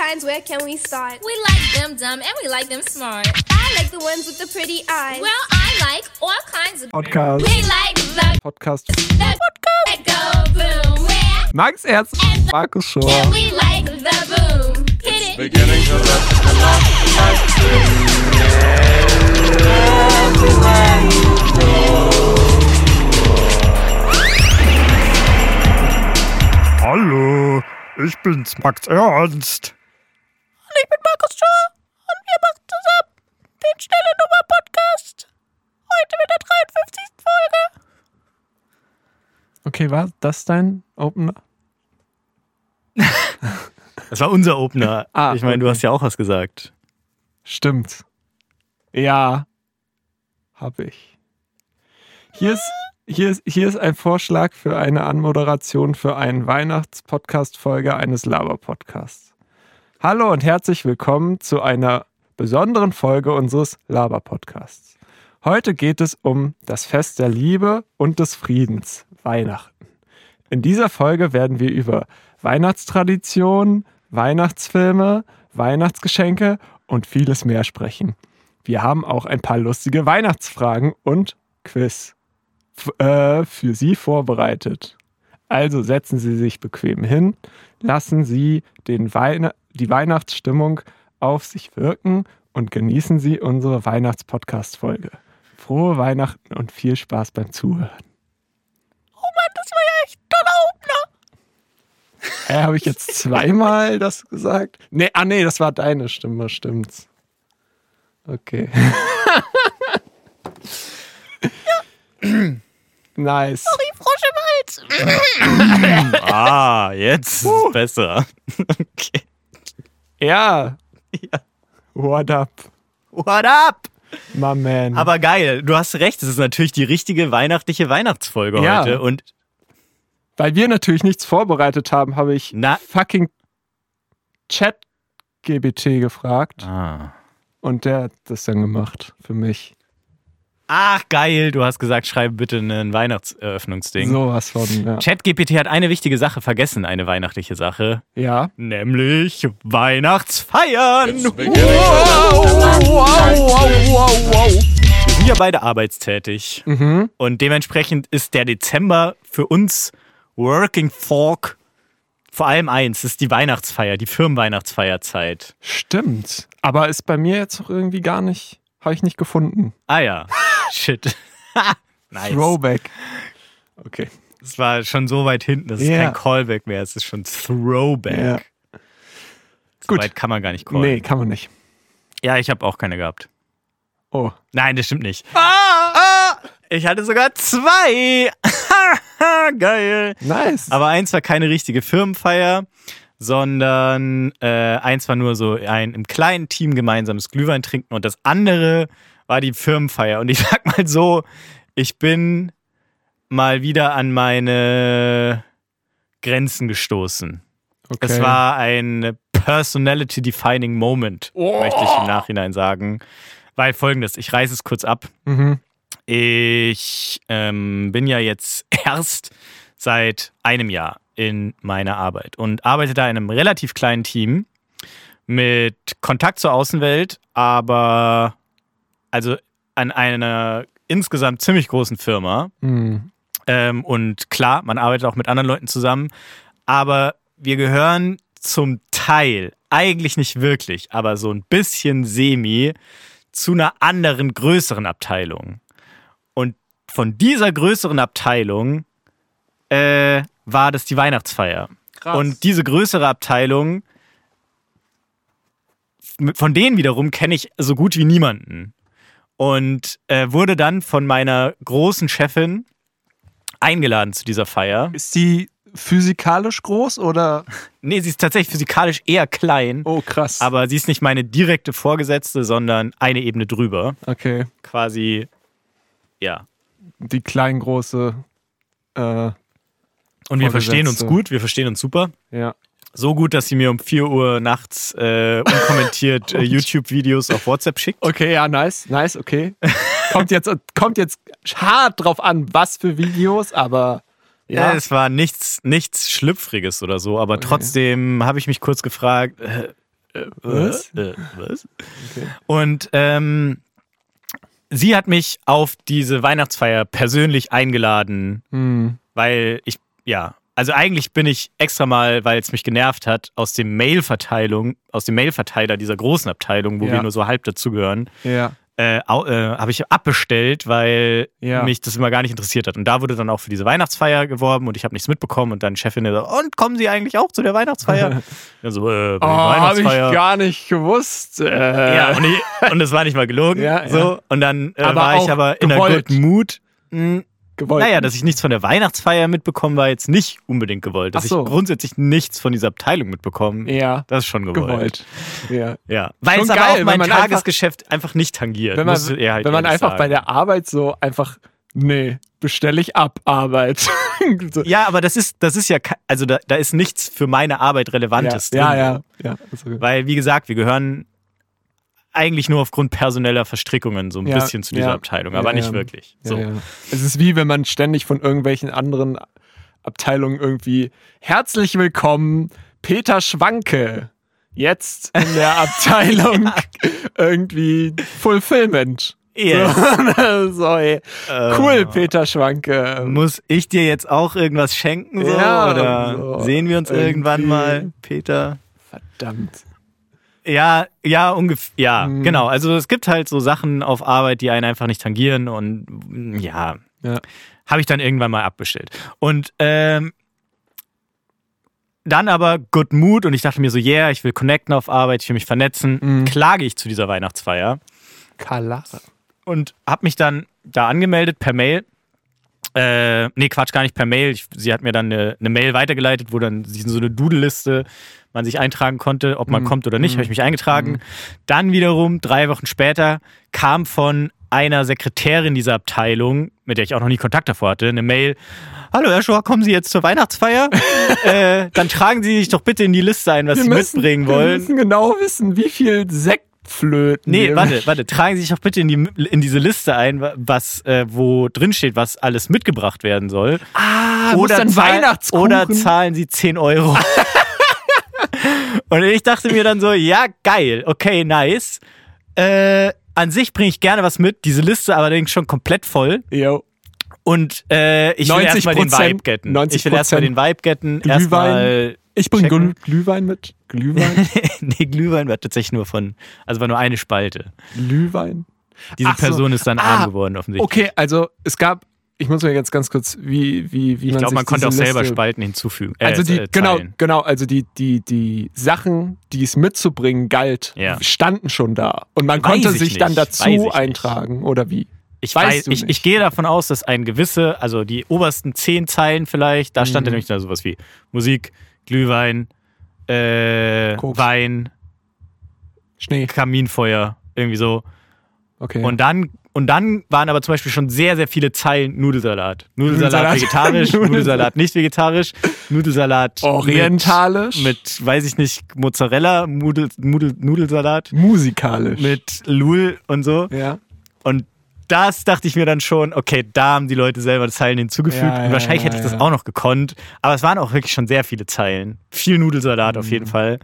kinds, where can we start? We like them dumb and we like them smart. I like the ones with the pretty eyes. Well, I like all kinds of. Podcast. We like the Podcast. the that go boom. Yeah. Max Erz, Markus Schor. And we like the boom. Hit it. beginning to let Hallo, ich bin's, Max Ernst. Ich bin Markus Schor und wir machen zusammen den Schnelle Nummer Podcast. Heute mit der 53. Folge. Okay, war das dein Opener? Das war unser Opener. Ah, ich meine, du okay. hast ja auch was gesagt. Stimmt. Ja, hab ich. Hier ist, hier, ist, hier ist ein Vorschlag für eine Anmoderation für einen Weihnachtspodcast-Folge eines Laber-Podcasts. Hallo und herzlich willkommen zu einer besonderen Folge unseres Laber-Podcasts. Heute geht es um das Fest der Liebe und des Friedens, Weihnachten. In dieser Folge werden wir über Weihnachtstraditionen, Weihnachtsfilme, Weihnachtsgeschenke und vieles mehr sprechen. Wir haben auch ein paar lustige Weihnachtsfragen und Quiz äh, für Sie vorbereitet. Also setzen Sie sich bequem hin, lassen Sie den Weihn die Weihnachtsstimmung auf sich wirken und genießen Sie unsere Weihnachtspodcast-Folge. Frohe Weihnachten und viel Spaß beim Zuhören. Oh Mann, das war ja echt ein toller Opener. Hä, habe ich jetzt zweimal das gesagt? Nee, ah nee, das war deine Stimme, stimmt's. Okay. nice. Die Frosch im Hals. Ah, jetzt ist es besser. Okay. Ja. Ja. What up, What up? my man? Aber geil, du hast recht, es ist natürlich die richtige weihnachtliche Weihnachtsfolge Ja. heute. Und Weil wir natürlich nichts vorbereitet haben, habe ich Na- fucking Chat-GBT gefragt ah. und der hat das dann gemacht für mich. Ach, geil, du hast gesagt, schreibe bitte ein Weihnachtseröffnungsding. Sowas von, ja. ChatGPT hat eine wichtige Sache vergessen, eine weihnachtliche Sache. Ja. Nämlich Weihnachtsfeiern. beginning Wir sind ja beide arbeitstätig. Mhm. Und dementsprechend ist der Dezember für uns Working Folk vor allem eins, das ist die Weihnachtsfeier, die Firmenweihnachtsfeierzeit. Stimmt. Aber ist bei mir jetzt noch irgendwie gar nicht, habe ich nicht gefunden. Ah ja, shit. nice. Throwback. Okay. Es war schon so weit hinten, das ist Ja. kein Callback mehr, es ist schon Throwback. Ja. So Gut. weit kann man gar nicht callen. Nee, kann man nicht. Ja, ich habe auch keine gehabt. Oh. Nein, das stimmt nicht. Ah! Ich hatte sogar zwei. Geil. Nice. Aber eins war keine richtige Firmenfeier, sondern äh, eins war nur so ein im kleinen Team gemeinsames Glühwein trinken und das andere war die Firmenfeier. Und ich sag mal so, ich bin mal wieder an meine Grenzen gestoßen. okay. Es war ein personality-defining Moment, möchte ich im Nachhinein sagen. Weil folgendes, ich reiße es kurz ab. Mhm. Ich ähm, bin ja jetzt erst seit einem Jahr in meiner Arbeit und arbeite da in einem relativ kleinen Team mit Kontakt zur Außenwelt, aber also an einer insgesamt ziemlich großen Firma. Mhm. Ähm, und klar, man arbeitet auch mit anderen Leuten zusammen, aber wir gehören zum Teil, eigentlich nicht wirklich, aber so ein bisschen semi, zu einer anderen, größeren Abteilung. Und von dieser größeren Abteilung äh, war das die Weihnachtsfeier. Krass. Und diese größere Abteilung, von denen wiederum kenne ich so gut wie niemanden. Und äh, wurde dann von meiner großen Chefin eingeladen zu dieser Feier. Ist die physikalisch groß oder? Nee, sie ist tatsächlich physikalisch eher klein, Oh, krass. aber sie ist nicht meine direkte Vorgesetzte, sondern eine Ebene drüber. okay. Quasi, ja. Die kleingroße. Äh, Und wir verstehen uns gut, wir verstehen uns super. ja. So gut, dass sie mir um 4 Uhr nachts äh, unkommentiert äh, YouTube-Videos auf WhatsApp schickt. Okay, ja, nice, nice, okay. kommt, jetzt, kommt jetzt hart drauf an, was für Videos, aber Ja. ja. es war nichts, nichts Schlüpfriges oder so, aber trotzdem habe ich mich kurz gefragt, äh, Was? Äh, was? Und ähm, sie hat mich auf diese Weihnachtsfeier persönlich eingeladen, Hm. weil ich, ja, also eigentlich bin ich extra mal, weil es mich genervt hat, aus dem Mailverteilung, aus dem Mailverteiler dieser großen Abteilung, wo Ja. wir nur so halb dazugehören, Ja. äh, äh, habe ich abbestellt, weil Ja. mich das immer gar nicht interessiert hat. Und da wurde dann auch für diese Weihnachtsfeier geworben und ich habe nichts mitbekommen und dann Chefin so, und kommen Sie eigentlich auch zu der Weihnachtsfeier? ja, so, äh, Oh, habe ich gar nicht gewusst. Äh, Ja, und, ich, und das war nicht mal gelogen. So. Und dann äh, Aber war ich aber in der gewollt. guten Mut. Hm, gewollt. Naja, dass ich nichts von der Weihnachtsfeier mitbekommen, war jetzt nicht unbedingt gewollt. Dass so. ich grundsätzlich nichts von dieser Abteilung mitbekomme, ja, das ist schon gewollt. gewollt. Ja. Ja. Weil Schon es aber geil, auch mein man einfach- Tagesgeschäft einfach, nicht tangiert. Wenn man, halt wenn man einfach bei sagen. der Arbeit so einfach, nee, bestelle ich ab Arbeit. so. Ja, aber das ist, das ist ja, also da, da ist nichts für meine Arbeit Relevantes ja, drin. ja, ja, ja. Also, Weil, wie gesagt, wir gehören eigentlich nur aufgrund personeller Verstrickungen so ein Ja, bisschen zu dieser ja. Abteilung, Ja, aber nicht ja. wirklich. ja, So. Es ist wie wenn man ständig von irgendwelchen anderen Abteilungen irgendwie herzlich willkommen, Peter Schwanke. Jetzt in der Abteilung irgendwie Fulfillment. Yes. So, ey. Cool, Peter Schwanke. Muss ich dir jetzt auch irgendwas schenken so? Ja, oder so. sehen wir uns irgendwann Irgendwie. mal, Peter? Verdammt. Ja, ja, ungefähr. Ja, Mhm. genau. Also es gibt halt so Sachen auf Arbeit, die einen einfach nicht tangieren und mm, ja, Ja. habe ich dann irgendwann mal abbestellt. Und ähm, dann aber Good Mood und ich dachte mir so, yeah, ich will connecten auf Arbeit, ich will mich vernetzen, Mhm. klage ich zu dieser Weihnachtsfeier Kalara. und habe mich dann da angemeldet per Mail. Äh, nee, Quatsch, gar nicht per Mail. Ich, sie hat mir dann eine, eine Mail weitergeleitet, wo dann so eine Doodle-Liste man sich eintragen konnte, ob man kommt oder nicht. Habe ich mich eingetragen. Dann wiederum, drei Wochen später, kam von einer Sekretärin dieser Abteilung, mit der ich auch noch nie Kontakt davor hatte, eine Mail. Hallo Herr Schor, kommen Sie jetzt zur Weihnachtsfeier? äh, dann tragen Sie sich doch bitte in die Liste ein, was Wir Sie müssen, mitbringen Wir wollen. müssen genau wissen, wie viel Sektflöten. Nee, warte, warte. Tragen Sie sich doch bitte in, die, in diese Liste ein, was, äh, wo drin steht, was alles mitgebracht werden soll. Ah, muss dann Weihnachtskuchen. oder zahlen Sie 10 Euro. Und ich dachte mir dann so, ja, geil, okay, nice. Äh, an sich bringe ich gerne was mit, diese Liste allerdings schon komplett voll. Jo. Und äh, ich will 90%, erstmal den Vibe getten. 90% Ich will erstmal den Vibe getten. Erstmal. Ich bringe. Glüh Glühwein mit. Glühwein? nee, Glühwein war tatsächlich nur von, also war nur eine Spalte. Glühwein? Diese Ach so. Person ist dann Ah, arm geworden, offensichtlich. Okay, also es gab, ich muss mir jetzt ganz kurz, wie, wie, wie Ich man glaube, man konnte auch selber Liste- Spalten hinzufügen. Äh, Also die, äh, genau, genau, also die, die, die Sachen, die es mitzubringen galt, Ja. standen schon da. Und man Weiß konnte ich sich dann nicht, ich dazu nicht. eintragen, oder wie? Ich, weiß, ich, nicht. ich gehe davon aus, dass ein gewisse, also die obersten zehn Zeilen vielleicht, da Mhm. stand ja nämlich da sowas wie Musik, Glühwein, äh. Wein, Schnee. Kaminfeuer, irgendwie so. Okay. Und dann und dann waren aber zum Beispiel schon sehr, sehr viele Zeilen Nudelsalat. Nudelsalat, Nudelsalat. vegetarisch, Nudelsalat. Nudelsalat nicht vegetarisch, Nudelsalat Orientalisch. Mit, mit, weiß ich nicht, Mozzarella, Nudel, Nudel, Nudelsalat, Musikalisch. mit Lul und so. ja. Und das dachte ich mir dann schon, okay, da haben die Leute selber Zeilen hinzugefügt. Ja, und wahrscheinlich ja, hätte ich das auch noch gekonnt. Aber es waren auch wirklich schon sehr viele Zeilen. Viel Nudelsalat auf jeden Fall.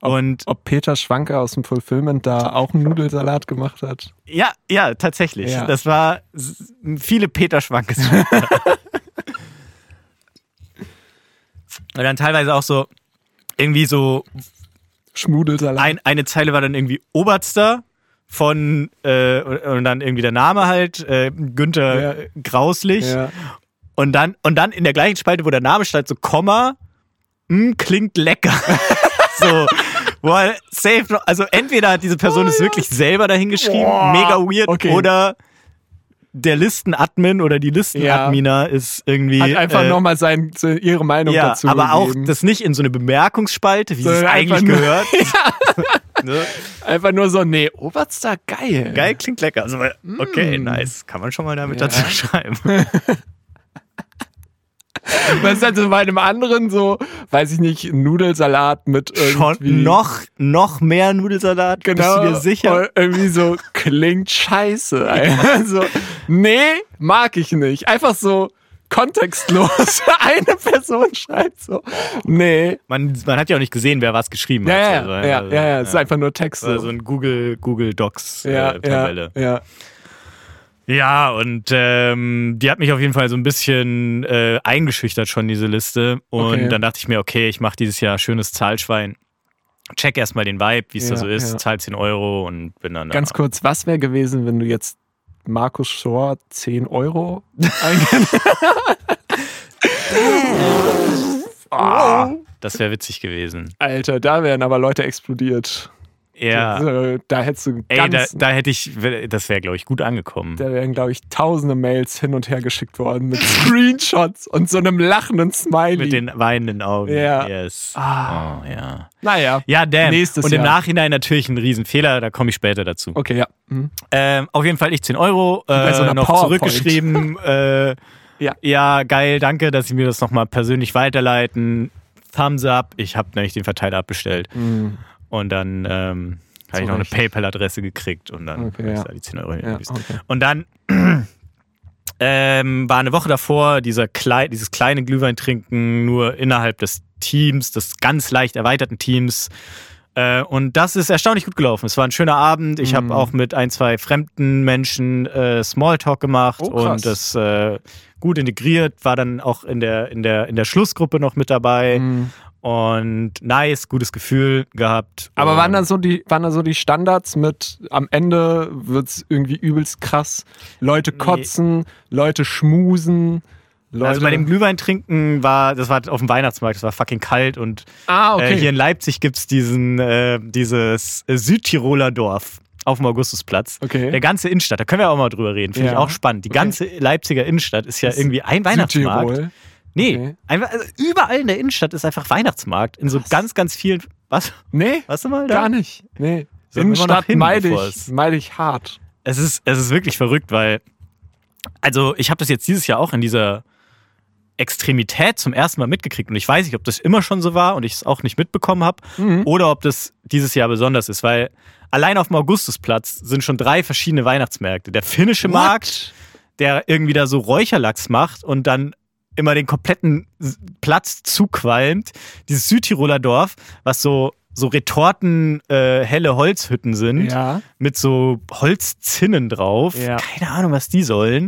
Und Ob Peter Schwanke aus dem Fulfillment da auch einen Nudelsalat gemacht hat? ja, ja, tatsächlich. Ja. Das war viele Peter Schwankes. und dann teilweise auch so, irgendwie so, Schmudelsalat. ein, eine Zeile war dann irgendwie Oberster von, äh, und, dann irgendwie der Name halt, äh, Günther Ja. Grauslich. ja. Und dann, und dann in der gleichen Spalte, wo der Name stand, so Komma, mh, klingt lecker. so. Er safe also entweder hat diese Person es wirklich selber dahingeschrieben, Boah. mega weird, Okay. oder der Listenadmin oder die Listenadminer ist irgendwie. Hat einfach äh, nochmal sein, so ihre Meinung ja, dazu aber auch gegeben. das nicht in so eine Bemerkungsspalte, wie Sondern es eigentlich nur- gehört. ne? Einfach nur so, nee, Oberster, geil. Geil, klingt lecker. Also, okay, nice. Kann man schon mal damit Ja. dazu schreiben. Was ist also bei einem anderen so, weiß ich nicht, Nudelsalat mit Schon irgendwie... noch, noch mehr Nudelsalat? Genau, Bist du dir sicher? Irgendwie so, klingt scheiße. Also, nee, mag ich nicht. Einfach so, kontextlos. Eine Person schreibt so. Nee. Man, man hat ja auch nicht gesehen, wer was geschrieben Ja, hat. ja, Also, ja, ja, ja, ja, es ist einfach nur Text. Also So. ein Google, Google Docs Ja, äh, Tabelle. ja, ja. Ja, und ähm, die hat mich auf jeden Fall so ein bisschen äh, eingeschüchtert schon, diese Liste. Und Okay. dann dachte ich mir, okay, ich mache dieses Jahr schönes Zahlschwein. Check erstmal den Vibe, wie es da Ja, so ist, ja. zahl 10 Euro und bin dann da. Ganz kurz, was wäre gewesen, wenn du jetzt Markus Schor 10 Euro eingeben oh, Das wäre witzig gewesen. Alter, da wären aber Leute explodiert. Ja. Also, da hättest du Ey, da, da hätte ich, das wäre, glaube ich, gut angekommen. da wären, glaube ich, tausende Mails hin und her geschickt worden mit Screenshots und so einem lachenden Smiley. Mit den weinenden Augen. Ja. Yes. Ah. Oh, ja. naja. Ja, damn. Nächstes und im Jahr. Nachhinein natürlich ein Riesenfehler, da komme ich später dazu. Okay, ja. Mhm. Ähm, auf jeden Fall ich 10 Euro äh, so noch PowerPoint. zurückgeschrieben. äh, Ja. ja, geil, danke, dass Sie mir das nochmal persönlich weiterleiten. Thumbs up. Ich habe nämlich den Verteiler abbestellt. Mhm. Und dann ähm, habe ich noch eine. PayPal-Adresse gekriegt und dann Okay, habe ich ja. da die 10 Euro Ja, okay. Und dann ähm, war eine Woche davor dieser klei dieses kleine Glühwein-Trinken nur innerhalb des Teams, des ganz leicht erweiterten Teams. Äh, und das ist erstaunlich gut gelaufen. Es war ein schöner Abend. Ich Mhm. habe auch mit ein, zwei fremden Menschen äh, Smalltalk gemacht Oh, und das äh, gut integriert, war dann auch in der, in der, in der Schlussgruppe noch mit dabei. Mhm. Und nice, gutes Gefühl gehabt. Aber waren da so die, waren da so die Standards mit am Ende wird's irgendwie übelst krass. Leute kotzen, Leute schmusen, Leute. Also bei dem Glühwein trinken war, das war auf dem Weihnachtsmarkt, das war fucking kalt und ah, okay. äh, hier in Leipzig gibt's diesen, äh, dieses äh, Südtiroler Dorf auf dem Augustusplatz. Okay. Der ganze Innenstadt, da können wir auch mal drüber reden, finde Ja. ich auch spannend. Die Okay. ganze Leipziger Innenstadt ist ja irgendwie ein Weihnachtsmarkt. Südtirol. Nee, Okay. einfach, also überall in der Innenstadt ist einfach Weihnachtsmarkt. In so ganz, ganz vielen. Was? Nee, Warst du mal da? gar nicht. Nee. Noch Innenstadt hin, meide ich, meide ich hart. Es ist, es ist wirklich verrückt, weil, also ich habe das jetzt dieses Jahr auch in dieser Extremität zum ersten Mal mitgekriegt und ich weiß nicht, ob das immer schon so war und ich es auch nicht mitbekommen habe Mhm. oder ob das dieses Jahr besonders ist, weil allein auf dem Augustusplatz sind schon drei verschiedene Weihnachtsmärkte. Der finnische Markt, der irgendwie da so Räucherlachs macht und dann immer den kompletten Platz zuqualmt. Dieses Südtiroler Dorf, was so, so Retorten äh, helle Holzhütten sind Ja. mit so Holzzinnen drauf. Ja. Keine Ahnung, was die sollen.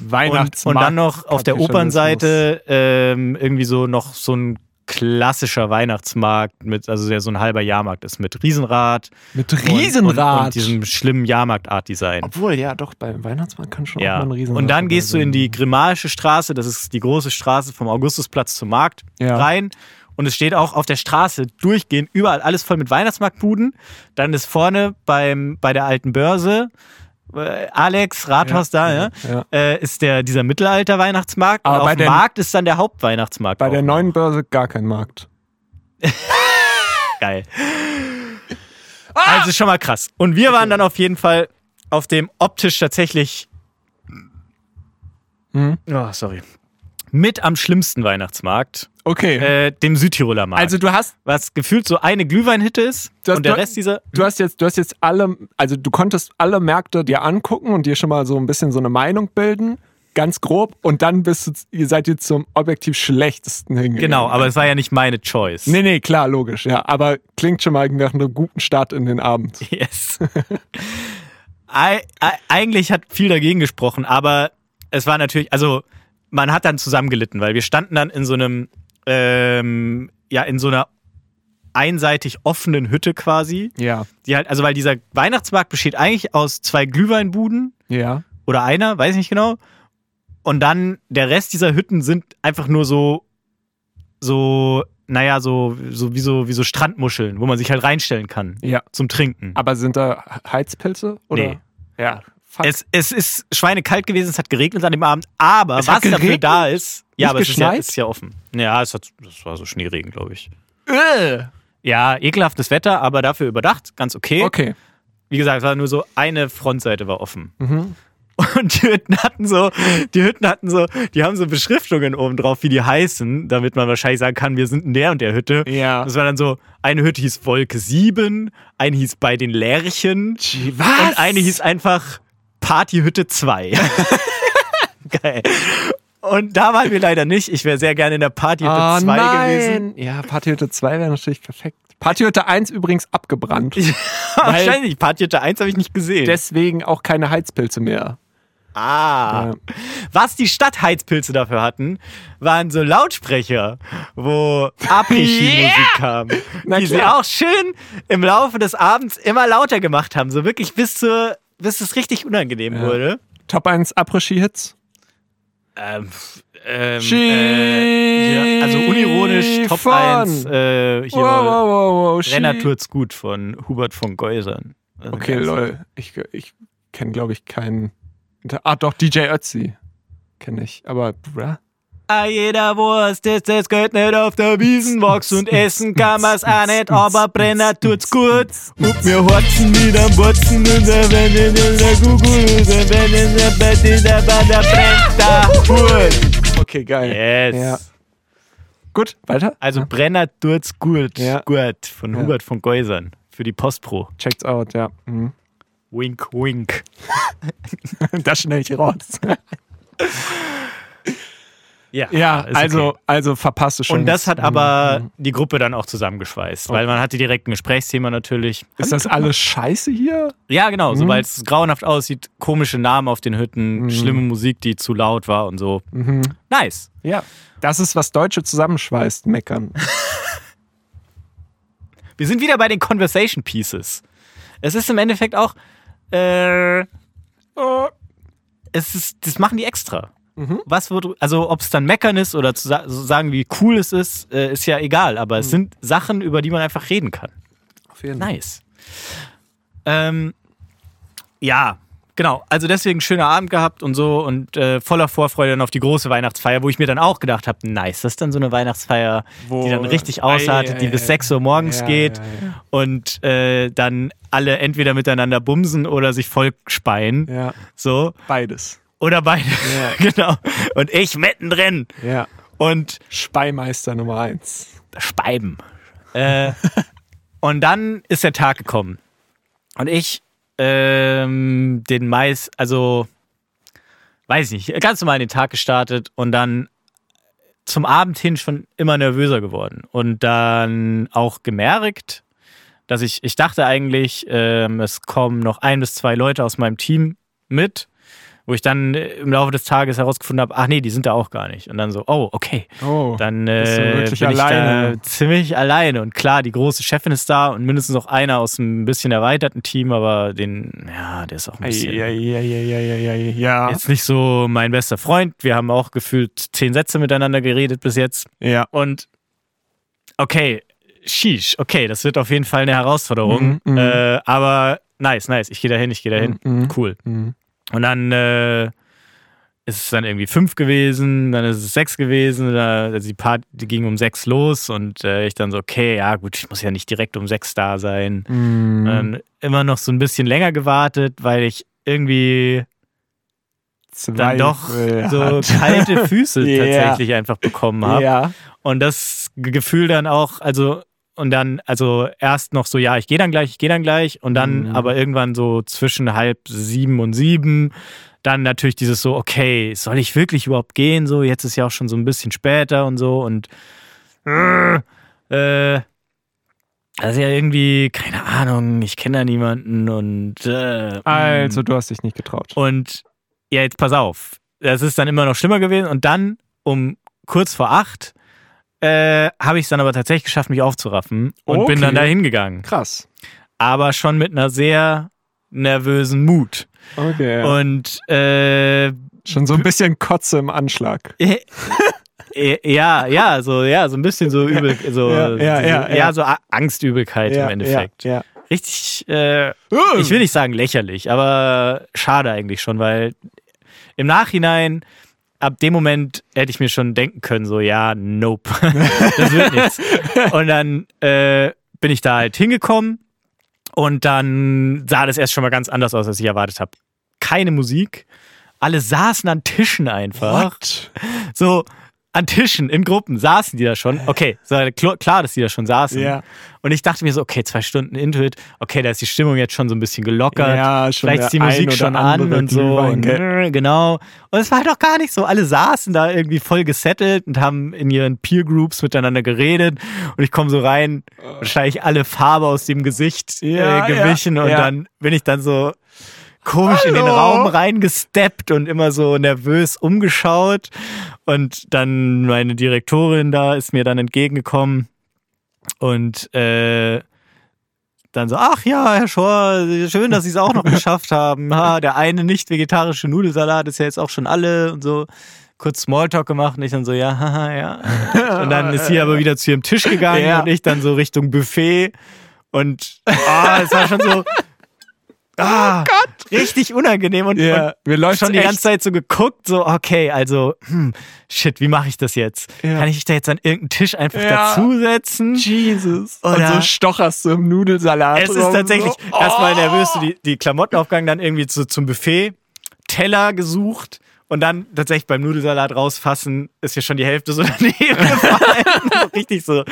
Und, Weihnachtsmarkt. und dann noch auf der Opernseite ähm, irgendwie so noch so ein klassischer Weihnachtsmarkt mit, also der so ein halber Jahrmarkt ist mit Riesenrad. Mit Und, Riesenrad. und, und diesem schlimmen Jahrmarkt-Art-Design. Obwohl, ja, doch, beim Weihnachtsmarkt kann schon auch Ja. mal ein Riesenrad Und dann gehst du in die Grimalsche Straße, das ist die große Straße vom Augustusplatz zum Markt, Ja. rein. Und es steht auch auf der Straße durchgehend überall alles voll mit Weihnachtsmarktbuden. Dann ist vorne beim, bei der alten Börse, Alex, Rathaus Ja, da, ja, ja. Äh, ist der, dieser Mittelalter-Weihnachtsmarkt. Aber auf dem Markt ist dann der Hauptweihnachtsmarkt. Bei auch der neuen Börse gar kein Markt. Geil. Also schon mal krass. Und wir waren dann auf jeden Fall auf dem optisch tatsächlich. Mhm. Oh, sorry. Mit am schlimmsten Weihnachtsmarkt, Okay. äh, dem Südtiroler Markt. also du hast, was gefühlt so eine Glühweinhitte ist hast- und der du- Rest dieser. du hast jetzt, du hast jetzt alle, also du konntest alle Märkte dir angucken und dir schon mal so ein bisschen so eine Meinung bilden, ganz grob, und dann bist du, ihr seid jetzt zum objektiv schlechtesten hingegangen. Genau, aber es war ja nicht meine Choice. Nee, nee, klar, logisch, ja. Aber klingt schon mal nach einem guten Start in den Abend. Yes. Ei- ei- Eigentlich hat viel dagegen gesprochen, aber es war natürlich, also man hat dann zusammengelitten, weil wir standen dann in so einem, ähm, ja, in so einer einseitig offenen Hütte quasi. Ja. Die halt, also weil dieser Weihnachtsmarkt besteht eigentlich aus zwei Glühweinbuden Ja. oder einer, weiß ich nicht genau. Und dann der Rest dieser Hütten sind einfach nur so, so, naja, so, so wie so, wie so Strandmuscheln, wo man sich halt reinstellen kann Ja. zum Trinken. Aber sind da Heizpilze? Oder? Nee. Ja. Fuck. Es, es ist schweinekalt gewesen, es hat geregnet an dem Abend, aber Es was dafür da ist. Ja, Nicht aber es ist ja, ist ja offen. Ja, es hat, das war so Schneeregen, glaube ich. Äh. Ja, ekelhaftes Wetter, aber dafür überdacht, ganz okay. Okay. Wie gesagt, es war nur so eine Frontseite war offen. Mhm. Und die Hütten hatten so, die Hütten hatten so, die haben so Beschriftungen oben drauf, wie die heißen, damit man wahrscheinlich sagen kann, wir sind in der und der Hütte. Ja. Das war dann so, eine Hütte hieß Wolke 7, eine hieß bei den Lerchen Was? und eine hieß einfach Partyhütte 2. Geil. Und da waren wir leider nicht. Ich wäre sehr gerne in der Party Ah, 2 gewesen. nein. Ja, Partyhütte 2 wäre natürlich perfekt. Partyhütte 1 übrigens abgebrannt. Wahrscheinlich. Partyhütte 1 habe ich nicht gesehen. Deswegen auch keine Heizpilze mehr. ah. Ja. Was die Stadtheizpilze dafür hatten, waren so Lautsprecher, wo Après-Ski-Musik kam. Na die sie klar. auch schön im Laufe des Abends immer lauter gemacht haben. So wirklich bis zur, bis es richtig unangenehm wurde. Top 1 Après-Ski-Hits. Ähm, ähm, äh, ja, also unironisch Top fahren. 1 äh, hier Wow, wow, wow. Renner tut's gut von Hubert von Geusern. Also Okay, lol. Ich, ich kenne, glaube ich, keinen. Ah, doch, DJ Ötzi. Kenne ich. Aber, bruh. Ah, jeder Wurst ist es geht nicht auf der Wiesen wachsen und essen kann man's auch nicht, aber Brenner tut's gut. Und wir horzen mit am Botzen und der wenn in der Google, der wenn in der Bett, der bei der brennt da gut. Okay, geil. Yes. Ja. Gut, weiter. Also Brenner tut's gut. Ja. Gut. Von Ja. Hubert von Geusern. Für die Postpro. Checkt's out, ja. Mhm. Wink, wink. das schnell ich raus. Ja, Ja, also, okay. also verpasst du schon. Und das hat Mhm. aber die Gruppe dann auch zusammengeschweißt, weil man hatte direkt ein Gesprächsthema natürlich. Ist das alles scheiße hier? Ja, genau, Mhm. weil es grauenhaft aussieht, komische Namen auf den Hütten, schlimme Musik, die zu laut war und so. Mhm. Nice. Ja. Das ist, was Deutsche zusammenschweißt, meckern. Wir sind wieder bei den Conversation Pieces. Es ist im Endeffekt auch, äh, Oh. es ist, das machen die extra. Was wird, also ob es dann meckern ist oder zu sa sagen, wie cool es ist, äh, ist ja egal. Aber es sind Sachen, über die man einfach reden kann. Auf jeden Fall. Nice. Ähm, ja, genau. Also deswegen schöner Abend gehabt und so und äh, voller Vorfreude dann auf die große Weihnachtsfeier, wo ich mir dann auch gedacht habe, nice, das ist dann so eine Weihnachtsfeier, Wo- die dann richtig ausartet, die bis ei. 6 Uhr morgens Ja, geht ja, ja. und äh, dann alle entweder miteinander bumsen oder sich voll speien. Ja, So. beides. Oder beide. Ja. genau. Und ich mittendrin. Ja. Und Speimeister Nummer eins. Speiben. Äh, und dann ist der Tag gekommen. Und ich ähm, den Mais, also weiß nicht, ganz normal in den Tag gestartet und dann zum Abend hin schon immer nervöser geworden. Und dann auch gemerkt, dass ich, ich dachte eigentlich, ähm, es kommen noch ein bis zwei Leute aus meinem Team mit, wo ich dann äh, im Laufe des Tages herausgefunden habe, ach nee, die sind da auch gar nicht. Und dann so, oh, okay. Oh. Dann äh, bin ich alleine. da ziemlich alleine. Und klar, die große Chefin ist da und mindestens noch einer aus einem bisschen erweiterten Team, aber den, ja, der ist auch ein bisschen. ja, ja, ja, ja, ja, ja. Jetzt nicht so mein bester Freund. Wir haben auch gefühlt zehn Sätze miteinander geredet bis jetzt. Ja. Und okay, sheesh, okay, das wird auf jeden Fall eine Herausforderung. Mhm, mhm. äh, aber nice, nice. Ich gehe da hin, ich gehe da hin. Mhm. Cool. Und dann äh, ist es dann irgendwie fünf gewesen, dann ist es sechs gewesen, da- also die Party die ging um sechs los und äh, ich dann so, okay, ja gut, ich muss ja nicht direkt um sechs da sein. Mhm. Dann immer noch so ein bisschen länger gewartet, weil ich irgendwie dann doch Zweifel so hat. kalte Füße Ja. tatsächlich einfach bekommen habe. Ja. Und das Gefühl dann auch, also, und dann, also erst noch so, ja, ich gehe dann gleich, ich gehe dann gleich. Und dann Mhm. aber irgendwann so zwischen halb sieben und sieben, dann natürlich dieses so, okay, soll ich wirklich überhaupt gehen? So, jetzt ist ja auch schon so ein bisschen später und so. Und äh, äh, also ja irgendwie, keine Ahnung, ich kenne da niemanden und äh, Also, du hast dich nicht getraut. und ja, jetzt pass auf. Das ist dann immer noch schlimmer gewesen. Und dann um kurz vor acht äh, habe ich es dann aber tatsächlich geschafft, mich aufzuraffen und Okay. bin dann da hingegangen. Krass. Aber schon mit einer sehr nervösen Mut. Okay. Und äh, Schon so ein bisschen Kotze im Anschlag. äh, ja, ja, so, ja, so ein bisschen so übel, so, Ja, ja, so, ja, ja. so Angstübelkeit im Endeffekt. Ja, Richtig, äh, ich will nicht sagen lächerlich, aber schade eigentlich schon, weil im Nachhinein, ab dem Moment hätte ich mir schon denken können, so, ja, nope, das wird nichts. Und dann äh, bin ich da halt hingekommen und dann sah das erst schon mal ganz anders aus, als ich erwartet habe. Keine Musik, alle saßen an Tischen einfach. What? So, an Tischen in Gruppen saßen die da schon. Okay, kl- klar, dass die da schon saßen. Ja. Und ich dachte mir so, okay, zwei Stunden Intuit, okay, da ist die Stimmung jetzt schon so ein bisschen gelockert. Ja, schon Vielleicht ist die Musik schon an und so. Und, äh, genau. Und es war halt auch gar nicht so. Alle saßen da irgendwie voll gesettelt und haben in ihren Peer Groups miteinander geredet. Und ich komme so rein, wahrscheinlich alle Farbe aus dem Gesicht Ja, äh, gewichen. ja, und dann bin ich dann so komisch in den Hallo? Raum reingesteppt und immer so nervös umgeschaut. Und dann meine Direktorin da ist mir dann entgegengekommen und äh, dann so, ach ja, Herr Schor, schön, dass Sie es auch noch geschafft haben. Ha, der eine nicht vegetarische Nudelsalat ist ja jetzt auch schon alle und so. Kurz Smalltalk gemacht und ich dann so, ja, haha, ja. Und dann ist sie aber wieder zu ihrem Tisch gegangen Ja. und ich dann so Richtung Buffet. Und ah, es war schon so, ah, richtig unangenehm und, Ja, und mir läuft schon die echt- ganze Zeit so geguckt, so, okay, also, hm, shit, wie mache ich das jetzt? Ja. Kann ich mich da jetzt an irgendeinen Tisch einfach Ja. dazusetzen? Jesus. Und Oder- so stocherst du im Nudelsalat. Es ist tatsächlich so. Oh. erstmal nervös, die, die Klamotten aufgegangen, dann irgendwie zu, zum Buffet, Teller gesucht und dann tatsächlich beim Nudelsalat rausfassen, ist ja schon die Hälfte so daneben gefallen. so richtig so.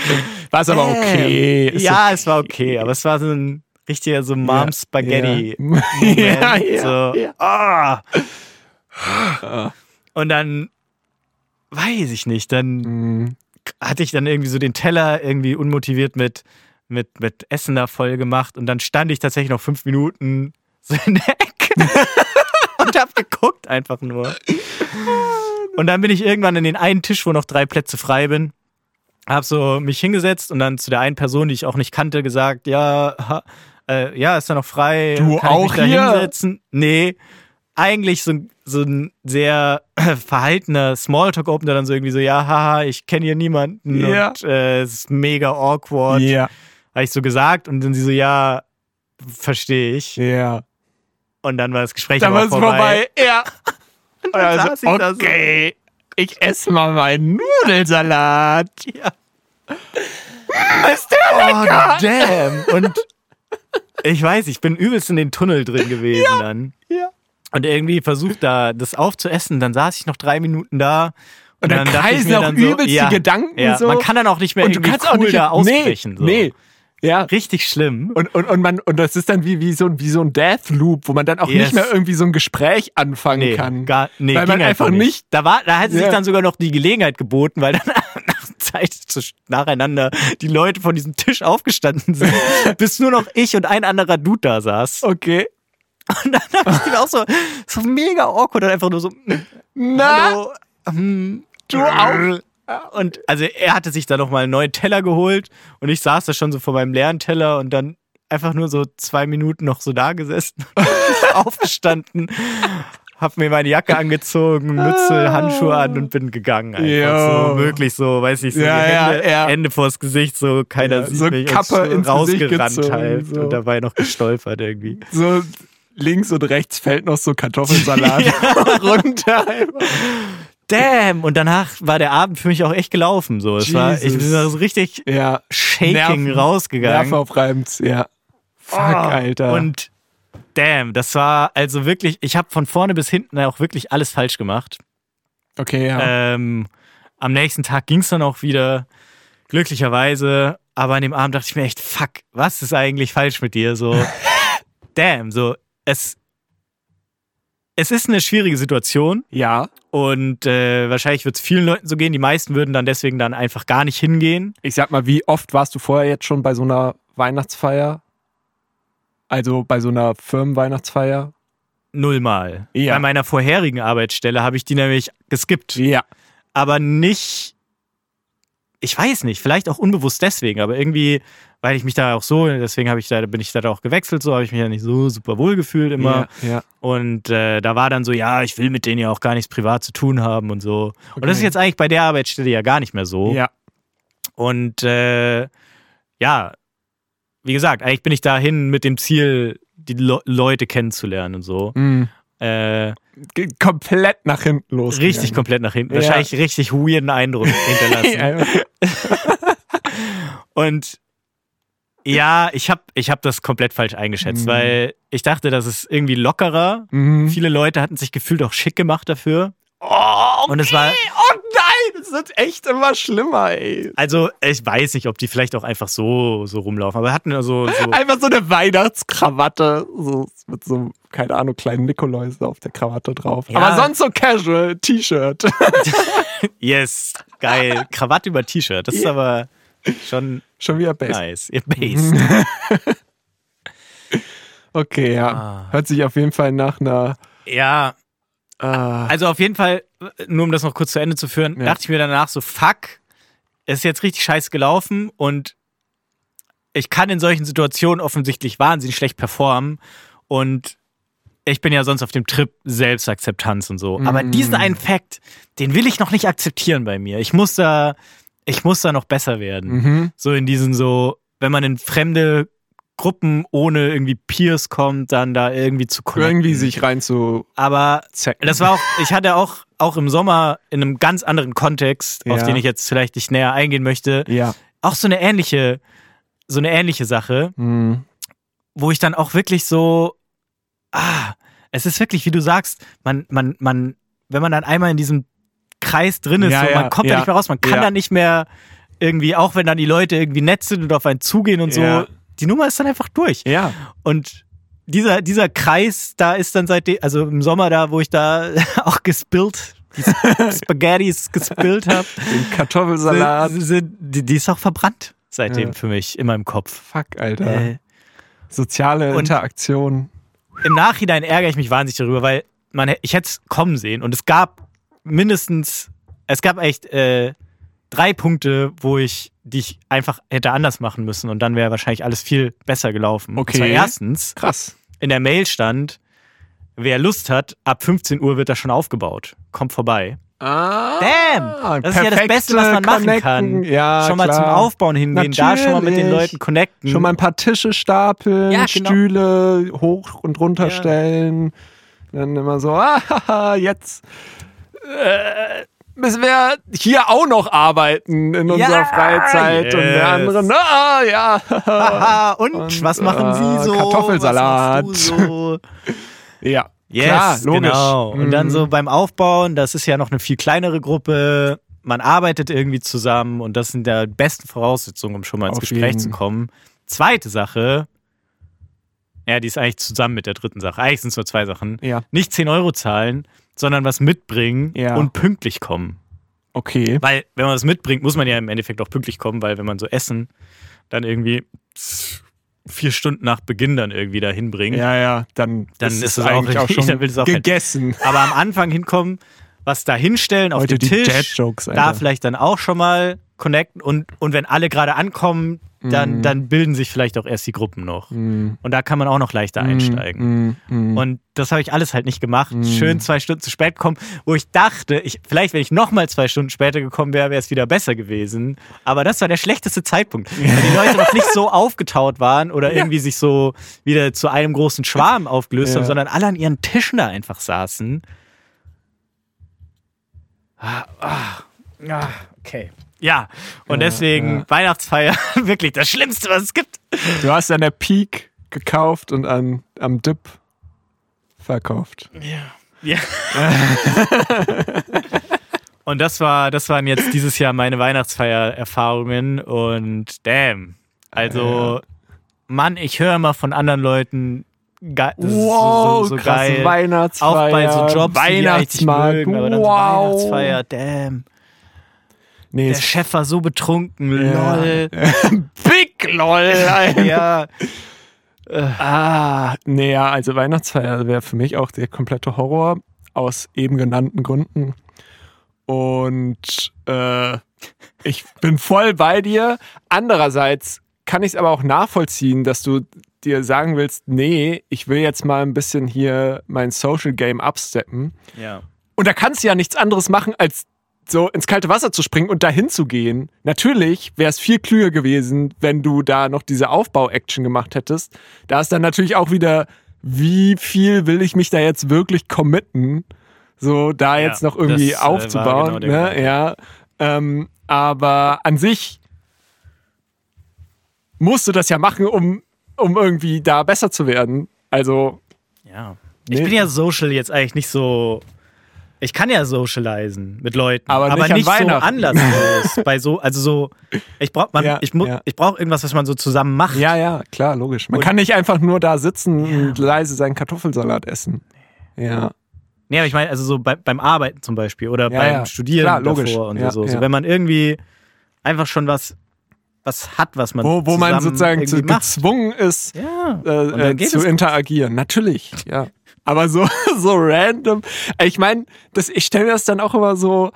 War es aber okay. Ist ja, es war okay, aber es war so ein richtiger so Mom Spaghetti. Ja. Ja, ja, so, ja. ah. Und dann weiß ich nicht, dann Mhm. hatte ich dann irgendwie so den Teller irgendwie unmotiviert mit, mit, mit Essen da voll gemacht und dann stand ich tatsächlich noch fünf Minuten so in der Ecke und hab geguckt einfach nur. Und dann bin ich irgendwann in den einen Tisch, wo noch drei Plätze frei bin, hab so mich hingesetzt und dann zu der einen Person, die ich auch nicht kannte, gesagt, ja, ha, äh, ja, ist da noch frei? Du Kann auch ich mich da hier? hinsetzen? Nee, eigentlich so, ein- so ein sehr verhaltener Smalltalk-Open, der dann so irgendwie so, ja, haha, ich kenne hier niemanden Ja. und äh, es ist mega awkward. Ja, Habe ich so gesagt und dann sie so, ja, verstehe ich. ja. Und dann war das Gespräch Dann war es vorbei. Ja. Und dann also, saß ich da so. okay, ich esse mal meinen Nudelsalat. Ja. Ist der Oh, damn. Und ich weiß, ich bin übelst in den Tunnel drin gewesen dann. Ja. Und irgendwie versucht da das aufzuessen. Dann saß ich noch drei Minuten da. Und dann dachte ich kreisen mir auch dann so, übelst die ja, Gedanken ja, so. Man kann dann auch nicht mehr und du kannst cool auch nicht da ausbrechen. Nee, so. nee. Ja. Richtig schlimm. Und, und, und, man, und das ist dann wie, wie, so ein, wie so ein Death Loop, wo man dann auch Yes. nicht mehr irgendwie so ein Gespräch anfangen Nee, kann. gar, nee, Weil man einfach nicht. Da, war, da hat sich Ja. dann sogar noch die Gelegenheit geboten, weil dann Zeit zu, nacheinander die Leute von diesem Tisch aufgestanden sind, bis nur noch ich und ein anderer Dude da saß. Okay. Und dann habe ich mir auch so, so mega awkward und einfach nur so, Na, hallo, hm, du auch. Und also er hatte sich da nochmal einen neuen Teller geholt und ich saß da schon so vor meinem leeren Teller und dann einfach nur so zwei Minuten noch so da gesessen, aufgestanden, hab mir meine Jacke angezogen, Mütze, Handschuhe an und bin gegangen. Einfach so wirklich so, weiß ich, so Ja, die ja, Hände, ja. Hände vors Gesicht, so keiner Ja, sieht so mich Kappe ins Gesicht rausgerannt gezogen, halt so. und dabei noch gestolpert irgendwie. So links und rechts fällt noch so Kartoffelsalat runter. Damn! Und danach war der Abend für mich auch echt gelaufen. So, es war, ich bin so richtig Ja. shaking Nerven- rausgegangen. Nervaufreibend, ja. Fuck, Oh, Alter. Und damn, das war also wirklich, ich habe von vorne bis hinten auch wirklich alles falsch gemacht. okay, ja. Ähm, am nächsten Tag ging es dann auch wieder, glücklicherweise. Aber an dem Abend dachte ich mir echt, fuck, was ist eigentlich falsch mit dir? So, damn, so, es, es ist eine schwierige Situation ja. und äh, wahrscheinlich wird es vielen Leuten so gehen. Die meisten würden dann deswegen dann einfach gar nicht hingehen. Ich sag mal, wie oft warst du vorher jetzt schon bei so einer Weihnachtsfeier? Also bei so einer Firmenweihnachtsfeier? Nullmal. Ja. Bei meiner vorherigen Arbeitsstelle habe ich die nämlich geskippt. Ja. aber nicht, ich weiß nicht, vielleicht auch unbewusst deswegen, aber irgendwie, weil ich mich da auch so, deswegen habe ich da, bin ich da auch gewechselt, so habe ich mich ja nicht so super wohl gefühlt immer. Ja, ja. Und äh, da war dann so, ja, ich will mit denen ja auch gar nichts privat zu tun haben und so. Und das ist Okay. jetzt eigentlich bei der Arbeitsstelle ja gar nicht mehr so. Ja. Und äh, ja, wie gesagt, eigentlich bin ich dahin mit dem Ziel, die Le Leute kennenzulernen und so. Mhm. Äh, Komplett nach hinten los. richtig komplett nach hinten. Ja. Wahrscheinlich richtig weirden Eindruck hinterlassen. Und ja, ich habe ich hab das komplett falsch eingeschätzt, Mhm. weil ich dachte, das ist irgendwie lockerer. Mhm. Viele Leute hatten sich gefühlt auch schick gemacht dafür. Oh, Und es war, das wird echt immer schlimmer, ey. Also, ich weiß nicht, ob die vielleicht auch einfach so, so rumlaufen, aber hatten ja so, so Einfach so eine Weihnachtskrawatte. So, mit so, keine Ahnung, kleinen Nikoläusen auf der Krawatte drauf. Ja. Aber sonst so casual, T-Shirt. yes, geil, Krawatte über T-Shirt, das ist aber schon Schon wieder best. nice. Ihr Base. Okay, ja. Ah. Hört sich auf jeden Fall nach einer. Ja, also auf jeden Fall, nur um das noch kurz zu Ende zu führen, Ja. dachte ich mir danach so, fuck, es ist jetzt richtig scheiße gelaufen und ich kann in solchen Situationen offensichtlich wahnsinnig schlecht performen und ich bin ja sonst auf dem Trip Selbstakzeptanz und so. Aber diesen einen Fact, den will ich noch nicht akzeptieren bei mir. Ich muss da, ich muss da noch besser werden. mhm. So in diesen so, wenn man in fremde Gruppen ohne irgendwie Peers kommt, dann da irgendwie zu connecten. Irgendwie sich rein zu Aber zecken. das war auch, ich hatte auch, auch im Sommer in einem ganz anderen Kontext, auf Ja. den ich jetzt vielleicht nicht näher eingehen möchte, Ja. auch so eine ähnliche, so eine ähnliche Sache, Mhm. wo ich dann auch wirklich so, ah, es ist wirklich, wie du sagst, man, man, man, wenn man dann einmal in diesem Kreis drin ist, Ja, so, man kommt ja. da nicht mehr raus, man kann da nicht mehr irgendwie, auch wenn dann die Leute irgendwie nett sind und auf einen zugehen und so. Die Nummer ist dann einfach durch. Ja. Und dieser, dieser Kreis, da ist dann seitdem, also im Sommer da, wo ich da auch gespillt, die Spaghettis gespillt habe, Den Kartoffelsalat. die, die ist auch verbrannt seitdem Ja. für mich in meinem Kopf. Fuck, Alter. Äh, Soziale Interaktion. Im Nachhinein ärgere ich mich wahnsinnig darüber, weil man, ich hätte es kommen sehen und es gab mindestens, es gab echt äh, drei Punkte, wo ich, die ich einfach hätte anders machen müssen und dann wäre wahrscheinlich alles viel besser gelaufen. Okay. Und zwar erstens, Krass. in der Mail stand, wer Lust hat, ab 15 Uhr wird das schon aufgebaut. Kommt vorbei. Ah, Damn! Das ist ja das Beste, was man machen kann. Ja, schon mal klar. zum Aufbauen hingehen, da schon mal mit den Natürlich. Leuten connecten. Schon mal ein paar Tische stapeln, Ja, genau. Stühle hoch und runter stellen. Dann immer so, ah, jetzt äh, müssen wir hier auch noch arbeiten in unserer Ja, Freizeit. Und der yes. andere, ah, ja. Und, Und, was machen Sie äh, so? Kartoffelsalat. Was machst du so? ja, Yes, klar, logisch. genau. Und dann Mhm. so beim Aufbauen, das ist ja noch eine viel kleinere Gruppe. Man arbeitet irgendwie zusammen und das sind ja die besten Voraussetzungen, um schon mal ins Auf Gespräch jeden. zu kommen. Zweite Sache, ja, die ist eigentlich zusammen mit der dritten Sache. Eigentlich sind es nur zwei Sachen. Ja, Nicht 10 Euro zahlen, sondern was mitbringen Ja. und pünktlich kommen. okay. Weil, wenn man was mitbringt, muss man ja im Endeffekt auch pünktlich kommen, weil wenn man so Essen dann irgendwie vier Stunden nach Beginn dann irgendwie dahin bringt. Ja, ja, dann, Dann ist, ist es auch eigentlich auch schon auch halt- gegessen. Aber am Anfang hinkommen, was da hinstellen auf Heute den Tisch, da vielleicht dann auch schon mal connecten und, und wenn alle gerade ankommen, dann, Mhm. dann bilden sich vielleicht auch erst die Gruppen noch. Und da kann man auch noch leichter einsteigen. Mm, mm, mm. Und das habe ich alles halt nicht gemacht. Mhm. Schön zwei Stunden zu spät gekommen, wo ich dachte, ich, vielleicht, wenn ich nochmal zwei Stunden später gekommen wäre, wäre es wieder besser gewesen. Aber das war der schlechteste Zeitpunkt, weil die Leute noch nicht so aufgetaut waren oder irgendwie sich so wieder zu einem großen Schwarm aufgelöst Ja. haben, sondern alle an ihren Tischen da einfach saßen. Ah, ah, ah, okay. Ja, und deswegen ja. Weihnachtsfeier wirklich das Schlimmste, was es gibt. Du hast an der Peak gekauft und an, am Dip verkauft. Ja. und das war, das waren jetzt dieses Jahr meine Weihnachtsfeier-Erfahrungen und damn. Also, Mann, ich höre immer von anderen Leuten, ge- das ist so, so, so krass, geil. Weihnachtsfeier, Auch bei so Jobs, die die Weihnachtsmarkt, mögen, aber dann so wow. Weihnachtsfeier, damn. Nee, Der Chef war so betrunken, Ja. lol. Big LOL. Ja, Ah, nee, ja, also Weihnachtsfeier wäre für mich auch der komplette Horror aus eben genannten Gründen. Und äh, ich bin voll bei dir. Andererseits kann ich es aber auch nachvollziehen, dass du dir sagen willst, nee, ich will jetzt mal ein bisschen hier mein Social Game absteppen. ja. Und da kannst du ja nichts anderes machen, als so ins kalte Wasser zu springen und dahin zu gehen. Natürlich wäre es viel klüger gewesen, wenn du da noch diese Aufbau-Action gemacht hättest. Da ist dann natürlich auch wieder, wie viel will ich mich da jetzt wirklich committen, so da Ja, jetzt noch irgendwie äh, war aufzubauen. genau ne? Ja. Ähm, aber an sich musst du das ja machen, um, um irgendwie da besser zu werden. Also, Ja. Ich Nee. bin ja social jetzt eigentlich nicht so. Ich kann ja socialisen mit Leuten, Aber aber, nicht nicht, so anlasslos. bei so, also so, ich brauche Ja, ich, ja. ich brauch irgendwas, was man so zusammen macht. Ja, ja, klar, logisch. Man Und- kann nicht einfach nur da sitzen und leise seinen Kartoffelsalat essen. Ja. Nee, aber ich meine, also so bei, beim Arbeiten zum Beispiel oder Ja, beim ja. Studieren Klar, logisch. davor und Ja, so. so. ja. Wenn man irgendwie einfach schon was, was hat, was man Wo, wo man sozusagen zu, gezwungen ist, Ja. äh, Und äh, zu interagieren. Natürlich, ja. Aber so, so random. Ich meine, das, ich stelle mir das dann auch immer so,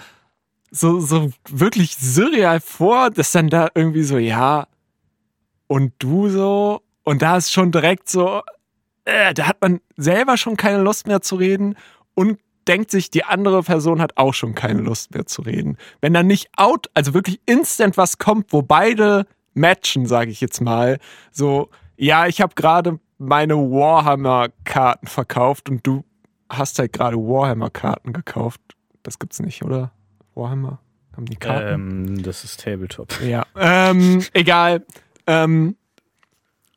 so, so wirklich surreal vor, dass dann da irgendwie so, ja, und du so, und da ist schon direkt so, äh, da hat man selber schon keine Lust mehr zu reden und denkt sich, die andere Person hat auch schon keine Lust mehr zu reden. Wenn dann nicht out, also wirklich instant was kommt, wo beide matchen, sage ich jetzt mal, so, ja, ich habe gerade meine Warhammer-Karten verkauft und du hast halt gerade Warhammer-Karten gekauft. Das gibt's nicht, oder? Warhammer? Haben die Karten? Ähm, das ist Tabletop. Ja, ähm, egal. Ähm,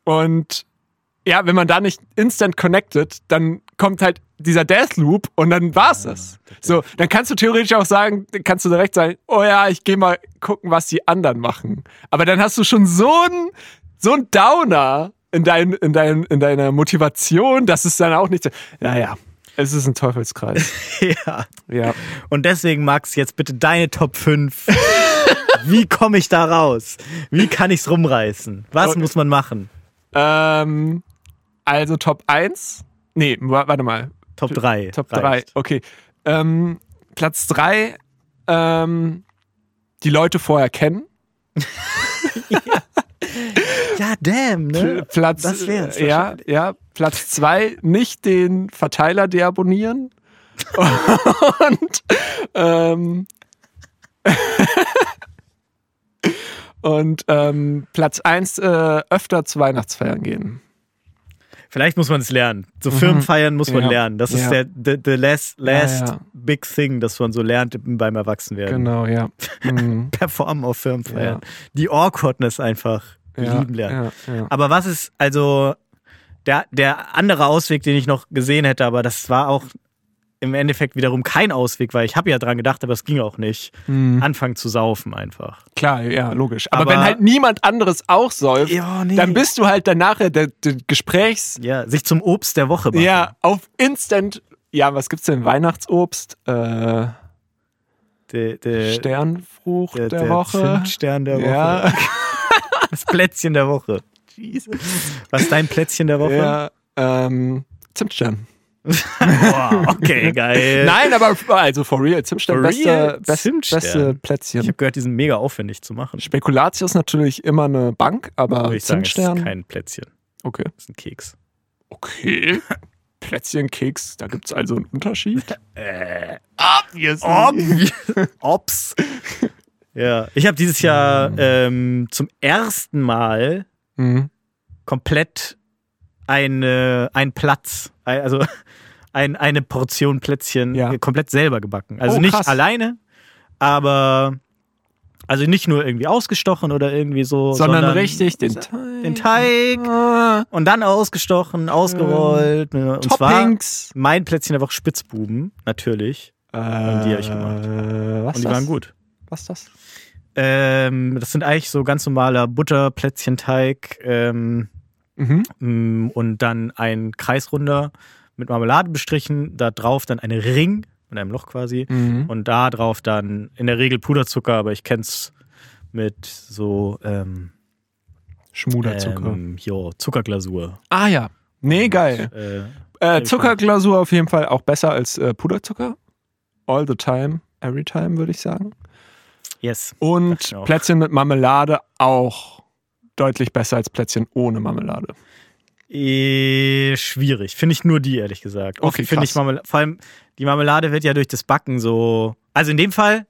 und ja, wenn man da nicht instant connected, dann kommt halt dieser Deathloop und dann war's das. So, dann kannst du theoretisch auch sagen, kannst du direkt sagen, oh ja, ich gehe mal gucken, was die anderen machen. Aber dann hast du schon so ein so ein Downer in dein, in dein, in deiner Motivation, dass es dann auch nicht. Naja, es ist ein Teufelskreis. ja. ja. Und deswegen, Max, jetzt bitte deine Top 5. Wie komme ich da raus? Wie kann ich's rumreißen? Was Okay. muss man machen? Ähm, also Top 1. Nee, wa- warte mal. Top 3. Top 3, okay. Ähm, Platz 3, ähm, die Leute vorher kennen. Ja, damn, ne? Pl- Platz, das wär's äh, ja, ja. Platz 2, nicht den Verteiler deabonnieren. Und, ähm, und ähm, Platz 1, äh, öfter zu Weihnachtsfeiern gehen. Vielleicht muss man es lernen. So Firmenfeiern muss man Mhm. Ja. lernen. Das ist Ja. der the, the last, last Ja, ja. big thing, das man so lernt beim Erwachsenwerden. Genau, ja. Mhm. Performen auf Firmenfeiern. Ja. Die Awkwardness einfach ja, lieben lernen. Ja, ja. Aber was ist, also, der, der andere Ausweg, den ich noch gesehen hätte, aber das war auch im Endeffekt wiederum kein Ausweg, weil ich habe ja dran gedacht, aber es ging auch nicht. Mhm. Anfangen zu saufen einfach. Klar, ja, logisch. Aber, Aber- wenn halt niemand anderes auch säuft, Ja, nee. dann bist du halt dann nachher der, der Gesprächs... Ja, sich zum Obst der Woche machen. Ja, auf Instant... Ja, was gibt's denn? Weihnachtsobst? Äh, Der, der, Sternfrucht der, der, der Woche? Zimtstern der Woche. Ja, Das Plätzchen der Woche. Was ist dein Plätzchen der Woche? ja ähm, Zimtstern. Boah, okay, geil. Nein, aber also for real, Zimtstern, For beste, real? best, Zimtstern? beste Ich Plätzchen. habe gehört, die sind mega aufwendig zu machen. Spekulatius natürlich immer eine Bank, aber ich sagen, es ist Zimtstern... kein Plätzchen. okay. Es ist ein Keks. Okay. Plätzchen, Keks, da gibt's also einen Unterschied? Äh, Obviously. Ops. Ja, ich habe dieses Jahr ähm, zum ersten Mal Mhm. komplett eine, einen Platz, ein- also ein, eine Portion Plätzchen Ja. komplett selber gebacken. Also Oh, nicht alleine, aber also nicht nur irgendwie ausgestochen oder irgendwie so, Sondern, sondern richtig den Teig. den Teig Ah, und dann ausgestochen, ausgerollt. ne, Und zwar Toppings. mein Plätzchen der Woche Spitzbuben, natürlich. Äh, die hab ich gemacht. Und die das? waren gut. Was ist das? Ähm, das sind eigentlich so ganz normaler Butterplätzchenteig ähm, Mhm. mm, und dann ein Kreisrunder mit Marmelade bestrichen, da drauf dann eine Ring mit einem Loch quasi Mhm. und da drauf dann in der Regel Puderzucker, aber ich kenn's mit so ähm, Schmuderzucker. ähm, jo, Zuckerglasur. ah ja. Nee, geil. Äh, Äh, Zuckerglasur auf jeden Fall auch besser als äh, Puderzucker. All the time, every time, würde ich sagen. Yes. Und. Plätzchen mit Marmelade auch deutlich besser als Plätzchen ohne Marmelade. Eh, schwierig. Finde ich nur die, ehrlich gesagt. Oft Okay, finde ich. Marmelade. Vor allem, die Marmelade wird ja durch das Backen so. Also in dem Fall,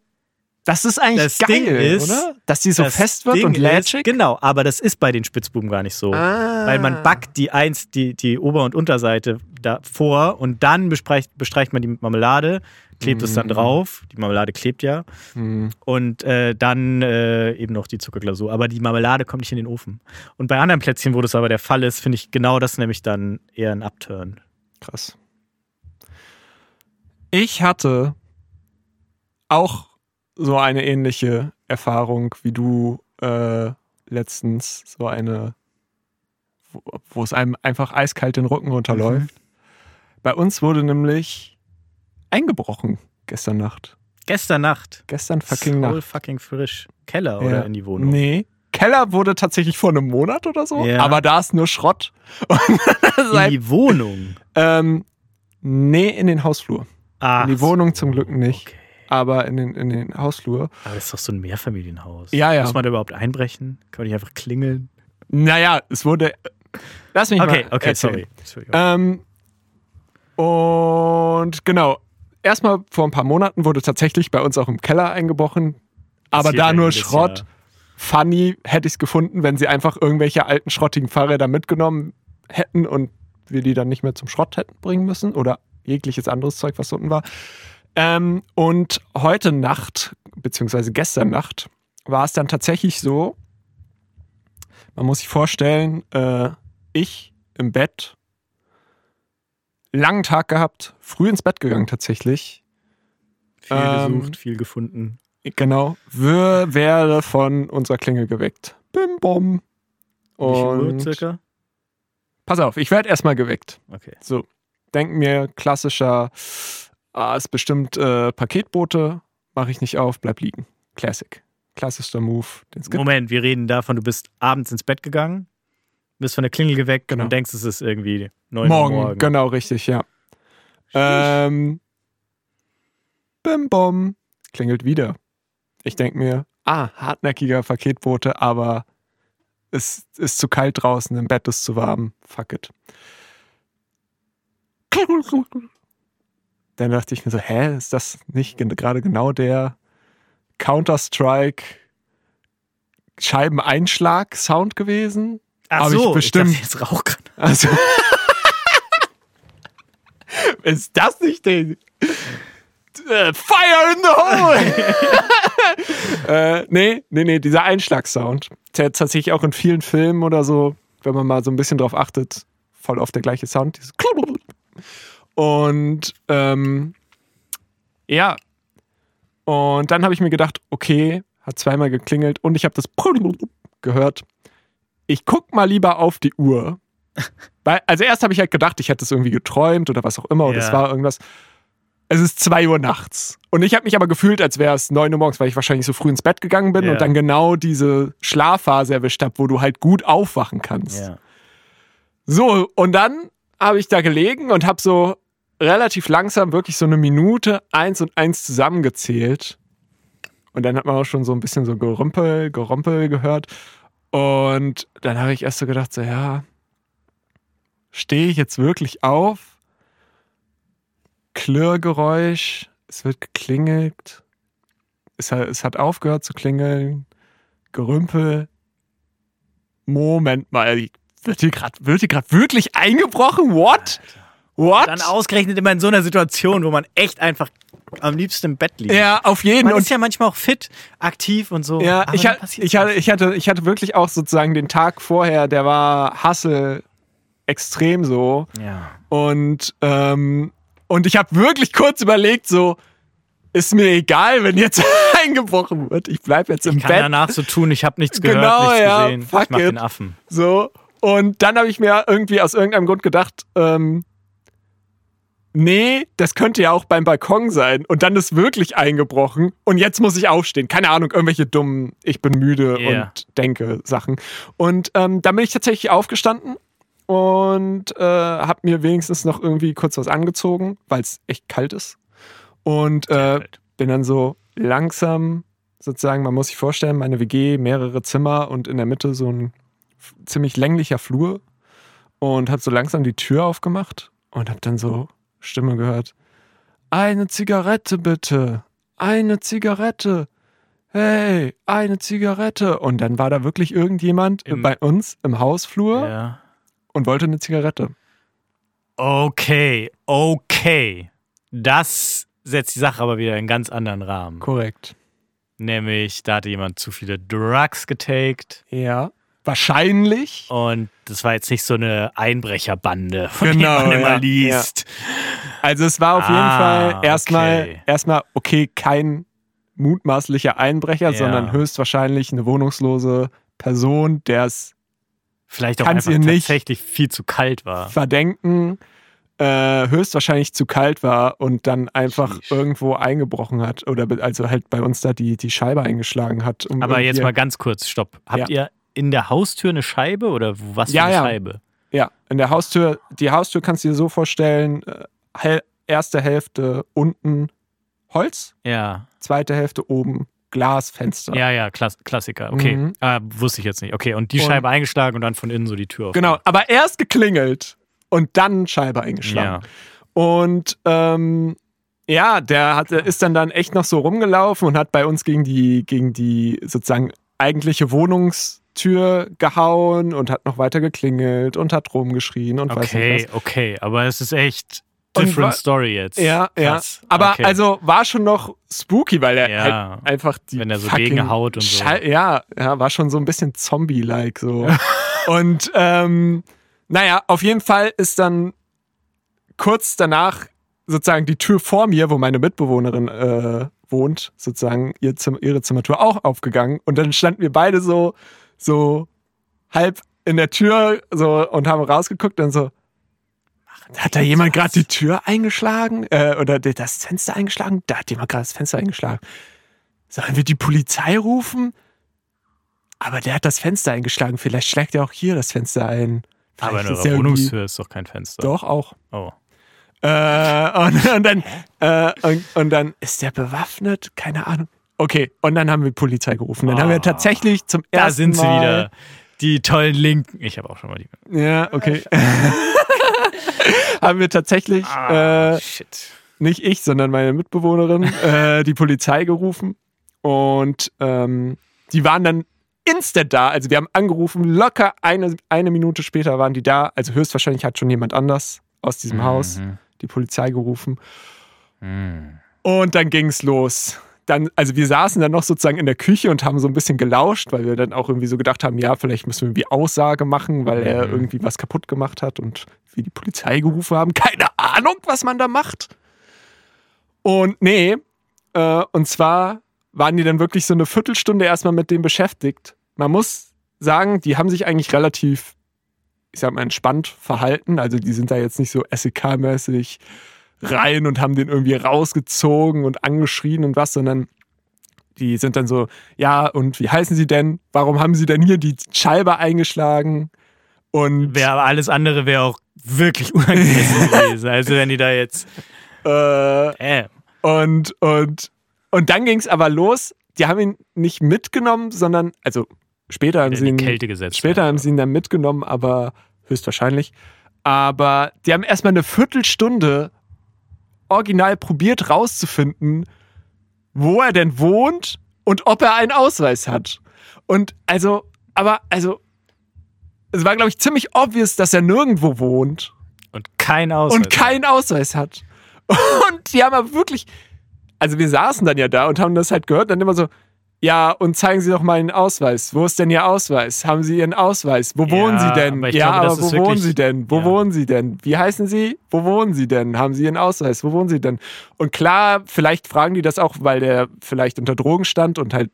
Das ist eigentlich Das geil, Ding ist, oder? Dass die so das fest wird Ding und ist- lätschig. Genau, aber das ist bei den Spitzbuben gar nicht so. Ah. Weil man backt die eins, die, die Ober- und Unterseite davor und dann bestreicht, bestreicht man die mit Marmelade, klebt es dann Mhm. drauf. Die Marmelade klebt ja. Hm. Und äh, dann äh, eben noch die Zuckerglasur. Aber die Marmelade kommt nicht in den Ofen. Und bei anderen Plätzchen, wo das aber der Fall ist, finde ich genau das nämlich dann eher ein Upturn. Krass. Ich hatte auch so eine ähnliche Erfahrung wie du äh, letztens, so eine, wo, wo es einem einfach eiskalt den Rücken runterläuft. Bei uns wurde nämlich eingebrochen gestern Nacht. Gestern Nacht. Gestern fucking Voll Nacht. fucking frisch. Keller Ja. oder in die Wohnung? Nee. Keller wurde tatsächlich vor einem Monat oder so, Ja. aber da ist nur Schrott. In die Wohnung. ähm, nee, in den Hausflur. Ah, in die Wohnung zum Glück nicht, Okay. aber in den, in den Hausflur. Aber das ist doch so ein Mehrfamilienhaus. Ja, ja. Muss man da überhaupt einbrechen? Kann man nicht einfach klingeln? Naja, es wurde. Lass mich Okay, mal okay, erzählen. sorry. Entschuldigung. Ähm, und genau, erstmal vor ein paar Monaten wurde tatsächlich bei uns auch im Keller eingebrochen, aber da ja nur Schrott. Jahr. Funny hätte ich es gefunden, wenn sie einfach irgendwelche alten schrottigen Fahrräder mitgenommen hätten und wir die dann nicht mehr zum Schrott hätten bringen müssen oder jegliches anderes Zeug, was unten war. Ähm, und heute Nacht, beziehungsweise gestern Nacht, war es dann tatsächlich so, man muss sich vorstellen, äh, ich im Bett, langen Tag gehabt, früh ins Bett gegangen tatsächlich. Viel ähm, gesucht, viel gefunden. Genau, wir werde von unserer Klingel geweckt. Bim bom. Und circa? pass auf, ich werde erstmal geweckt. Okay. So, denk mir, klassischer, ah, ist bestimmt äh, Paketbote, mache ich nicht auf, bleib liegen. Classic. Klassischster Move. Moment, wir reden davon, du bist abends ins Bett gegangen, bist von der Klingel geweckt Genau. und denkst, es ist irgendwie 9 Morgen, Uhr morgen. genau, richtig, ja. Ähm, bim bom, klingelt wieder. Ich denke mir, ah, hartnäckiger Paketbote, aber es ist zu kalt draußen, im Bett ist zu warm, fuck it. Dann dachte ich mir so, hä, ist das nicht gerade genau der Counter-Strike Scheibeneinschlag-Sound gewesen? Ach Hab ich so, bestimmt. Ich jetzt Rauchgranate. Also. ist das nicht der. Äh, Fire in the hole! äh, nee, nee, nee, dieser Einschlagsound. Der tatsächlich auch in vielen Filmen oder so, wenn man mal so ein bisschen drauf achtet, voll oft der gleiche Sound. Dieses Und ähm, ja. Und dann habe ich mir gedacht, okay, hat zweimal geklingelt und ich habe das gehört. Ich guck mal lieber auf die Uhr. Weil, also erst habe ich halt gedacht, ich hätte es irgendwie geträumt oder was auch immer. Und es Ja. war irgendwas. Es ist 2 Uhr nachts. Und ich habe mich aber gefühlt, als wäre es 9 Uhr morgens, weil ich wahrscheinlich so früh ins Bett gegangen bin Ja. und dann genau diese Schlafphase erwischt habe, wo du halt gut aufwachen kannst. Ja. So, und dann habe ich da gelegen und habe so relativ langsam wirklich so eine Minute eins und eins zusammengezählt. Und dann hat man auch schon so ein bisschen so Gerümpel, Gerompel gehört. Und dann habe ich erst so gedacht, so ja, stehe ich jetzt wirklich auf? Klirrgeräusch, es wird geklingelt, es hat, aufgehört zu klingeln, Gerümpel. Moment mal, wird hier gerade wirklich eingebrochen? What? What? Dann ausgerechnet immer in so einer Situation, wo man echt einfach am liebsten im Bett liegt. ja, auf jeden Man und ist ja manchmal auch fit, aktiv und so. Ja, ich, dann ha- passiert's ich, hatte, ich, hatte, ich hatte wirklich auch sozusagen den Tag vorher, der war Hassel extrem so. Ja. Und, ähm, und ich habe wirklich kurz überlegt, so, ist mir egal, wenn jetzt eingebrochen wird. Ich bleib jetzt im Kann Bett. danach so tun, ich habe nichts gehört, Genau, nichts ja, gesehen. fuck ich mach it. den Affen. So. Und dann habe ich mir irgendwie aus irgendeinem Grund gedacht, ähm, nee, das könnte ja auch beim Balkon sein. Und dann ist wirklich eingebrochen. Und jetzt muss ich aufstehen. Keine Ahnung, irgendwelche dummen, ich bin müde Ja. und denke Sachen. Und ähm, dann bin ich tatsächlich aufgestanden und äh, habe mir wenigstens noch irgendwie kurz was angezogen, weil es echt kalt ist. Und äh, bin dann so langsam sozusagen, man muss sich vorstellen, meine WG, mehrere Zimmer und in der Mitte so ein ziemlich länglicher Flur und habe so langsam die Tür aufgemacht und habe dann so Stimme gehört. Eine Zigarette bitte, eine Zigarette. Hey, eine Zigarette. Und dann war da wirklich irgendjemand Im- bei uns im Hausflur Ja. und wollte eine Zigarette. Okay, okay. Das setzt die Sache aber wieder in einen ganz anderen Rahmen. Korrekt. Nämlich, da hatte jemand zu viele Drugs getaked Ja. Wahrscheinlich. und das war jetzt nicht so eine Einbrecherbande, von Genau, der man immer ja, liest. Also es war auf jeden Ah, Fall erstmal okay. erstmal okay, kein mutmaßlicher Einbrecher, Ja. sondern höchstwahrscheinlich eine wohnungslose Person, der es Vielleicht auch einfach tatsächlich viel zu kalt war. verdenken, äh, höchstwahrscheinlich zu kalt war und dann einfach Sheesh. irgendwo eingebrochen hat oder also halt bei uns da die, die Scheibe eingeschlagen hat. Um Aber jetzt mal ganz kurz, stopp. Habt ihr in der Haustür eine Scheibe oder was für Ja, eine ja. Scheibe? Ja, in der Haustür, die Haustür kannst du dir so vorstellen, äh, erste Hälfte unten Holz, Ja, zweite Hälfte oben Glasfenster. ja, ja, Klass Klassiker. Okay, Mhm. ah, wusste ich jetzt nicht. Okay, und die Und- Scheibe eingeschlagen und dann von innen so die Tür auf. Genau, aber erst geklingelt und dann Scheibe eingeschlagen. Ja. Und ähm, ja, der hat, ist dann dann echt noch so rumgelaufen und hat bei uns gegen die, gegen die sozusagen eigentliche Wohnungstür gehauen und hat noch weiter geklingelt und hat rumgeschrien und weiß nicht Okay, okay, aber es ist echt different wa- story jetzt. was. Ja, Krass. ja. Aber okay. also war schon noch spooky, weil er Ja. halt einfach die. Wenn er so gegenhaut und so. Schei- Ja, ja, war schon so ein bisschen Zombie-like so. und ähm, naja, auf jeden Fall ist dann kurz danach sozusagen die Tür vor mir, wo meine Mitbewohnerin äh, wohnt, sozusagen ihr Zim ihre Zimmertür auch aufgegangen. Und dann standen wir beide so, so halb in der Tür so und haben rausgeguckt und so. Hat da jemand gerade die Tür eingeschlagen? Äh, oder das Fenster eingeschlagen? Da hat jemand gerade das Fenster eingeschlagen. Sollen wir die Polizei rufen? Aber der hat das Fenster eingeschlagen. Vielleicht schlägt er auch hier das Fenster ein. aber in Vielleicht ist eurer er Wohnungstür ist doch kein Fenster. Doch, auch. Oh. Äh, und, und, dann, äh, und, und dann ist der bewaffnet? Keine Ahnung. Okay, und dann haben wir Polizei gerufen. Dann haben wir Ah. tatsächlich zum Da ersten sind sie Mal, wieder. Die tollen Linken. Ich habe auch schon mal die. Ja, okay. haben wir tatsächlich, Ah, äh, shit. nicht ich, sondern meine Mitbewohnerin, äh, die Polizei gerufen. Und ähm, die waren dann instant da. Also wir haben angerufen, locker eine, eine Minute später waren die da. Also höchstwahrscheinlich hat schon jemand anders aus diesem Haus Mhm. die Polizei gerufen. Mhm. Und dann ging's los. Dann, also wir saßen dann noch sozusagen in der Küche und haben so ein bisschen gelauscht, weil wir dann auch irgendwie so gedacht haben, ja, vielleicht müssen wir irgendwie Aussage machen, weil er Mhm. irgendwie was kaputt gemacht hat und wir die Polizei gerufen haben. Keine Ahnung, was man da macht. Und nee, äh, und zwar waren die dann wirklich so eine Viertelstunde erstmal mit dem beschäftigt. Man muss sagen, die haben sich eigentlich relativ, ich sag mal, entspannt verhalten. Also die sind da jetzt nicht so SEK-mäßig rein und haben den irgendwie rausgezogen und angeschrien und was, sondern die sind dann so, ja, und wie heißen sie denn? Warum haben sie denn hier die Scheibe eingeschlagen? Und Wär, aber alles andere wäre auch wirklich unangemessen gewesen. Also wenn die da jetzt. äh, Und, und, und dann ging es aber los. Die haben ihn nicht mitgenommen, sondern, also später haben in sie ihn, Kälte gesetzt. später haben sie ihn dann mitgenommen, aber höchstwahrscheinlich. Aber die haben erstmal eine Viertelstunde original probiert rauszufinden, wo er denn wohnt und ob er einen Ausweis hat. Und also, aber also, es war, glaube ich, ziemlich obvious, dass er nirgendwo wohnt Und kein Ausweis. und keinen Ausweis hat. Und die haben aber wirklich, also wir saßen dann ja da und haben das halt gehört, dann immer so, ja, und zeigen Sie doch mal Ihren Ausweis. Wo ist denn Ihr Ausweis? Haben Sie Ihren Ausweis? Wo Ja, wohnen Sie denn? aber ja, glaube, aber wo wohnen Sie denn? Wo ja. wohnen Sie denn? Wie heißen Sie? Wo wohnen Sie denn? Haben Sie Ihren Ausweis? Wo wohnen Sie denn? Und klar, vielleicht fragen die das auch, weil der vielleicht unter Drogen stand und halt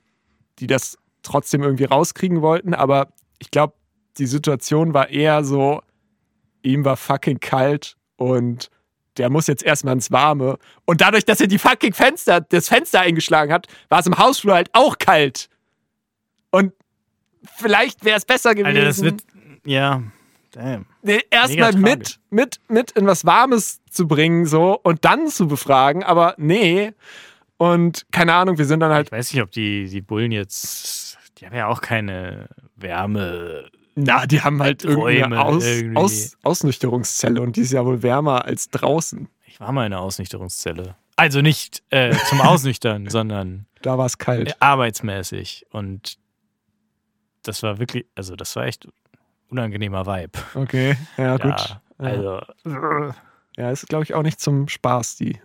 die das trotzdem irgendwie rauskriegen wollten, aber ich glaube, die Situation war eher so, ihm war fucking kalt und der muss jetzt erstmal ins Warme. Und dadurch, dass er die fucking Fenster, das Fenster eingeschlagen hat, war es im Hausflur halt auch kalt. Und vielleicht wäre es besser gewesen, Alter, das wird. Ja. Damn. erstmal mit, mit, mit in was Warmes zu bringen, so und dann zu befragen, aber nee. Und keine Ahnung, wir sind dann halt Ich weiß nicht, ob die, die Bullen jetzt. Die haben ja auch keine Wärme. Na, die haben halt irgendeine Räume Aus, irgendwie. Aus, Ausnüchterungszelle und die ist ja wohl wärmer als draußen. Ich war mal in einer Ausnüchterungszelle. Also nicht äh, zum Ausnüchtern, sondern Da war es kalt. äh, arbeitsmäßig. Und das war wirklich, also das war echt unangenehmer Vibe. Okay, ja, gut. Ja, also, Ja, ist, glaube ich, auch nicht zum Spaß, die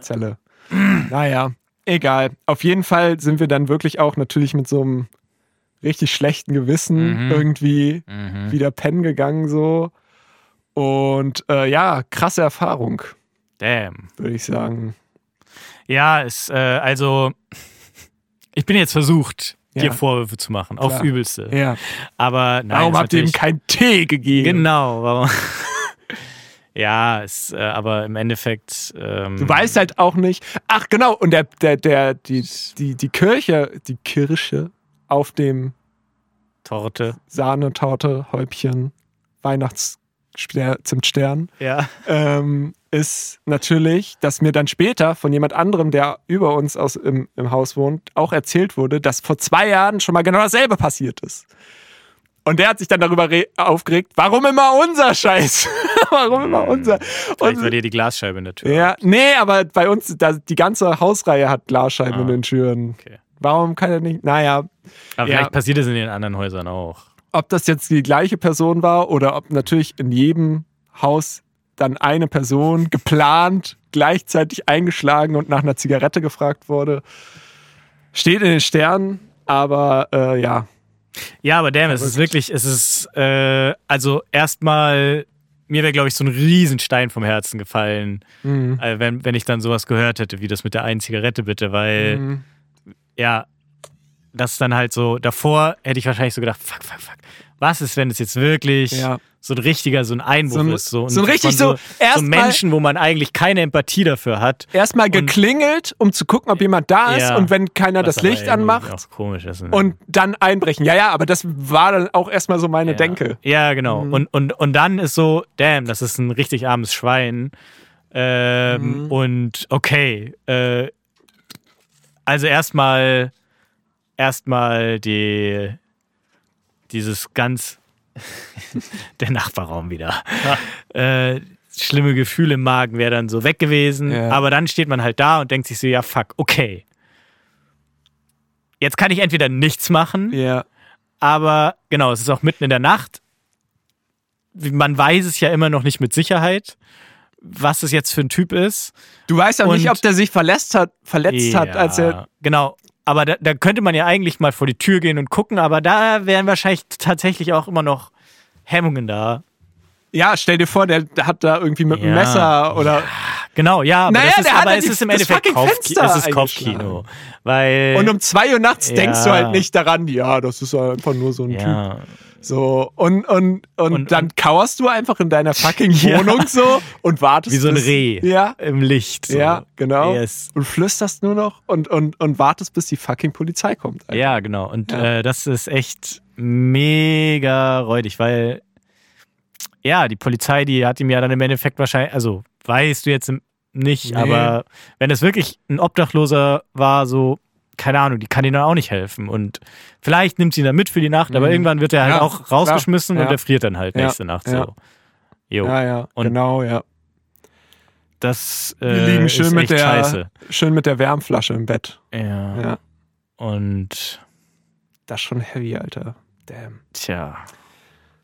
Zelle. naja, egal. Auf jeden Fall sind wir dann wirklich auch natürlich mit so einem richtig schlechten Gewissen Mhm. irgendwie mhm. wieder pennen gegangen so. Und äh, ja, krasse Erfahrung, damn. würde ich sagen. Ja, es, äh, also, Ich bin jetzt versucht, Ja. dir Vorwürfe zu machen, Klar. auf Übelste. Ja. Aber nein, Warum habt ihr ihm keinen Tee gegeben? Genau, warum? ja, es, äh, aber im Endeffekt. Ähm, Du weißt halt auch nicht. Ach genau, und der, der, der, die, die, die Kirche, die Kirsche auf dem Torte. Sahnetorte, Häubchen, Weihnachtszimtstern, Ja. ähm, ist natürlich, dass mir dann später von jemand anderem, der über uns aus, im, im Haus wohnt, auch erzählt wurde, dass vor zwei Jahren schon mal genau dasselbe passiert ist. Und der hat sich dann darüber re- aufgeregt, warum immer unser Scheiß? warum immer unser? Vielleicht war dir die Glasscheibe in der Tür. ja, nee, aber bei uns, da, die ganze Hausreihe hat Glasscheiben Ah, in den Türen. Okay. Warum kann er nicht? Naja, Aber Ja. vielleicht passiert es in den anderen Häusern auch. ob das jetzt die gleiche Person war oder ob natürlich in jedem Haus dann eine Person geplant, gleichzeitig eingeschlagen und nach einer Zigarette gefragt wurde, steht in den Sternen. Aber äh, ja, Ja, aber damn, es ist wirklich, es ist, äh, also erstmal, mir wäre, glaube ich, so ein Riesenstein vom Herzen gefallen, Mhm. äh, wenn, wenn ich dann sowas gehört hätte, wie das mit der einen Zigarette bitte, weil, Mhm. Ja, das ist dann halt so, davor hätte ich wahrscheinlich so gedacht, fuck, fuck, fuck. Was ist, wenn es jetzt wirklich Ja. so ein richtiger, so ein Einwurf So ein- ist? So, so ein richtig so, so, Menschen, wo man eigentlich keine Empathie dafür hat. erstmal geklingelt, um zu gucken, ob jemand da ist Ja. und wenn keiner das Licht anmacht. Auch komisch ist. ne? und dann einbrechen. Ja, ja, aber das war dann auch erstmal so meine ja. Denke. Ja, genau. Mhm. Und, und, und dann ist so, damn, das ist ein richtig armes Schwein. Ähm, Mhm. Und okay, äh, also erstmal, erstmal die, dieses ganz, der Nachbarraum wieder. Äh, schlimme Gefühle im Magen wäre dann so weg gewesen. Ja. Aber dann steht man halt da und denkt sich so, ja, fuck, okay. Jetzt kann ich entweder nichts machen Ja. aber genau, es ist auch mitten in der Nacht. Man weiß es ja immer noch nicht mit Sicherheit, was es jetzt für ein Typ ist. Du weißt auch nicht, ob der sich verletzt hat, verletzt hat, Ja, als er. Genau. Aber da, da könnte man ja eigentlich mal vor die Tür gehen und gucken, aber da wären wahrscheinlich tatsächlich auch immer noch Hemmungen da. Ja, stell dir vor, der hat da irgendwie mit einem Ja. Messer oder. Genau, ja, aber, Naja, das ist, der hat aber ja es die- ist im das Endeffekt Fenster es ist. Kopfkino. Weil. Und um zwei Uhr nachts Ja. denkst du halt nicht daran, ja, das ist einfach nur so ein Typ. Ja, So, und, und, und, Und- dann kauerst du einfach in deiner fucking Ja. Wohnung so und wartest. wie so ein bis- Reh Ja, im Licht. So. ja, genau. Yes. Und flüsterst nur noch und, und, und wartest, bis die fucking Polizei kommt. Alter. Ja, genau. Und Ja. Äh, das ist echt mega räudig, weil ja, die Polizei, die hat ihm ja dann im Endeffekt wahrscheinlich, also weißt du jetzt nicht, Nee. aber wenn es wirklich ein Obdachloser war, so, keine Ahnung, die kann ihm dann auch nicht helfen. Und vielleicht nimmt sie ihn dann mit für die Nacht, aber Mhm. irgendwann wird er halt Ja, auch rausgeschmissen klar. und er friert dann halt Ja, nächste Nacht ja. so. Jo, Ja, ja, Und- genau, ja. das äh, Wir liegen schön ist mit, der, scheiße. schön mit der Wärmflasche im Bett. Ja. Ja. Und Das ist schon heavy, Alter. Damn. Tja.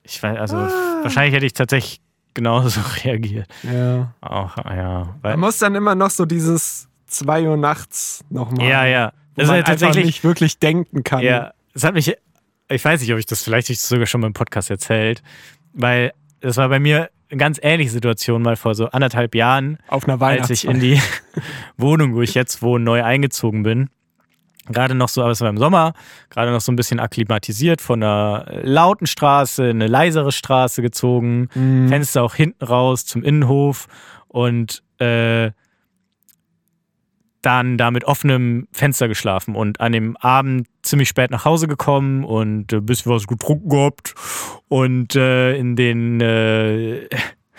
Ich weiß, also Ah. wahrscheinlich hätte ich tatsächlich genauso reagiert. Ja. Auch, ja. Weil, Man muss dann immer noch so dieses 2 Uhr nachts nochmal. ja, ja. Wo Das man ja einfach nicht wirklich denken kann. Ja, es hat mich. Ich weiß nicht, ob ich das vielleicht ich das sogar schon mal im Podcast erzählt, weil das war bei mir eine ganz ähnliche Situation mal vor so anderthalb Jahren, Auf einer als ich in die Wohnung, wo ich jetzt wohne, neu eingezogen bin. Gerade noch so, aber es war im Sommer, gerade noch so ein bisschen akklimatisiert, von einer lauten Straße in eine leisere Straße gezogen, Mhm. Fenster auch hinten raus zum Innenhof und äh, dann da mit offenem Fenster geschlafen und an dem Abend ziemlich spät nach Hause gekommen und ein bisschen was getrunken gehabt und äh, in den äh,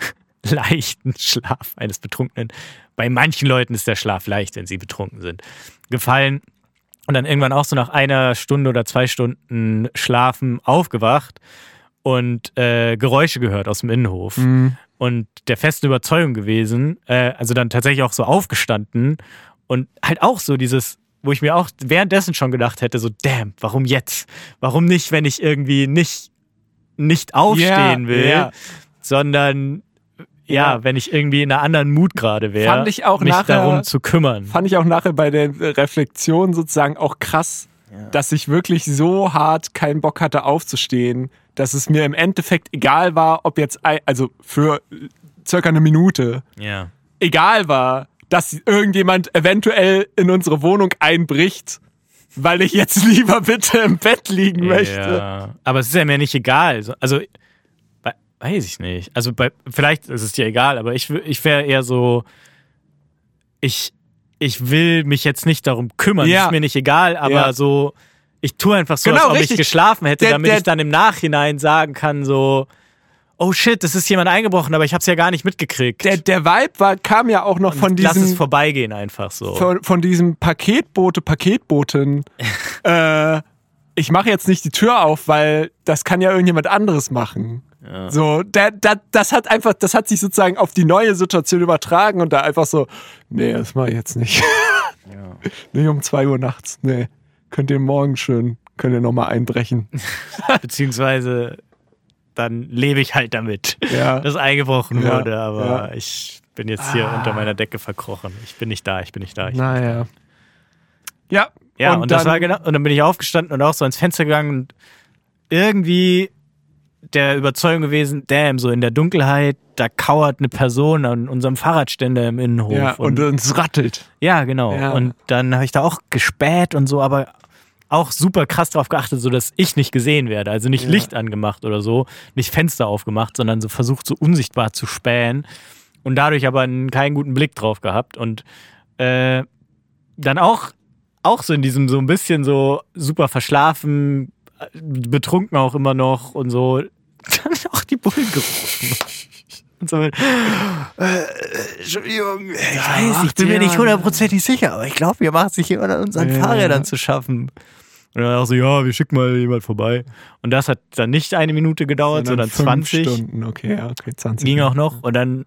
leichten Schlaf eines Betrunkenen. Bei manchen Leuten ist der Schlaf leicht, wenn sie betrunken sind. Gefallen und dann irgendwann auch so nach einer Stunde oder zwei Stunden Schlafen aufgewacht und äh, Geräusche gehört aus dem Innenhof Mhm. und der festen Überzeugung gewesen, äh, also dann tatsächlich auch so aufgestanden und halt auch so dieses, wo ich mir auch währenddessen schon gedacht hätte, so damn, warum jetzt? Warum nicht, wenn ich irgendwie nicht, nicht aufstehen Ja, will, ja. sondern ja, Ja. wenn ich irgendwie in einer anderen Mut gerade wäre, Fand ich auch mich nachher- darum zu kümmern. Fand ich auch nachher bei der Reflexion sozusagen auch krass, dass ich wirklich so hart keinen Bock hatte aufzustehen, dass es mir im Endeffekt egal war, ob jetzt, also für circa eine Minute, Ja. egal war, dass irgendjemand eventuell in unsere Wohnung einbricht weil ich jetzt lieber bitte im Bett liegen möchte. Ja. Aber es ist ja mir nicht egal. So- Also, weiß ich nicht. Also, bei, vielleicht ist es dir egal, aber ich, ich wäre eher so, ich, ich will mich jetzt nicht darum kümmern. Ja. Ist mir nicht egal, aber Ja. so, ich tue einfach so, Genau, als ob richtig. ich geschlafen hätte, Der- damit der- ich dann im Nachhinein sagen kann, so, oh shit, es ist jemand eingebrochen, aber ich habe es ja gar nicht mitgekriegt. Der, der Vibe war, kam ja auch noch von Lass es diesem, vorbeigehen einfach so. von, von diesem Paketbote, Paketboten. äh, ich mache jetzt nicht die Tür auf, weil das kann ja irgendjemand anderes machen. So, der, der, das hat einfach, das hat sich sozusagen auf die neue Situation übertragen und da einfach so, nee, das mache ich jetzt nicht. nicht um zwei Uhr nachts. Nee. Könnt ihr morgen schön, könnt ihr nochmal einbrechen. Beziehungsweise dann lebe ich halt damit, Ja. dass eingebrochen Ja, wurde, aber ja. Ah. ich bin jetzt hier unter meiner Decke verkrochen. Ich bin nicht da, ich bin nicht da. Ich Naja. Ja. ja, und, das dann- war genau, und dann bin ich aufgestanden und auch so ans Fenster gegangen und irgendwie der Überzeugung gewesen, damn, so in der Dunkelheit, da kauert eine Person an unserem Fahrradständer im Innenhof. Ja, und uns rattelt. Ja, genau. Ja. Und dann habe ich da auch gespäht und so, aber auch super krass darauf geachtet, so dass ich nicht gesehen werde. Also nicht Licht angemacht oder so, nicht Fenster aufgemacht, sondern so versucht, so unsichtbar zu spähen und dadurch aber einen- keinen guten Blick drauf gehabt. Und äh, dann auch, auch so in diesem so ein bisschen so super verschlafen, äh, betrunken auch immer noch und so, dann auch die Bullen gerufen. Und so mit, Entschuldigung, ich weiß, ich bin mir nicht hundertprozentig sicher, aber ich glaube, wir machen sich jemand an unseren Ja. Fahrrädern zu schaffen. Und dann auch so, ja, wir schicken mal jemand vorbei. Und das hat dann nicht eine Minute gedauert, sondern, fünf 20. Stunden, okay, ja, okay, 20. Ging auch noch. Und dann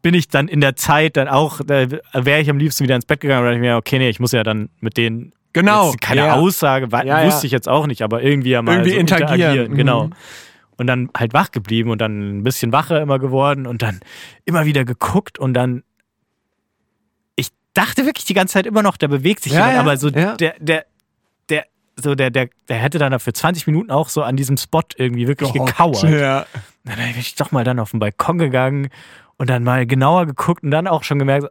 bin ich dann in der Zeit dann auch, da wäre ich am liebsten wieder ins Bett gegangen, weil ich mir, okay, nee, ich muss ja dann mit denen Genau. Keine ja. Aussage, Ja, ja. wusste ich jetzt auch nicht, aber irgendwie ja mal Irgendwie so interagieren. Genau. Mhm. Und dann halt wach geblieben und dann ein bisschen wacher immer geworden und dann immer wieder geguckt und dann. Ich dachte wirklich die ganze Zeit immer noch, da bewegt sich Ja, jemand, ja, aber so ja. der, der, der, so der, der, der hätte dann für 20 Minuten auch so an diesem Spot irgendwie wirklich Gehockt. gekauert. Ja. Dann bin ich doch mal dann auf den Balkon gegangen und dann mal genauer geguckt und dann auch schon gemerkt,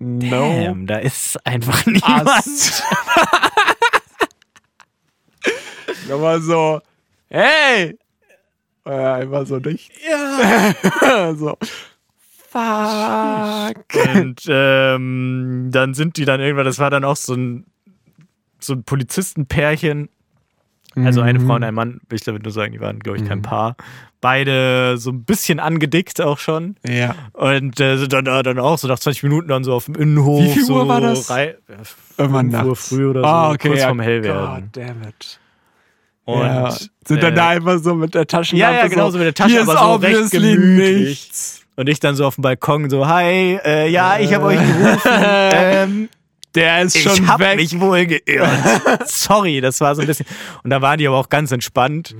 No. damn, da ist einfach niemand. Nochmal so, hey! Ja, einfach so nicht. Ja. so. Fuck. Und ähm, dann sind die dann irgendwann, das war dann auch so ein, so ein Polizistenpärchen, also eine Frau und ein Mann, will ich damit nur sagen, die waren, glaube ich, kein Paar. Beide so ein bisschen angedickt auch schon. Ja. Und äh, sind dann, äh, dann auch so nach 20 Minuten dann so auf dem Innenhof. Wie viel so Uhr war das? Rei Irgendwann 5 Uhr nachts. früh oder so, Ah, okay, kurz ja. vorm Hellwerden. God damn it. Und ja. Sind dann äh, da einfach so mit der Taschenlampe Ja, ja, genau so mit der Tasche, hier aber ist so recht gemütlich. nichts. Und ich dann so auf dem Balkon so, hi, äh, ja, ich habe euch gerufen. ähm, Der ist schon ich habe weg. mich wohl geirrt. Sorry, das war so ein bisschen. Und da waren die aber auch ganz entspannt.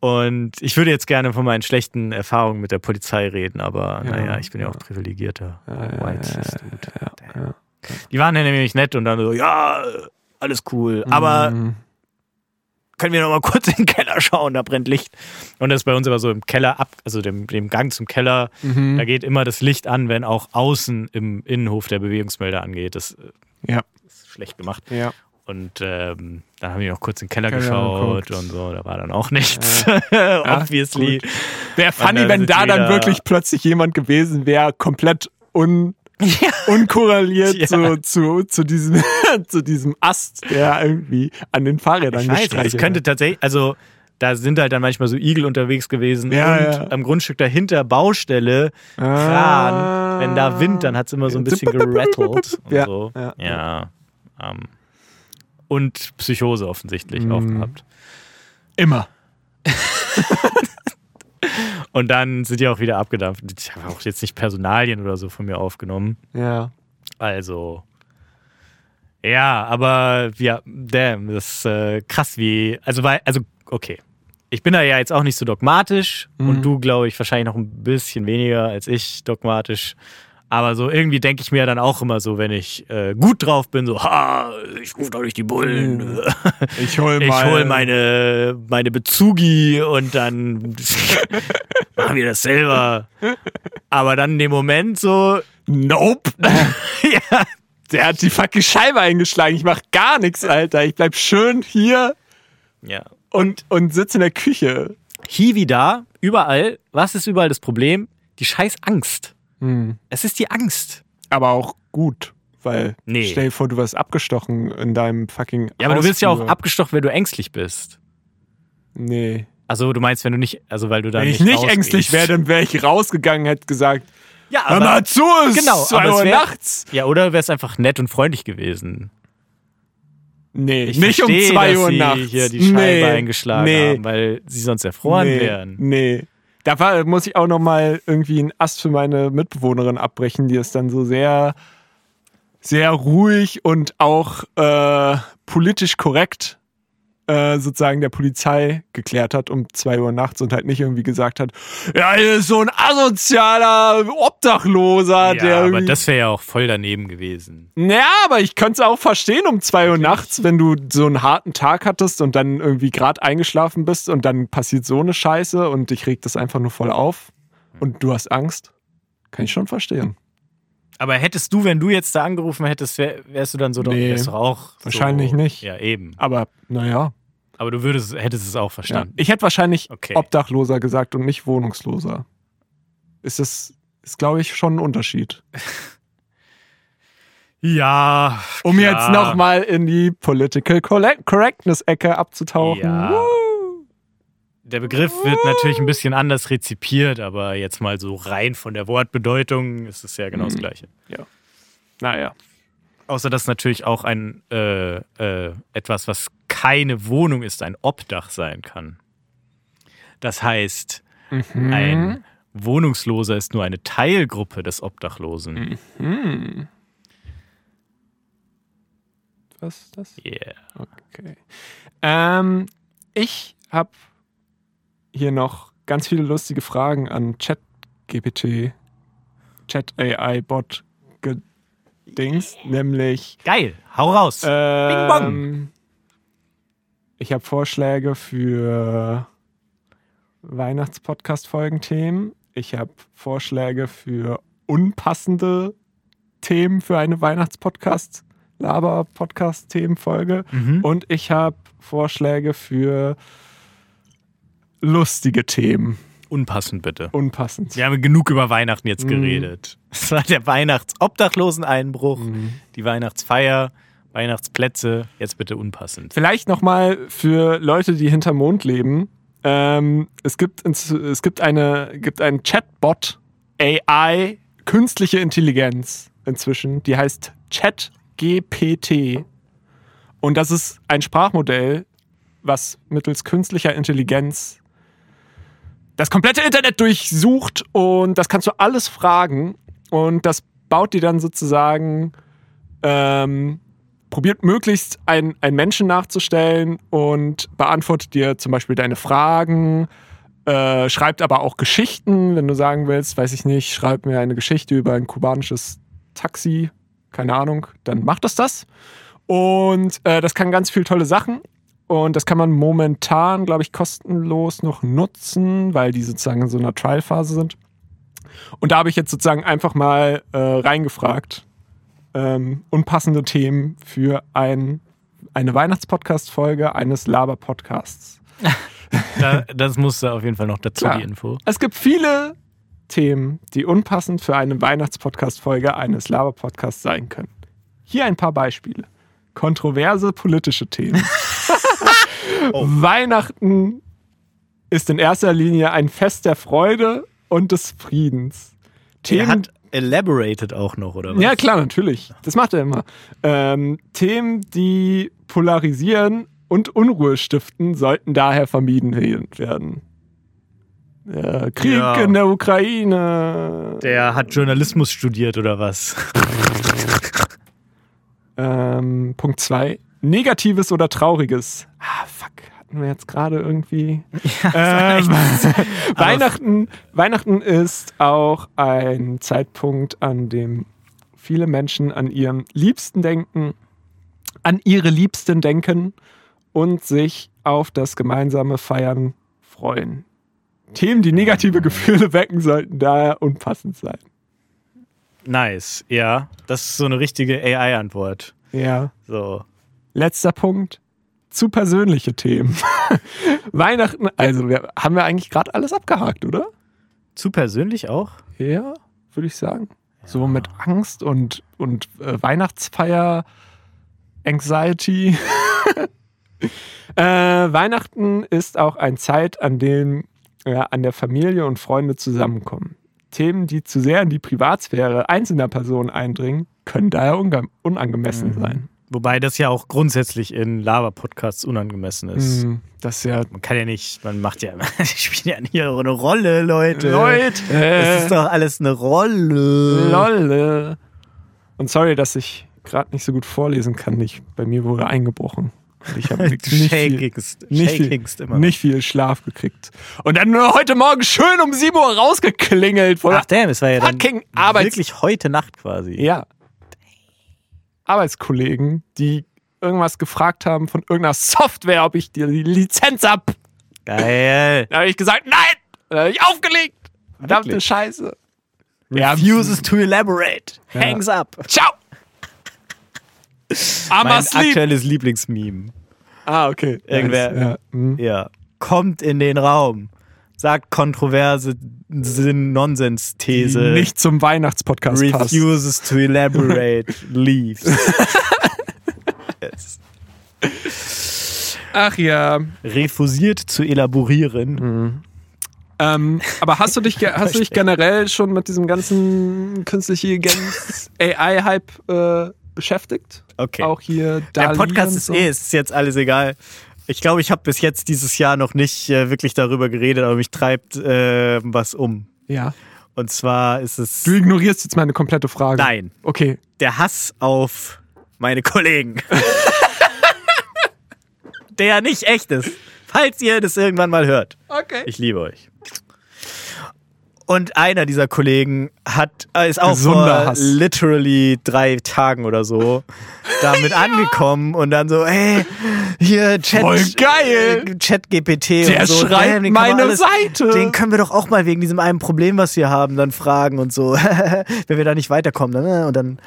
Und ich würde jetzt gerne von meinen schlechten Erfahrungen mit der Polizei reden, aber naja, ich bin ja auch privilegierter White Dude. Die waren ja nämlich nett und dann so, ja, alles cool, aber können wir noch mal kurz in den Keller schauen, da brennt Licht. Und das ist bei uns immer so im Keller ab, also dem, dem Gang zum Keller, da geht immer das Licht an, wenn auch außen im Innenhof der Bewegungsmelder angeht. Das äh, Ja. ist schlecht gemacht. Ja. Und ähm, dann haben wir noch kurz in den Keller Keller geschaut geguckt. und so, da war dann auch nichts. Obviously. Wäre funny, wenn da dann wirklich plötzlich jemand gewesen wäre, komplett un unkorreliert Ja. zu, zu, zu, diesem, zu diesem Ast, der irgendwie an den Fahrrädern Ich weiß gestreichelt es könnte tatsächlich, also da sind halt dann manchmal so Igel unterwegs gewesen Ja, und ja. am Grundstück dahinter Baustelle, Kran, wenn da Wind, dann hat es immer so ein bisschen gerattelt und Ja, so. ja. Ja. ähm, und Psychose offensichtlich Mhm. auch gehabt. Immer. Und dann sind die auch wieder abgedampft. Ich habe auch jetzt nicht Personalien oder so von mir aufgenommen. Ja. Also. Ja, aber ja, damn, das ist äh, krass wie. Also, weil, also, okay. Ich bin da ja jetzt auch nicht so dogmatisch und du, glaube ich, wahrscheinlich noch ein bisschen weniger als ich dogmatisch. Aber so irgendwie denke ich mir dann auch immer so, wenn ich äh, gut drauf bin, so, ha, ich rufe doch nicht die Bullen. Ich hol Ich hol meine, meine Bezugi und dann machen wir das selber. Aber dann in dem Moment so, Nope. ja, Der hat die fucking Scheibe eingeschlagen. Ich mach gar nichts, Alter. Ich bleib schön hier Ja. und, und sitze in der Küche. Hier wie da, überall. Was ist überall das Problem? Die scheiß Angst. Hm. Es ist die Angst. Aber auch gut, weil Nee. stell dir vor, du wirst abgestochen in deinem fucking Ja, aber du wirst ja auch abgestochen, wenn du ängstlich bist. Nee. Also du meinst, wenn du nicht, also weil du dann Wenn ich nicht nicht rausgehst. ängstlich wäre, dann wäre ich rausgegangen, hätte gesagt, Ja, hör aber, mal zu, es Genau, zwei aber es Uhr wär- nachts. ja, oder wär's einfach nett und freundlich gewesen. Nee, Ich nicht um verstehe, zwei dass Uhr sie nachts. hier die Scheibe nee, eingeschlagen nee, haben, weil sie sonst erfroren nee, wären. Nee. Da war, muss ich auch noch mal irgendwie einen Ast für meine Mitbewohnerin abbrechen, die ist dann so sehr, sehr ruhig und auch äh, politisch korrekt äh, sozusagen der Polizei geklärt hat um zwei Uhr nachts und halt nicht irgendwie gesagt hat, ja, hier ist so ein asozialer Obdachloser, der Ja, aber das wäre ja auch voll daneben gewesen. ja, aber ich könnte es auch verstehen um zwei Uhr nachts, wenn du so einen harten Tag hattest und dann irgendwie gerade eingeschlafen bist und dann passiert so eine Scheiße und dich regt das einfach nur voll auf und du hast Angst. Kann ich schon verstehen. Aber hättest du, wenn du jetzt da angerufen hättest, wär, wärst du dann so, doch- Nee, du auch wahrscheinlich so, nicht. Ja, eben. Aber naja. Aber du würdest, hättest es auch Ja. verstanden. Ich hätte wahrscheinlich Okay. Obdachloser gesagt und nicht Wohnungsloser. Ist das, ist glaube ich schon ein Unterschied. Ja. Um klar. jetzt nochmal in die Political Correct- Correctness-Ecke abzutauchen. Ja. Woo! Der Begriff wird natürlich ein bisschen anders rezipiert, aber jetzt mal so rein von der Wortbedeutung ist es ja genau das Gleiche. Naja. Außer dass natürlich auch ein äh, äh, etwas, was keine Wohnung ist, ein Obdach sein kann. Das heißt, Mhm. ein Wohnungsloser ist nur eine Teilgruppe des Obdachlosen. Mhm. Was ist das? Yeah. Okay. Ähm, ich habe hier noch ganz viele lustige Fragen an ChatGPT, Chat AI Bot Dings, nämlich Geil, hau raus. ähm, ich habe Vorschläge für Weihnachtspodcast-Folgenthemen. Ich habe Vorschläge für unpassende Themen für eine Weihnachtspodcast, Laber-Podcast-Themenfolge. Mhm. Und ich habe Vorschläge für lustige Themen. Unpassend bitte. Unpassend. Wir haben genug über Weihnachten jetzt Mhm. geredet. Es war der Weihnachtsobdachloseneinbruch, Mhm. die Weihnachtsfeier, Weihnachtsplätze. Jetzt bitte unpassend. Vielleicht nochmal für Leute, die hinterm Mond leben. Ähm, es gibt, es gibt, eine, gibt einen Chatbot, AI, künstliche Intelligenz inzwischen, die heißt ChatGPT. Und das ist ein Sprachmodell, was mittels künstlicher Intelligenz das komplette Internet durchsucht und das kannst du alles fragen und das baut dir dann sozusagen ähm, probiert möglichst einen, einen Menschen nachzustellen und beantwortet dir zum Beispiel deine Fragen, äh, schreibt aber auch Geschichten, wenn du sagen willst, weiß ich nicht, schreib mir eine Geschichte über ein kubanisches Taxi, keine Ahnung, dann macht es das. Und äh, das kann ganz viele tolle Sachen. Und das kann man momentan, glaube ich, kostenlos noch nutzen, weil die sozusagen in so einer Trial-Phase sind. Und da habe ich jetzt sozusagen einfach mal äh, reingefragt, ähm, unpassende Themen für ein, eine Weihnachtspodcast-Folge eines Laber-Podcasts. Da, das musste auf jeden Fall noch dazu, Klar. die Info. Es gibt viele Themen, die unpassend für eine Weihnachtspodcast-Folge eines Laber-Podcasts sein können. Hier ein paar Beispiele. Kontroverse politische Themen. Weihnachten ist in erster Linie ein Fest der Freude und des Friedens. Er Themen, hat elaborated auch noch, oder was? ja, klar, natürlich. Das macht er immer. Ähm, Themen, die polarisieren und Unruhe stiften, sollten daher vermieden werden. Der Krieg Ja. in der Ukraine. Der hat Journalismus studiert, oder was? Ähm, Punkt 2. Negatives oder Trauriges. Ah, fuck. Hatten wir jetzt gerade irgendwie. ähm, Weihnachten, Weihnachten ist auch ein Zeitpunkt, an dem viele Menschen an ihrem Liebsten denken, an ihre Liebsten denken und sich auf das gemeinsame Feiern freuen. Themen, die negative Gefühle wecken, sollten daher unpassend sein. Nice, ja. Das ist so eine richtige AI-Antwort. Ja. So. Letzter Punkt. Zu persönliche Themen. Weihnachten, also wir, haben wir eigentlich gerade alles abgehakt, oder? Zu persönlich auch? Ja, würde ich sagen. So mit Angst und, und äh, Weihnachtsfeier, Anxiety. äh, Weihnachten ist auch eine Zeit, an dem ja, an der Familie und Freunde zusammenkommen. Themen, die zu sehr in die Privatsphäre einzelner Personen eindringen, können daher unangemessen sein. Wobei das ja auch grundsätzlich in Lava-Podcasts unangemessen ist. Mhm, Das ja. Man kann ja nicht, man macht ja, man spielt ja hier eine Rolle, Leute. Leute! Es ist doch alles eine Rolle. Lolle. Und sorry, dass ich gerade nicht so gut vorlesen kann. Ich, bei mir wurde eingebrochen. Ich habe nicht, viel, shakingst, nicht, viel, shakingst immer. noch. nicht viel Schlaf gekriegt. Und dann nur heute Morgen schön um 7 Uhr rausgeklingelt. Ach damn, es war ja dann wirklich heute Nacht quasi. Ja. Arbeitskollegen, die irgendwas gefragt haben von irgendeiner Software, ob ich dir die Lizenz hab. Geil. Da habe ich gesagt, nein! Dann habe ich aufgelegt. Verdammte Wirklich? Scheiße. Ja, Refuses to elaborate. Ja. Hangs up. Ciao! I'm Mein asleep. aktuelles Lieblingsmeme. Ah, okay. Irgendwer- Ja, hm. Ja. Kommt in den Raum. Sagt kontroverse Sinn-Nonsens-These. Nicht zum Weihnachtspodcast passt. Refuses to elaborate. Leaves. yes. Ach ja. Refusiert zu elaborieren. Ähm, aber hast du dich, hast du dich generell schon mit diesem ganzen künstliche Intelligenz AI-Hype äh, beschäftigt? Okay. Auch hier Der Dali Podcast und ist so? eh, es ist jetzt alles egal. Ich glaube, ich habe bis jetzt dieses Jahr noch nicht äh, wirklich darüber geredet, aber mich treibt äh, was um. Ja. Und zwar ist es Du ignorierst jetzt meine komplette Frage. Nein. Okay. der Hass auf meine Kollegen. der nicht echt ist. Falls ihr das irgendwann mal hört. Okay. Ich liebe euch. Und einer dieser Kollegen hat, äh, ist auch Gesunder vor Hass. literally drei Tagen oder so damit angekommen und dann so, hey, hier Chat, Voll geil. äh, Chat GPT Der und so. schreibt man meine Seite. Den können wir doch auch mal wegen diesem einen Problem, was wir haben, dann fragen und so. Wenn wir da nicht weiterkommen, dann, äh, und dann,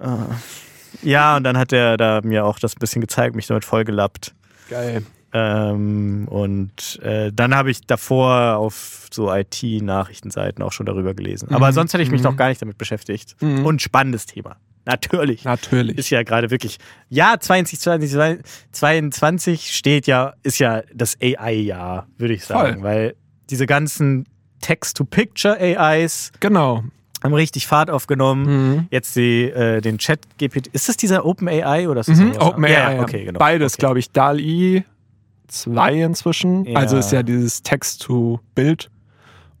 äh. ja, und dann hat er da mir auch das ein bisschen gezeigt, mich damit vollgelappt. Geil. Ähm, und äh, dann habe ich davor auf so IT-Nachrichtenseiten auch schon darüber gelesen. Aber Mhm. sonst hätte ich mich Mhm. noch gar nicht damit beschäftigt. Mhm. Und spannendes Thema. Natürlich. Natürlich. Ist ja gerade wirklich. Ja, 2022 22 steht ja, ist ja das AI-Jahr, würde ich sagen. Voll. Weil diese ganzen Text-to-Picture-AIs genau. haben richtig Fahrt aufgenommen. Mhm. Jetzt die, äh, den Chat-GPT. Ist das dieser OpenAI oder ist das Mhm. OpenAI. Ja, okay, genau. Beides, okay. glaube ich. DALI 2 inzwischen. Ja. Also ist ja dieses Text-to-Bild.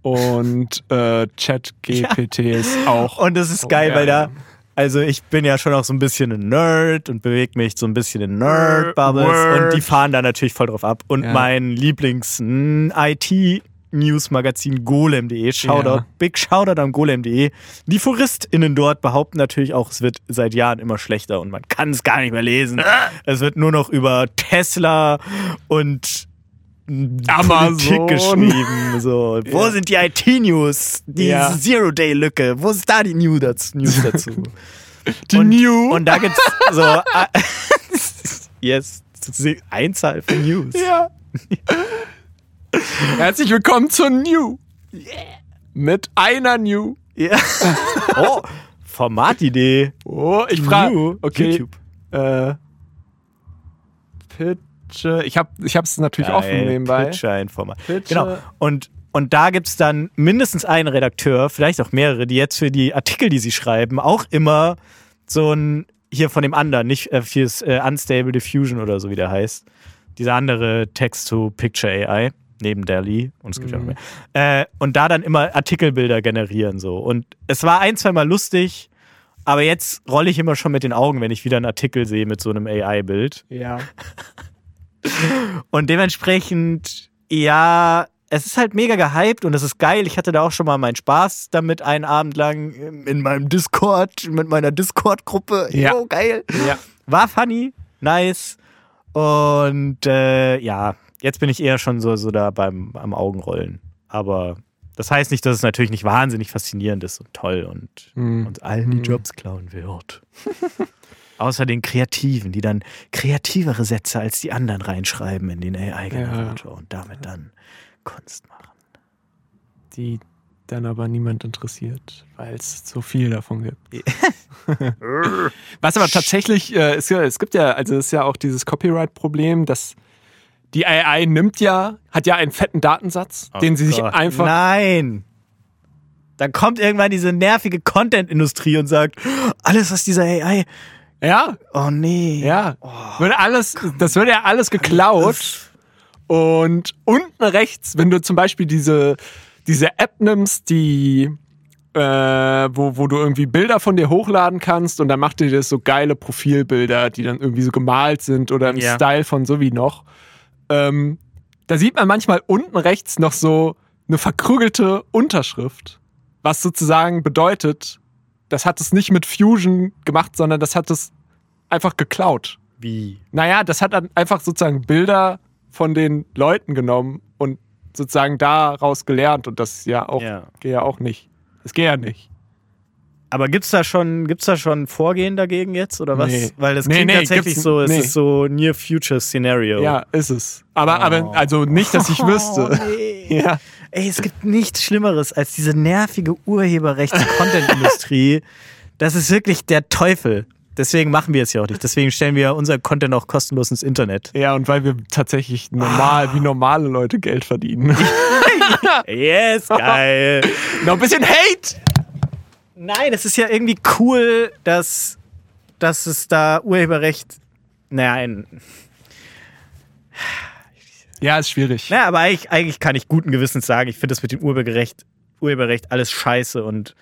Und äh, Chat-GPT ist auch. Und das ist Oh, geil, ja, weil da, ja. also ich bin ja schon auch so ein bisschen ein Nerd und bewege mich so ein bisschen in Nerd-Bubbles und die fahren da natürlich voll drauf ab. Und Ja. mein Lieblings-IT- Newsmagazin golem.de, Shoutout, Ja. big Shoutout an golem.de. Die ForistInnen dort behaupten natürlich auch, es wird seit Jahren immer schlechter und man kann es gar nicht mehr lesen. Es wird nur noch über Tesla und Amazon. Politik geschrieben. So. Wo Ja. sind die IT-News? Die Ja. Zero-Day-Lücke. Wo ist da die News dazu? Die und, New. Und da gibt's so äh, yes, Einzahl von News. ja. Herzlich willkommen zur New. Mit einer New. Ja. Oh, Formatidee. Oh, ich frage. New. Okay. YouTube. Äh, Pitche. Ich habe ich es natürlich offen Geil, nebenbei. Pitcher ein Format. Pitcher. Genau. Und, und da gibt's dann mindestens einen Redakteur, vielleicht auch mehrere, die jetzt für die Artikel, die sie schreiben, auch immer so ein, hier von dem anderen, nicht äh, fürs äh, Unstable Diffusion oder so, wie der heißt. Dieser andere Text-to-Picture AI neben Dali und es gibt ja noch mehr. Äh, und da dann immer Artikelbilder generieren so. Und es war ein, zweimal lustig, aber jetzt rolle ich immer schon mit den Augen, wenn ich wieder einen Artikel sehe mit so einem AI-Bild. Ja. Und dementsprechend, ja, es ist halt mega gehypt und es ist geil. Ich hatte da auch schon mal meinen Spaß damit einen Abend lang in meinem Discord, mit meiner Discord-Gruppe. Ja. Jo, geil. Ja. War funny, nice. Und äh, ja, jetzt bin ich eher schon so, so da beim am Augenrollen. Aber Das heißt nicht, dass es natürlich nicht wahnsinnig faszinierend ist und toll und Hm. uns allen die Jobs klauen wird. Außer den Kreativen, die dann kreativere Sätze als die anderen reinschreiben in den AI-Generator und damit dann Kunst machen. Die dann aber niemand interessiert, weil es so viel davon gibt. Was aber tatsächlich, äh, es, es gibt ja, also es ist ja auch dieses Copyright-Problem, dass die AI nimmt ja, hat ja einen fetten Datensatz, den sie sich Oh Gott. einfach. Nein! Dann kommt irgendwann diese nervige Content-Industrie und sagt, alles, was dieser AI. Ja, Oh nee. ja. Wird alles, das wird ja alles geklaut. Und unten rechts, wenn du zum Beispiel diese, diese App nimmst, die, äh, wo, wo du irgendwie Bilder von dir hochladen kannst und dann macht dir das so geile Profilbilder, die dann irgendwie so gemalt sind oder im Ja. Style von so wie noch. Ähm, da sieht man manchmal unten rechts noch so eine verkrügelte Unterschrift, was sozusagen bedeutet, das hat es nicht mit Fusion gemacht, sondern das hat es einfach geklaut. Wie? Naja, das hat dann einfach sozusagen Bilder von den Leuten genommen und sozusagen daraus gelernt und das ja auch, Ja. geht ja auch nicht. Das geht ja nicht. Aber gibt's da schon, gibt's da schon Vorgehen dagegen jetzt oder was? Nee. Weil das klingt nee, tatsächlich so, es ist so Near Future Scenario. Ja, ist es. Aber, aber also nicht, dass ich wüsste. Oh, nee. Ja. Ey, es gibt nichts Schlimmeres als diese nervige Urheberrechts-Content-Industrie. Das ist wirklich der Teufel. Deswegen machen wir es ja auch nicht. Deswegen stellen wir unser Content auch kostenlos ins Internet. Ja, und weil wir tatsächlich normal, wie normale Leute Geld verdienen. Yes, geil. Noch ein bisschen Hate! Nein, es ist ja irgendwie cool, dass, dass es da Urheberrecht. Nein. Ja, ist schwierig. Naja, aber eigentlich, eigentlich kann ich guten Gewissens sagen, ich finde das mit dem Urheberrecht, Urheberrecht alles scheiße und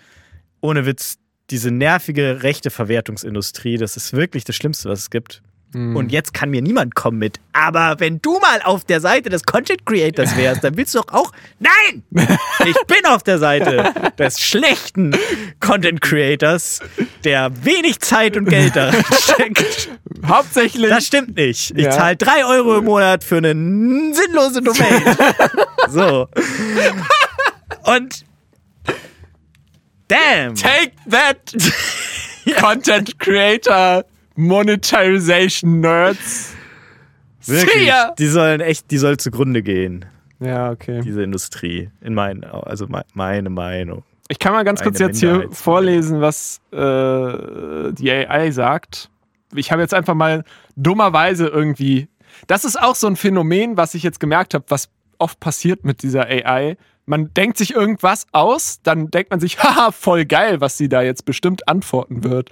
ohne Witz, diese nervige rechte Verwertungsindustrie, das ist wirklich das Schlimmste, was es gibt. Und jetzt kann mir niemand kommen mit, aber wenn du mal auf der Seite des Content Creators wärst, dann willst du doch auch. Nein! Ich bin auf der Seite des schlechten Content Creators, der wenig Zeit und Geld da steckt. Hauptsächlich. Das stimmt nicht. Ich Ja. zahle drei Euro im Monat für eine sinnlose Domain. so. Und. Damn. Take that! Content Creator Monetarization Nerds. See Wirklich. Die sollen echt, die soll zugrunde gehen, Ja, okay. diese Industrie. In meinen, also me- meine Meinung. Ich kann mal ganz kurz jetzt hier vorlesen, was äh, die AI sagt. Ich habe jetzt einfach mal dummerweise irgendwie. Das ist auch so ein Phänomen, was ich jetzt gemerkt habe, was oft passiert mit dieser AI. Man denkt sich irgendwas aus, dann denkt man sich, haha, voll geil, was sie da jetzt bestimmt antworten wird.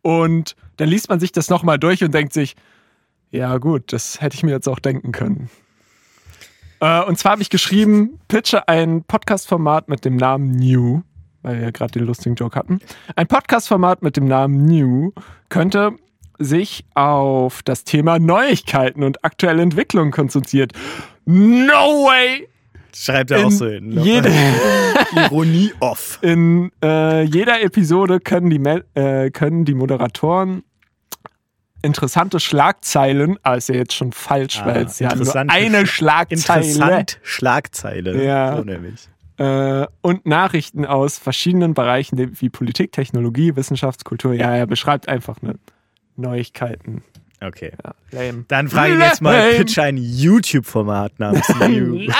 Und dann liest man sich das nochmal durch und denkt sich, ja gut, das hätte ich mir jetzt auch denken können. Äh, und zwar habe ich geschrieben, pitche ein Podcast-Format mit dem Namen New, weil wir gerade den lustigen Joke hatten. Ein Podcast-Format mit dem Namen New könnte sich auf das Thema Neuigkeiten und aktuelle Entwicklungen konzentriert. No way! Schreibt er auch In so hin. jede- Ironie off. In äh, jeder Episode können die, äh, können die Moderatoren interessante Schlagzeilen, aber ist ja jetzt schon falsch, Ah, weil es ja nur eine Sch- Schlagzeile Interessant Schlagzeile. Ja. So nämlich. äh, und Nachrichten aus verschiedenen Bereichen wie Politik, Technologie, Wissenschaftskultur. Ja, er beschreibt einfach eine Neuigkeiten. Okay. Ja, lame. Dann frage ich jetzt mal, pitch ein YouTube-Format namens New.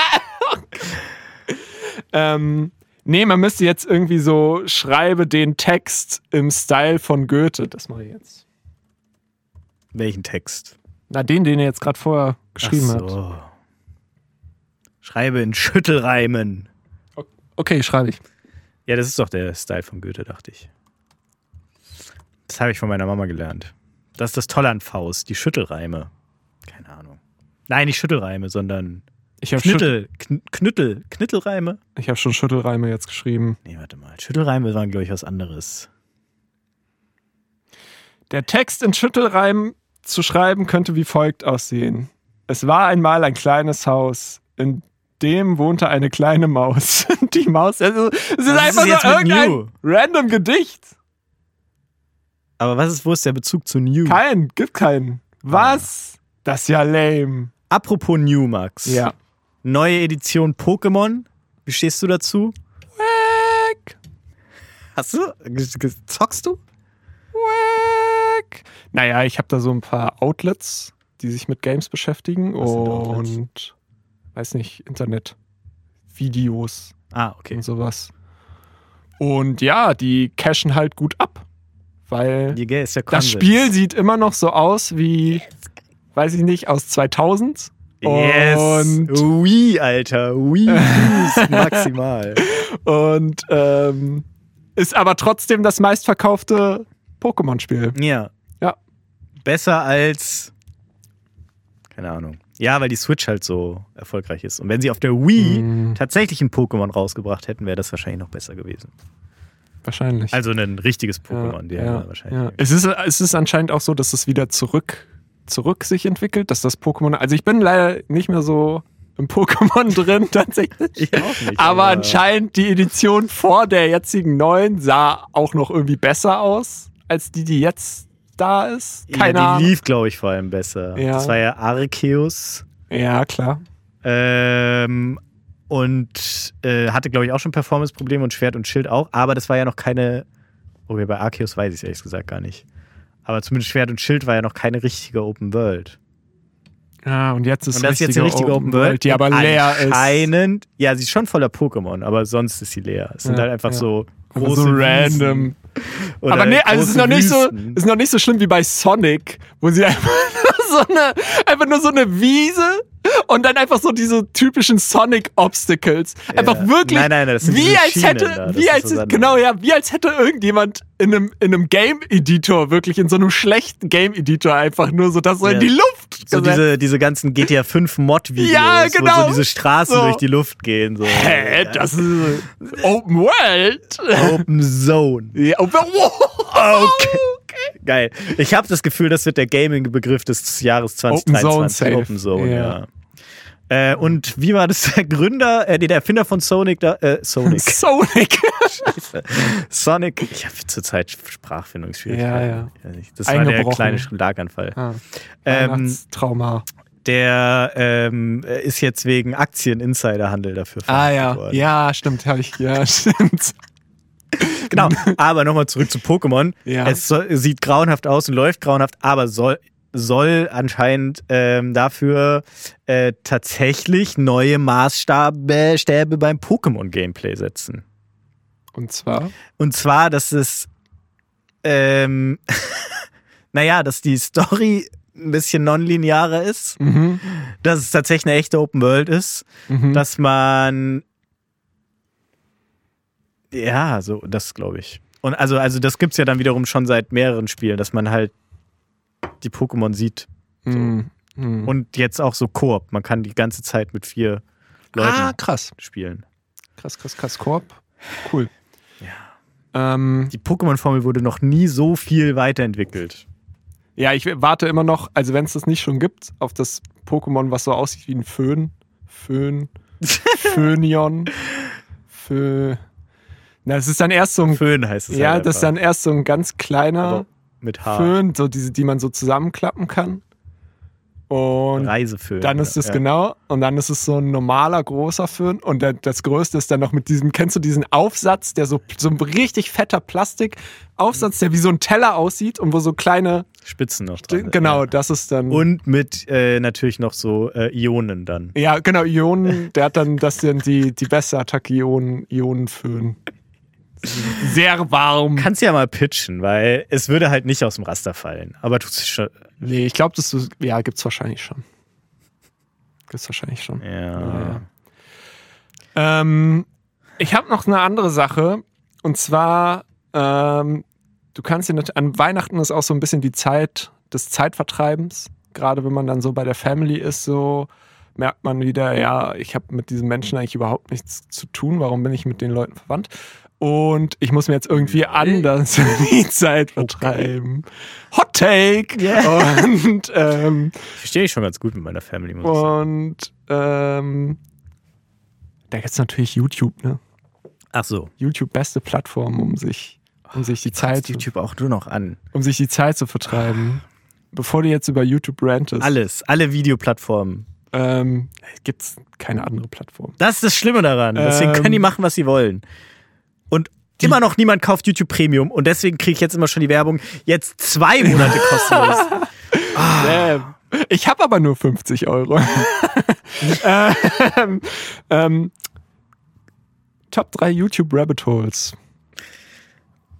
Ähm, nee, man müsste jetzt irgendwie so schreibe den Text im Style von Goethe. Das mache ich jetzt. Welchen Text? Na, den, den er jetzt gerade vorher geschrieben Ach hat. so. Schreibe in Schüttelreimen. Okay, schreibe ich. Ja, das ist doch der Style von Goethe, dachte ich. Das habe ich von meiner Mama gelernt. Das ist das Tolle an Faust, die Schüttelreime. Keine Ahnung. Nein, nicht Schüttelreime, sondern Ich habe Schüttel, Knüttel, Kn Knüttel, Knittelreime? ich hab schon Schüttelreime jetzt geschrieben. Nee, warte mal. Schüttelreime waren, glaube ich, was anderes. Der Text in Schüttelreimen zu schreiben könnte wie folgt aussehen. Es war einmal ein kleines Haus, in dem wohnte eine kleine Maus. Die Maus, also, es ist ist einfach jetzt nur irgendein New? random Gedicht. Aber was ist, wo ist der Bezug zu New? Kein, gibt keinen. Was? Das ist ja lame. Apropos New, Max. Ja. Neue Edition Pokémon Wie stehst du dazu? Wack, Hast du? Zockst du? Naja, ich habe da so ein paar Outlets, die sich mit Games beschäftigen und weiß nicht, Internet, Videos Ah, okay. und sowas. Und ja, die cashen halt gut ab, weil ist ja das. Spiel sieht immer noch so aus wie, weiß ich nicht, aus 2000. Yes. Und, Wii, Alter. Wii maximal. und ähm, ist aber trotzdem das meistverkaufte Pokémon-Spiel. Ja. Besser als. Keine Ahnung. Ja, weil die Switch halt so erfolgreich ist. Und wenn sie auf der Wii Mm. tatsächlich ein Pokémon rausgebracht hätten, wäre das wahrscheinlich noch besser gewesen. Wahrscheinlich. Also ein richtiges Pokémon, ja, ja, wahrscheinlich. ja. Es, ist, es ist anscheinend auch so, dass es wieder zurück, zurück sich entwickelt, dass das Pokémon. Also ich bin leider nicht mehr so im Pokémon drin tatsächlich. Ich auch nicht. Aber anscheinend die Edition vor der jetzigen neuen sah auch noch irgendwie besser aus, als die, die jetzt da ist. Keine ja, die lief, glaube ich, vor allem besser. Ja. Das war ja Arceus. Ja, klar. Ähm, und äh, hatte, glaube ich, auch schon Performance-Probleme und Schwert und Schild auch. Aber das war ja noch keine. Okay, bei Arceus weiß ich es ehrlich gesagt gar nicht. Aber zumindest Schwert und Schild war ja noch keine richtige Open World. Ja, und jetzt ist, Und das ist jetzt die richtige Open World, die aber leer ist. Anscheinend, ja, sie ist schon voller Pokémon, aber sonst ist sie leer. Es sind Ja, halt einfach ja. so große so random. oder Aber nee, also es ist noch nicht so, ist noch nicht so schlimm wie bei Sonic, wo sie einfach nur so eine, einfach nur so eine Wiese und dann einfach so diese typischen Sonic Obstacles. Einfach Ja. wirklich, Nein, nein, sind wie als hätte, da, wie als, genau, ja, wie als hätte irgendjemand in einem, in einem Game Editor wirklich in so einem schlechten Game Editor einfach nur so das so in Ja. die Luft So gesetzt. diese, diese ganzen GTA 5 Mod-Videos, Ja, wo genau. so diese Straßen So. durch die Luft gehen. So. Hä, das ist Open World. Open Zone. Ja, Open World. Okay. Geil. Ich habe das Gefühl, das wird der Gaming-Begriff des Jahres Open 2023. Zone safe. Open Zone, Ja. ja. Äh, und wie war das der Gründer, äh, der Erfinder von Sonic, da, äh, Sonic, Sonic. Sonic, ich habe zurzeit Sprachfindungsschwierigkeiten. Ja, ja. Das war der kleine Schlaganfall. Ah, Ähm, Weihnachtstrauma. Der ähm, ist jetzt wegen Aktien-Insiderhandel dafür Ah verhaftet ja, worden. ja, stimmt, habe ich, ja, stimmt. Genau. Aber nochmal zurück zu Pokémon. Ja. Es soll, sieht grauenhaft aus und läuft grauenhaft, aber soll, soll anscheinend ähm, dafür äh, tatsächlich neue Maßstäbe Stäbe beim Pokémon-Gameplay setzen. Und zwar, Und zwar, dass es, ähm, naja, dass die Story ein bisschen nonlinearer ist, mhm, dass es tatsächlich eine echte Open World ist, mhm. dass man ja, so das glaube ich. Und also also das gibt's ja dann wiederum schon seit mehreren Spielen, dass man halt die Pokémon sieht Mhm, mhm. und jetzt auch so Koop. Man kann die ganze Zeit mit vier Leuten ah, krass, spielen. krass, krass, krass, Korb, cool. Ja. Ähm, Die Pokémon-Formel wurde noch nie so viel weiterentwickelt. ja, ich warte immer noch, also wenn es das nicht schon gibt, auf das Pokémon, was so aussieht wie ein Föhn, Föhn, Föhnion, Fö. Na, es ist dann erst so ein, Föhn heißt es. ja, halt das ist dann erst so ein ganz kleiner mit H. Föhn, so diese, die man so zusammenklappen kann. Und Reiseföhn. Dann ist es ja. genau, und dann ist es so ein normaler großer Föhn. Und der, das Größte ist dann noch mit diesem, kennst du diesen Aufsatz, der so, so ein richtig fetter Plastikaufsatz, der wie so ein Teller aussieht und wo so kleine, Spitzen noch dran. genau, Ja. das ist dann. Und mit äh, natürlich noch so äh, Ionen dann. ja, genau, Ionen, der hat dann, das sind die, die beste Attacke Ionen, Ionenföhn. Sehr warm. Kannst ja mal pitchen, weil es würde halt nicht aus dem Raster fallen. Aber tut sich schon. Nee, ich glaube, das ist, ja, gibt's wahrscheinlich schon. Gibt's wahrscheinlich schon. Ja. Ähm, ich habe noch eine andere Sache. Und zwar, ähm, du kannst ja an Weihnachten ist auch so ein bisschen die Zeit des Zeitvertreibens. Gerade wenn man dann so bei der Family ist, so merkt man wieder, ja, ich habe mit diesen Menschen eigentlich überhaupt nichts zu tun. Warum bin ich mit den Leuten verwandt? Und ich muss mir jetzt irgendwie anders die Zeit vertreiben. Hot Take! Und ähm, Verstehe ich schon ganz gut mit meiner Family. Muss ich sagen. und ähm, da gibt es natürlich YouTube, ne? Ach so. YouTube beste Plattform, um sich, um sich die Zeit, Guckst YouTube auch nur noch an. um sich die Zeit zu vertreiben. Bevor du jetzt über YouTube rantest. Alles, alle Videoplattformen Ähm, Gibt es keine andere Plattform. Das ist das Schlimme daran. Deswegen Ähm, können die machen, was sie wollen. Und immer noch niemand kauft YouTube Premium und deswegen kriege ich jetzt immer schon die Werbung. Jetzt zwei Monate kostenlos. Ähm, ich habe aber nur 50 Euro. ähm, ähm, Top 3 YouTube Rabbit Holes.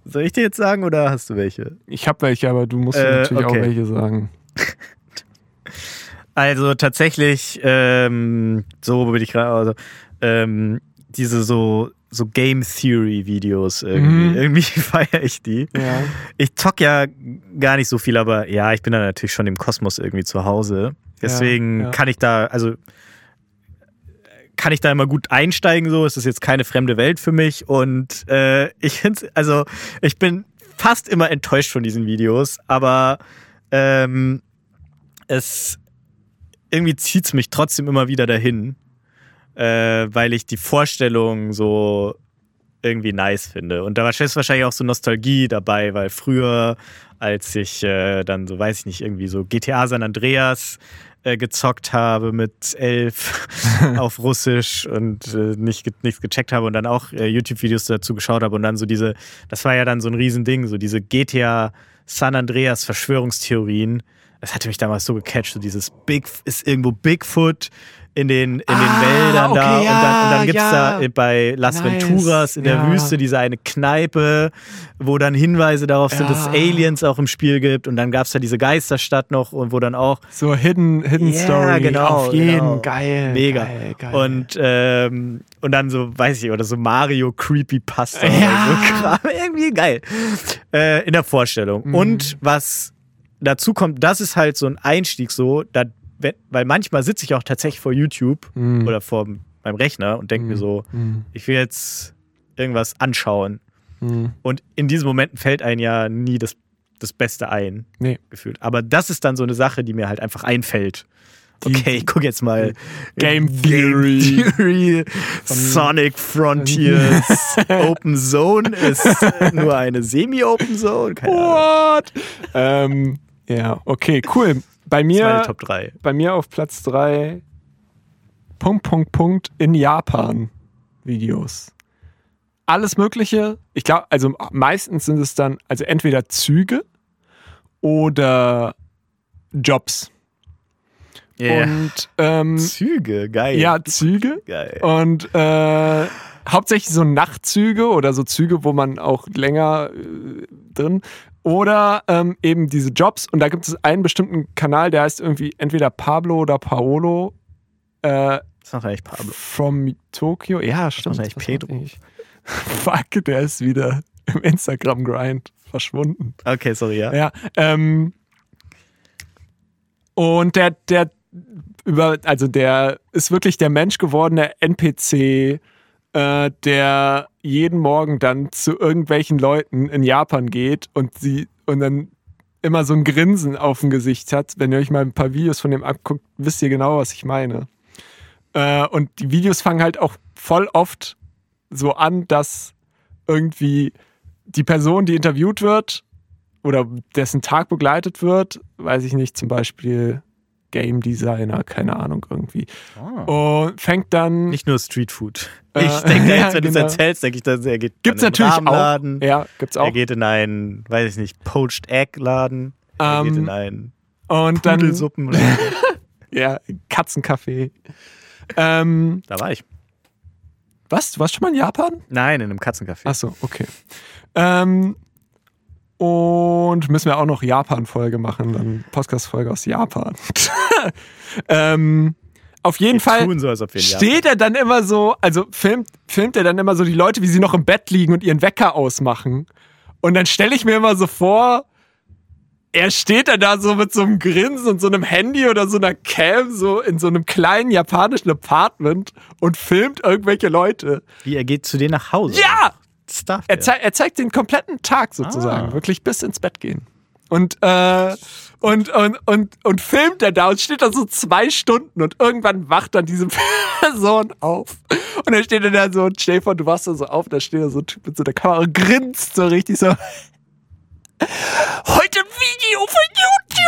Soll ich dir jetzt sagen oder hast du welche? Ich habe welche, aber du musst Äh, natürlich okay. auch welche sagen. Also tatsächlich, ähm, so bin ich gerade, also, ähm, diese so, so Game Theory Videos irgendwie. Mhm. Irgendwie feiere ich die. Ja. Ich zock ja gar nicht so viel, aber ja, ich bin da natürlich schon im Kosmos irgendwie zu Hause. Deswegen Ja, ja. kann ich da, also kann ich da immer gut einsteigen, so. Es ist jetzt keine fremde Welt für mich. Und äh, ich finde also ich bin fast immer enttäuscht von diesen Videos, aber ähm, es irgendwie zieht es mich trotzdem immer wieder dahin, äh, weil ich die Vorstellung so irgendwie nice finde. Und da ist wahrscheinlich auch so Nostalgie dabei, weil früher, als ich äh, dann so, weiß ich nicht, irgendwie so GTA San Andreas äh, gezockt habe mit elf auf Russisch und äh, nicht, ge- nichts gecheckt habe und dann auch äh, YouTube-Videos dazu geschaut habe und dann so diese, das war ja dann so ein Riesending, so diese GTA San Andreas Verschwörungstheorien. Das hatte mich damals so gecatcht, so dieses Big, ist irgendwo Bigfoot in den, in den Ah, Wäldern da okay, und dann, und dann ja, gibt es ja. da bei Las Nice, Venturas in der ja. Wüste diese eine Kneipe, wo dann Hinweise darauf sind, dass es Ja. Aliens auch im Spiel gibt und dann gab es da diese Geisterstadt noch und wo dann auch So Hidden, Hidden Ja, Story. genau, Auf jeden. genau. Geil. mega. Geil, geil. Und, ähm, und dann so, weiß ich, oder so Mario Creepypasta Ja. oder so. Irgendwie geil. Äh, in der Vorstellung. Mhm. Und was dazu kommt, das ist halt so ein Einstieg so, da, wenn, weil manchmal sitze ich auch tatsächlich vor YouTube Mhm. oder vor meinem Rechner und denke mir so, Mhm. ich will jetzt irgendwas anschauen. Mhm. Und in diesen Momenten fällt einem ja nie das, das Beste ein, Nee. gefühlt. Aber das ist dann so eine Sache, die mir halt einfach einfällt. Okay, ich gucke jetzt mal. Game Theory. Theory Sonic Frontiers Open Zone ist nur eine Semi-Open Zone. Keine. What? ähm, ja, okay, cool. Bei Das ist meine mir, Top 3. bei mir auf Platz 3 Punkt, Punkt, Punkt in Japan Videos. Alles Mögliche. Ich glaube, also meistens sind es dann, also entweder Züge oder Jobs. Und ähm, Züge, geil. ja, Züge. Geil. Und äh, hauptsächlich so Nachtzüge oder so Züge, wo man auch länger äh, drin. Oder ähm, eben diese Jobs. Und da gibt es einen bestimmten Kanal, der heißt irgendwie entweder Pablo oder Paolo. Äh, Das macht eigentlich Pablo. from Tokyo. Ja, stimmt. eigentlich Pedro. macht eigentlich? Fuck, der ist wieder im Instagram-Grind verschwunden. Okay, sorry, ja. Ja. Ähm, und der, der über, also der ist wirklich der menschgewordene NPC, äh, der jeden Morgen dann zu irgendwelchen Leuten in Japan geht und sie und dann immer so ein Grinsen auf dem Gesicht hat. Wenn ihr euch mal ein paar Videos von dem anguckt, wisst ihr genau, was ich meine. Äh, und die Videos fangen halt auch voll oft so an, dass irgendwie die Person, die interviewt wird oder dessen Tag begleitet wird, weiß ich nicht, zum Beispiel Game Designer, keine Ahnung, irgendwie. Und fängt dann. Ah. Nicht nur Streetfood. Äh, Ich denke, ja, jetzt, wenn du es genau. erzählst, denke ich, dass er geht Gibt's in einen natürlich auch. Ja, gibt's auch. Er geht in einen, weiß ich nicht, Poached Egg Laden. Er Ähm, geht in einen und dann. Pudelsuppen. oder so. Ja, Katzencafé. Ähm, da war ich. was? Du warst schon mal in Japan? Nein, in einem Katzencafé. Achso, okay. Ähm, und müssen wir auch noch Japan-Folge machen, dann Podcast-Folge aus Japan. ähm, auf jeden Wir Fall tun so, steht er dann immer so, also filmt, filmt er dann immer so die Leute, wie sie noch im Bett liegen und ihren Wecker ausmachen. Und dann stelle ich mir immer so vor, er steht dann da so mit so einem Grinsen und so einem Handy oder so einer Cam so in so einem kleinen japanischen Apartment und filmt irgendwelche Leute. Wie, er geht zu denen nach Hause. Ja! Stuff. Er, zei er zeigt den kompletten Tag sozusagen, Ah. wirklich bis ins Bett gehen. Und, äh, und, und, und, und filmt er da und steht da so zwei Stunden und irgendwann wacht dann diese Person auf. Und dann steht er da so vor, du wachst da so auf, da steht da so ein Typ mit so der Kamera und grinst so richtig so. Heute ein Video für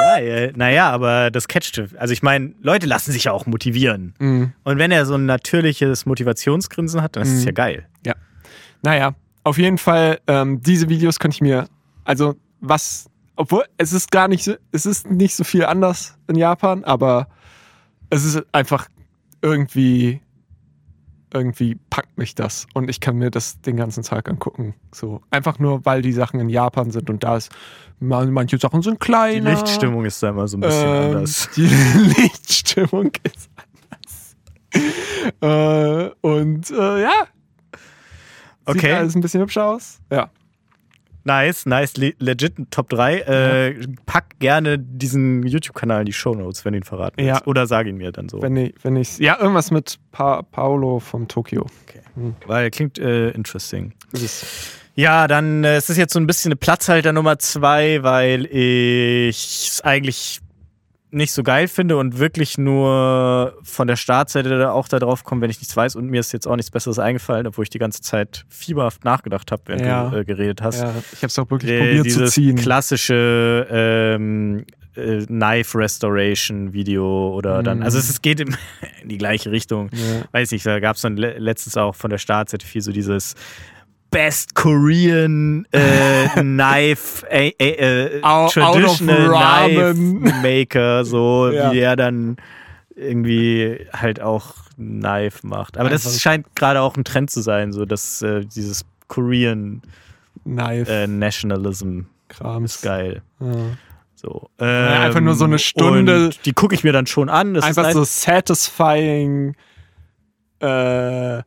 Geil. Naja, aber das catchte. Also ich meine, Leute lassen sich ja auch motivieren. Mhm. Und wenn er so ein natürliches Motivationsgrinsen hat, dann ist es Mhm. ja geil. Naja, auf jeden Fall, ähm, diese Videos könnte ich mir, also was, obwohl es ist gar nicht so, es ist nicht so viel anders in Japan, aber es ist einfach irgendwie, irgendwie packt mich das und ich kann mir das den ganzen Tag angucken. So, einfach nur, weil die Sachen in Japan sind und da ist, man- manche Sachen sind Die kleiner. Lichtstimmung ist da immer so ein bisschen Ähm, anders. Die Lichtstimmung ist anders. äh, und äh, ja. Sieht Okay. alles ein bisschen hübscher aus. Ja. Nice, nice, le legit Top 3. Äh, pack gerne diesen YouTube-Kanal in die Shownotes, wenn du ihn verraten willst. Ja. Oder sag ihn mir dann so. Wenn ich, wenn ich, ja, irgendwas mit pa Paolo vom Tokio. Weil klingt äh, interesting. Ja, dann äh, es ist jetzt so ein bisschen eine Platzhalter Nummer zwei, weil ich es eigentlich nicht so geil finde und wirklich nur von der Startseite auch da drauf komme, wenn ich nichts weiß. Und mir ist jetzt auch nichts Besseres eingefallen, obwohl ich die ganze Zeit fieberhaft nachgedacht habe, während Ja. du äh, geredet hast. ja, ich habe es auch wirklich Äh, probiert zu dieses ziehen. klassische ähm, äh, Knife Restoration Video oder dann, Mhm. also es, es geht in, in die gleiche Richtung. Ja. Weiß nicht, da gab es dann le letztens auch von der Startseite viel so dieses Best Korean äh, Knife äh, äh, of Traditional Knife. Maker, so Ja. wie der dann irgendwie halt auch Knife macht. Aber Einfach- das scheint gerade auch ein Trend zu sein, so dass äh, dieses Korean Knife. äh, Nationalism Kram ist geil. Ja. So. Ja, einfach nur so eine Ähm, Stunde- Und die gucke ich mir dann schon an. Das Einfach ist so satisfying, äh,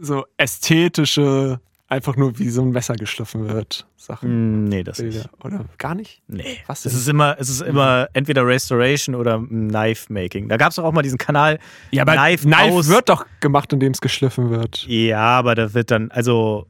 so ästhetische, einfach nur wie so ein Messer geschliffen wird. Sachen. Mm, Nee, das Bilder. nicht. Oder gar nicht? Nee. Was Es denn? ist immer, es ist immer entweder Restoration oder Knife Making. Da gab es doch auch mal diesen Kanal. Ja, aber Knife Knife, wird doch gemacht, indem es geschliffen wird. Ja, aber da wird dann, also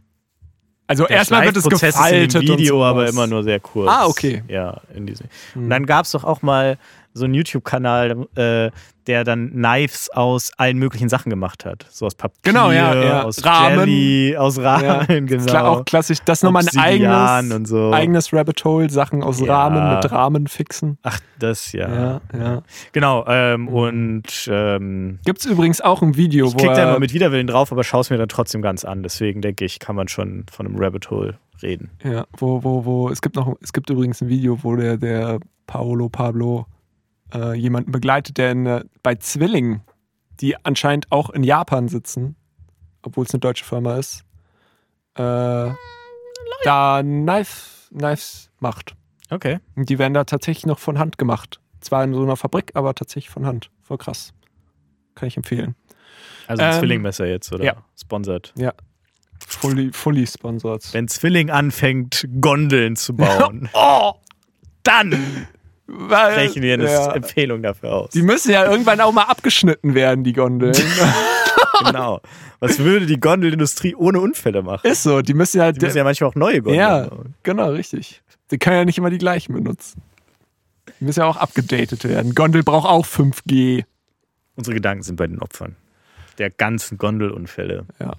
Also der erstmal wird es gefaltet ist in dem Video, aber immer nur sehr kurz. Ah, okay. Ja, in diesem. Hm. Und dann gab es doch auch mal so einen YouTube-Kanal, äh, der dann Knives aus allen möglichen Sachen gemacht hat. So aus Papier, Genau, ja, ja. aus Rahmen. Jelly, aus Ja, Rahmen, genau. Klar, auch klassisch. Das ist nochmal ein eigenes, und so. eigenes Rabbit Hole, Sachen aus Ja. Rahmen mit Rahmen fixen. Ach, das ja. Ja, ja. Genau, ähm, und ähm, Gibt es übrigens auch ein Video, ich wo klick da er, immer mit Widerwillen drauf, aber schaue es mir dann trotzdem ganz an. Deswegen denke ich, kann man schon von einem Rabbit Hole reden. ja, wo, wo, wo, es gibt noch, es gibt übrigens ein Video, wo der, der Paolo Pablo äh, jemanden begleitet, der in, der- bei Zwillingen, die anscheinend auch in Japan sitzen, obwohl es eine deutsche Firma ist, äh, da Knife, Knives macht. Okay. Und die werden da tatsächlich noch von Hand gemacht. Zwar in so einer Fabrik, aber tatsächlich von Hand. Voll krass. Kann ich empfehlen. Also ein Ähm, Zwillingmesser jetzt, oder? ja. Sponsored. Fully, fully sponsored. Wenn Zwilling anfängt, Gondeln zu bauen, Oh! dann Weil, sprechen wir eine ja, Empfehlung dafür aus. Die müssen ja irgendwann auch mal abgeschnitten werden, die Gondeln. genau. Was würde die Gondelindustrie ohne Unfälle machen? Ist so, die müssen ja. Die müssen ja manchmal auch neue Gondeln ja, bauen. genau, richtig. Die können ja nicht immer die gleichen benutzen. Die müssen ja auch abgedatet werden. Gondel braucht auch 5G. Unsere Gedanken sind bei den Opfern der ganzen Gondelunfälle. Ja.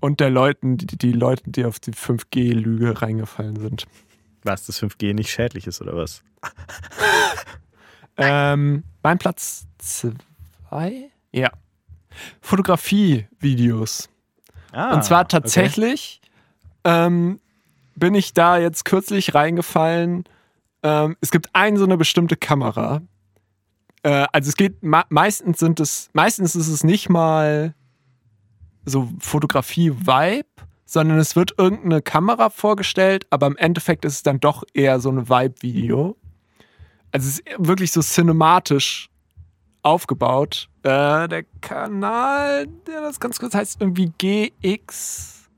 Und der Leuten, die, die Leute, die auf die 5G-Lüge reingefallen sind. Was, das 5G nicht schädlich ist, oder was? Ähm, mein Platz zwei? Ja. Fotografie-Videos. Ah, Und zwar tatsächlich ähm, bin ich da jetzt kürzlich reingefallen. Ähm, es gibt eine so eine bestimmte Kamera. Äh, also es geht me meistens sind es meistens ist es nicht mal so Fotografie-Vibe, sondern es wird irgendeine Kamera vorgestellt, aber im Endeffekt ist es dann doch eher so eine Vibe-Video. Also es ist wirklich so cinematisch aufgebaut. Äh, der Kanal, der das ganz kurz heißt irgendwie GX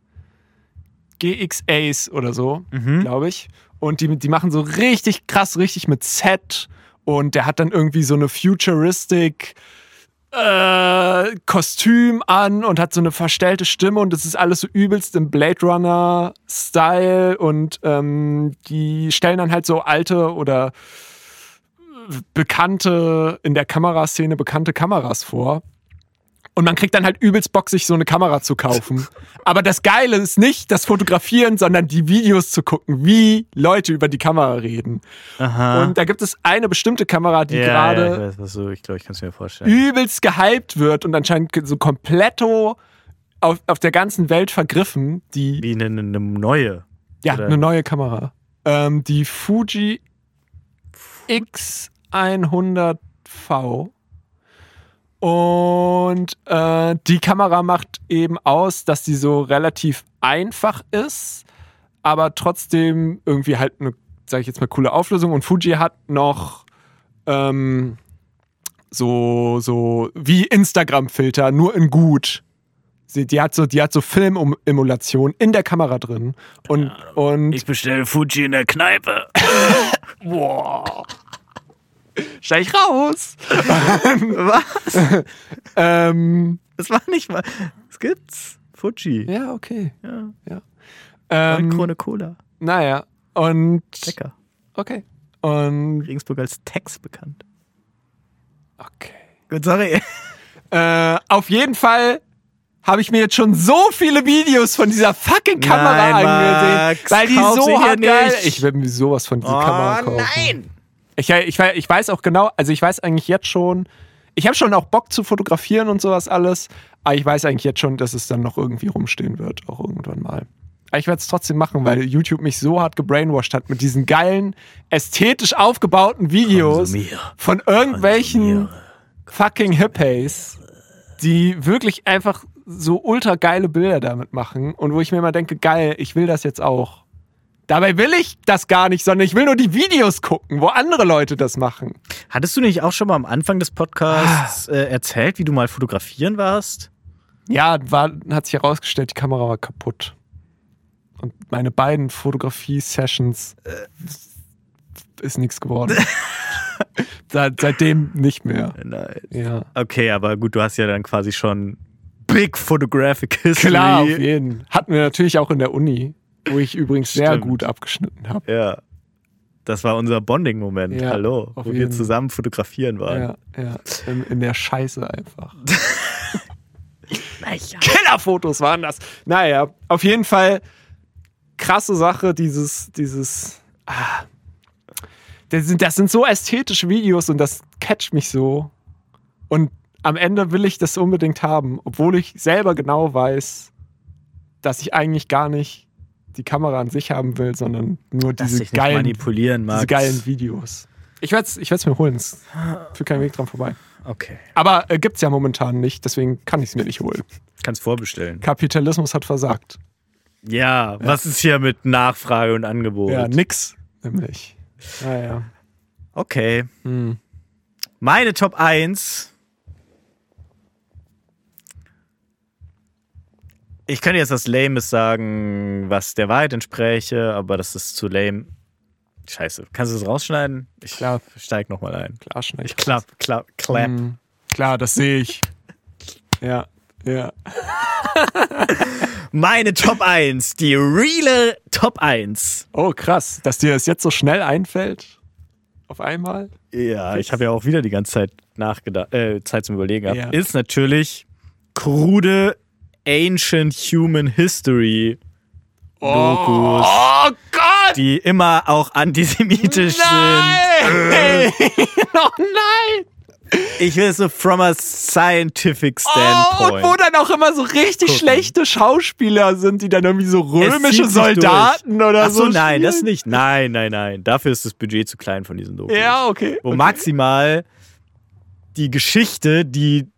GX Ace oder so, Mhm. glaube ich. Und die, die machen so richtig krass, richtig mit Set. Und der hat dann irgendwie so eine futuristic äh, Kostüm an und hat so eine verstellte Stimme und das ist alles so übelst im Blade Runner Style und ähm, die stellen dann halt so alte oder bekannte, in der Kameraszene bekannte Kameras vor. Und man kriegt dann halt übelst Bock, sich so eine Kamera zu kaufen. Aber das Geile ist nicht das Fotografieren, sondern die Videos zu gucken, wie Leute über die Kamera reden. Aha. Und da gibt es eine bestimmte Kamera, die ja, gerade ja, ich weiß, du, ich glaube, ich kann es mir vorstellen. übelst gehypt wird und anscheinend so kompletto auf, auf der ganzen Welt vergriffen. Die, Wie eine, eine neue. ja, oder? eine neue Kamera. Ähm, die Fuji X100V. Und äh, die Kamera macht eben aus, dass die so relativ einfach ist, aber trotzdem irgendwie halt eine, sag ich jetzt mal, coole Auflösung. Und Fuji hat noch ähm, so, so wie Instagram-Filter, nur in gut. Sie, die hat so, die hat so Filmemulation in der Kamera drin. Und, und bestelle Fuji in der Kneipe. Boah. Steig raus. Was? ähm, Das war nicht mal. Es gibt's. Fuji. ja, okay. Ja. Ja. Ähm, Krone Cola. naja, und. Lecker. Okay. Und. Regensburg als Tex bekannt. Okay. Gut, sorry. Äh, auf jeden Fall habe ich mir jetzt schon so viele Videos von dieser fucking Kamera Nein, angesehen, Max, weil die so hart geil. nicht. Ich werde mir sowas von dieser Oh, Kamera kaufen. Ich, ich, ich weiß auch genau, also ich weiß eigentlich jetzt schon, ich habe schon auch Bock zu fotografieren und sowas alles, aber ich weiß eigentlich jetzt schon, dass es dann noch irgendwie rumstehen wird, auch irgendwann mal. Aber ich werde es trotzdem machen, weil YouTube mich so hart gebrainwashed hat mit diesen geilen, ästhetisch aufgebauten Videos von irgendwelchen fucking Hippies, die wirklich einfach so ultra geile Bilder damit machen und wo ich mir immer denke, geil, ich will das jetzt auch. Dabei will ich das gar nicht, sondern ich will nur die Videos gucken, wo andere Leute das machen. Hattest du nicht auch schon mal am Anfang des Podcasts äh, erzählt, wie du mal fotografieren warst? Ja, war, hat sich herausgestellt, die Kamera war kaputt. Und meine beiden Fotografie-Sessions ist nichts geworden. Seit, seitdem nicht mehr. Nein. Ja. Okay, aber gut, du hast ja dann quasi schon Big Photographic History. Klar, auf jeden. Hatten wir natürlich auch in der Uni, wo ich übrigens sehr Stimmt. gut abgeschnitten habe. Ja. Das war unser Bonding-Moment. Ja, Hallo. Wo wir zusammen fotografieren waren. Ja, ja. In, in der Scheiße einfach. Naja. Killerfotos waren das. Naja, auf jeden Fall krasse Sache, dieses, dieses. Ah, das, sind, das sind so ästhetische Videos und das catcht mich so. Und am Ende will ich das unbedingt haben, obwohl ich selber genau weiß, dass ich eigentlich gar nicht die Kamera an sich haben will, sondern nur Dass diese geilen, manipulieren diese geilen Videos. Ich werde es ich werd's mir holen. Es führt kein Weg dran vorbei. Okay. Aber äh, gibt es ja momentan nicht, deswegen kann ich es mir nicht holen. Kannst vorbestellen. Kapitalismus hat versagt. Ja, was ist hier mit Nachfrage und Angebot? Ja, nix, nämlich. Naja. Okay. Hm. Meine Top 1. Ich könnte jetzt was Lames sagen, was der Wahrheit entspräche, aber das ist zu lame. Scheiße. Kannst du das rausschneiden? Ich Klar. steig nochmal ein. Klar, schnell. Ich klapp, klapp, clap. Hm. Klar, das sehe ich. Ja, ja. Meine Top 1. Die reale Top 1. Oh, krass, dass dir das jetzt so schnell einfällt. Auf einmal. Ja, ich habe ja auch wieder die ganze Zeit nachgedacht, äh, Zeit zum Überlegen gehabt. Ja. Ist natürlich krude Ancient Human History Dokus, Oh Gott! die immer auch antisemitisch sind. Nein! oh nein! Ich will es so from a scientific Oh, standpoint. und wo dann auch immer so richtig Gucken. schlechte Schauspieler sind, die dann irgendwie so römische Soldaten durch. oder Ach so, so. nein, das nicht. Nein, nein, nein. Dafür ist das Budget zu klein von diesen Dokus. Ja, okay. Wo okay. maximal die Geschichte, die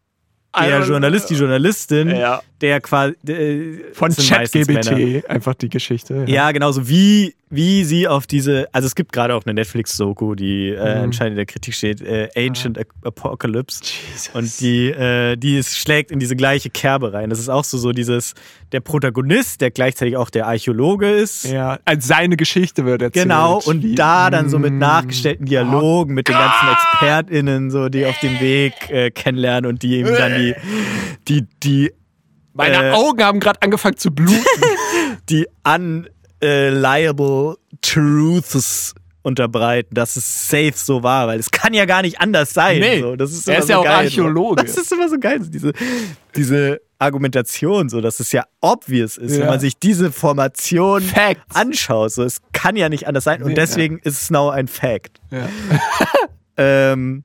der Also, Journalist, die Journalistin, Ja. Der quasi äh, Von. ChatGBT, einfach die Geschichte. Ja, genauso wie, wie sie auf diese, also es gibt gerade auch eine Netflix-Doku, die äh, Mhm. anscheinend in der Kritik steht, äh, Ancient Ap- Apocalypse. Jesus. Und die, äh, die ist, schlägt in diese gleiche Kerbe rein. Das ist auch so, so dieses, der Protagonist, der gleichzeitig auch der Archäologe ist. Ja, also seine Geschichte wird erzählt. Genau, und Wie- da dann so mit Mm. nachgestellten Dialogen mit den ganzen ExpertInnen, so die auf dem Weg äh, kennenlernen und die ihm dann die, die, die, Meine äh, Augen haben gerade angefangen zu bluten. die unliable truths unterbreiten, dass es safe so war, weil es kann ja gar nicht anders sein. Nee, so. das ist er ist so ja auch geil, Archäologe. So. Das ist immer so geil, so diese, diese Argumentation, so dass es ja obvious ist, Ja. wenn man sich diese Formation Facts. anschaut. So, es kann ja nicht anders sein und Nee, deswegen ist es now ein Fact. Ja. Ähm,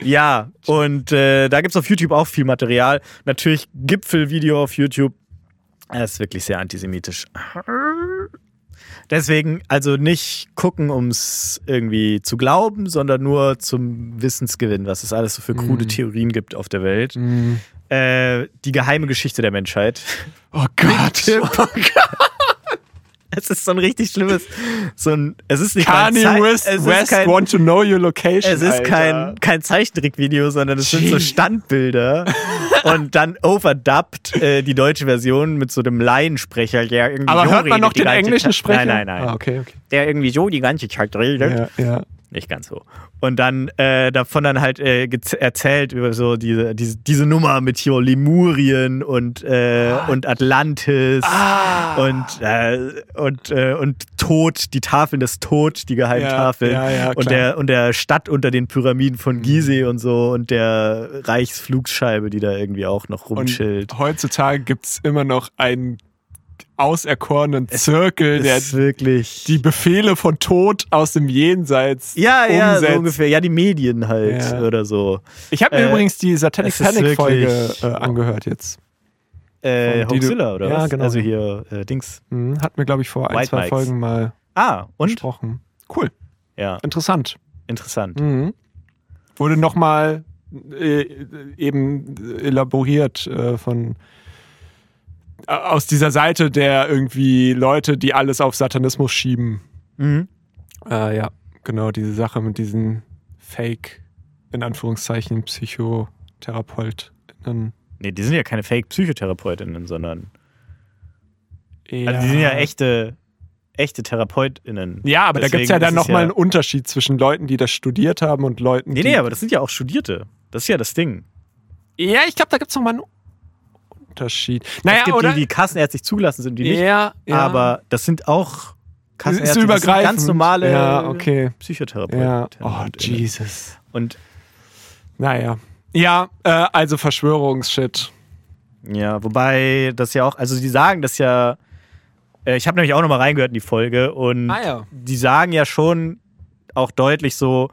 ja, und äh, da gibt es auf YouTube auch viel Material. Natürlich Gipfelvideo auf YouTube. Er ist wirklich sehr antisemitisch. Deswegen also nicht gucken, um es irgendwie zu glauben, sondern nur zum Wissensgewinn, was es alles so für krude Theorien gibt auf der Welt. Mhm. Äh, die geheime Geschichte der Menschheit. Oh Gott. Es ist so ein richtig schlimmes, so ein, es ist nicht mal ein Kanye West, es ist West kein, want to know your location. Es ist Alter. kein, kein Zeichentrickvideo, sondern es sind so. Standbilder und dann overdubbed äh, die deutsche Version mit so einem Laiensprecher, der irgendwie Aber so hört man noch den englischen. Sprecher? Nein, nein, nein. Ah, okay, okay. Der irgendwie so die ganze Zeit redet. Ja, ja. Nicht ganz so. Und dann äh, davon dann halt äh, erzählt über so diese, diese, diese Nummer mit hier Lemurien und, äh, und Atlantis Ah. und, äh, und, äh, und Tod, die Tafeln des Tod, die Geheimtafeln Ja, ja, ja, und, der, und der Stadt unter den Pyramiden von Gizeh und so und der Reichsflugscheibe, die da irgendwie auch noch rumchillt. Und heutzutage gibt es immer noch einen auserkorenen Zirkel, der wirklich. die Befehle von Tod aus dem Jenseits ja, ja, umsetzt. so ungefähr. Ja, die Medien halt Ja. oder so. Ich habe mir Äh, übrigens die Satanic Panic Folge äh, angehört jetzt. Äh, Hoaxilla, oder Ja, was? genau. Also hier, äh, Dings. Mhm, hat mir, glaube ich, vor ein, White zwei Mikes. Folgen mal Ah, und? gesprochen. Cool, Ja, interessant. interessant. Mhm. Wurde nochmal äh, eben elaboriert äh, von aus dieser Seite der irgendwie Leute, die alles auf Satanismus schieben. Mhm. Äh, ja, genau, diese Sache mit diesen Fake, in Anführungszeichen, PsychotherapeutInnen. Nee, die sind ja keine Fake-PsychotherapeutInnen, sondern. Ja. Also die sind ja echte, echte TherapeutInnen. Ja, aber da gibt es Deswegen ja dann nochmal ja- einen Unterschied zwischen Leuten, die das studiert haben und Leuten, Nee, die. nee, aber das sind ja auch Studierte. Das ist ja das Ding. ja, ich glaube, da gibt es nochmal einen Unterschied. es Naja, gibt oder? die, die kassenärztlich zugelassen sind, die nicht. ja, ja. Aber das sind auch ist Kassenärzte, das sind ganz normale Ja, okay. Psychotherapeuten. Ja, oh, Jesus. Und Naja. Ja, äh, also Verschwörungsshit. Ja, wobei das ja auch, also die sagen das ja, äh, ich habe nämlich auch nochmal reingehört in die Folge und Ah, ja. die sagen ja schon auch deutlich so,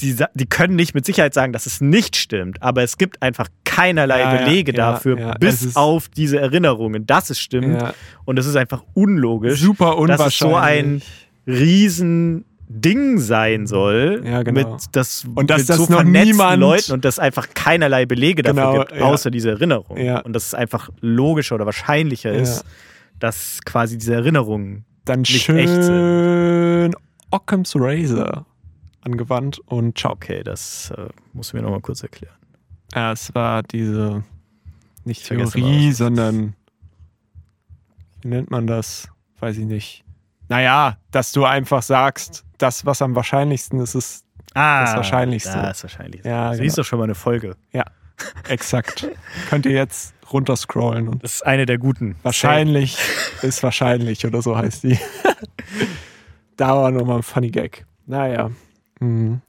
die, die können nicht mit Sicherheit sagen, dass es nicht stimmt, aber es gibt einfach keinerlei Ja, Belege ja, dafür, ja, bis auf diese Erinnerungen, dass es stimmt. Und es ist einfach unlogisch, Super dass es so ein unwahrscheinlich. riesen Ding sein soll, Ja, genau. mit, das, Und dass mit das so noch vernetzten niemand- Leuten und das einfach keinerlei Belege dafür Genau, gibt, ja. außer diese Erinnerung. Und dass es einfach logischer oder wahrscheinlicher ist, dass quasi diese Erinnerungen Dann nicht echt schön Occam's Razor angewandt und ciao. Okay, das äh, musst du mir nochmal kurz erklären. Ja, es war diese, nicht Theorie, das sondern, wie nennt man das? Weiß ich nicht. Naja, dass du einfach sagst, das, was am wahrscheinlichsten ist, ist Ah, Das Wahrscheinlichste. Ja, das Wahrscheinlichste. Ja, so genau. hieß doch schon mal eine Folge. exakt. Könnt ihr jetzt runterscrollen und Das ist eine der guten. wahrscheinlich ist wahrscheinlich oder so heißt die. da war nochmal ein Funny Gag. Naja. Mhm.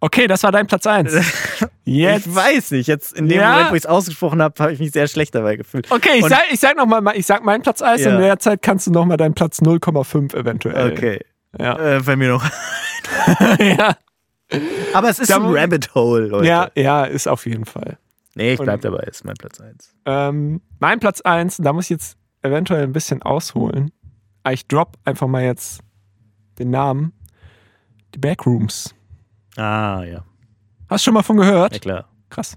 Okay, das war dein Platz 1. Jetzt. Ich weiß nicht, jetzt in dem Ja. Moment, wo ich es ausgesprochen habe, habe ich mich sehr schlecht dabei gefühlt. Okay, ich Und- sag, ich sag nochmal, ich sag meinen Platz 1 Ja. und in der Zeit kannst du nochmal deinen Platz 0,5 eventuell. Okay. Ja. Äh, bei mir noch. ja. Aber es ist Da ein Rabbit Hole, Leute. ja, ja, ist auf jeden Fall. Nee, ich bleib Und- dabei, ist mein Platz 1. Ähm, mein Platz 1, da muss ich jetzt eventuell ein bisschen ausholen. Aber Ich drop einfach mal jetzt den Namen. Die Backrooms. Ah, ja. Hast du schon mal von gehört? Ja, klar. Krass.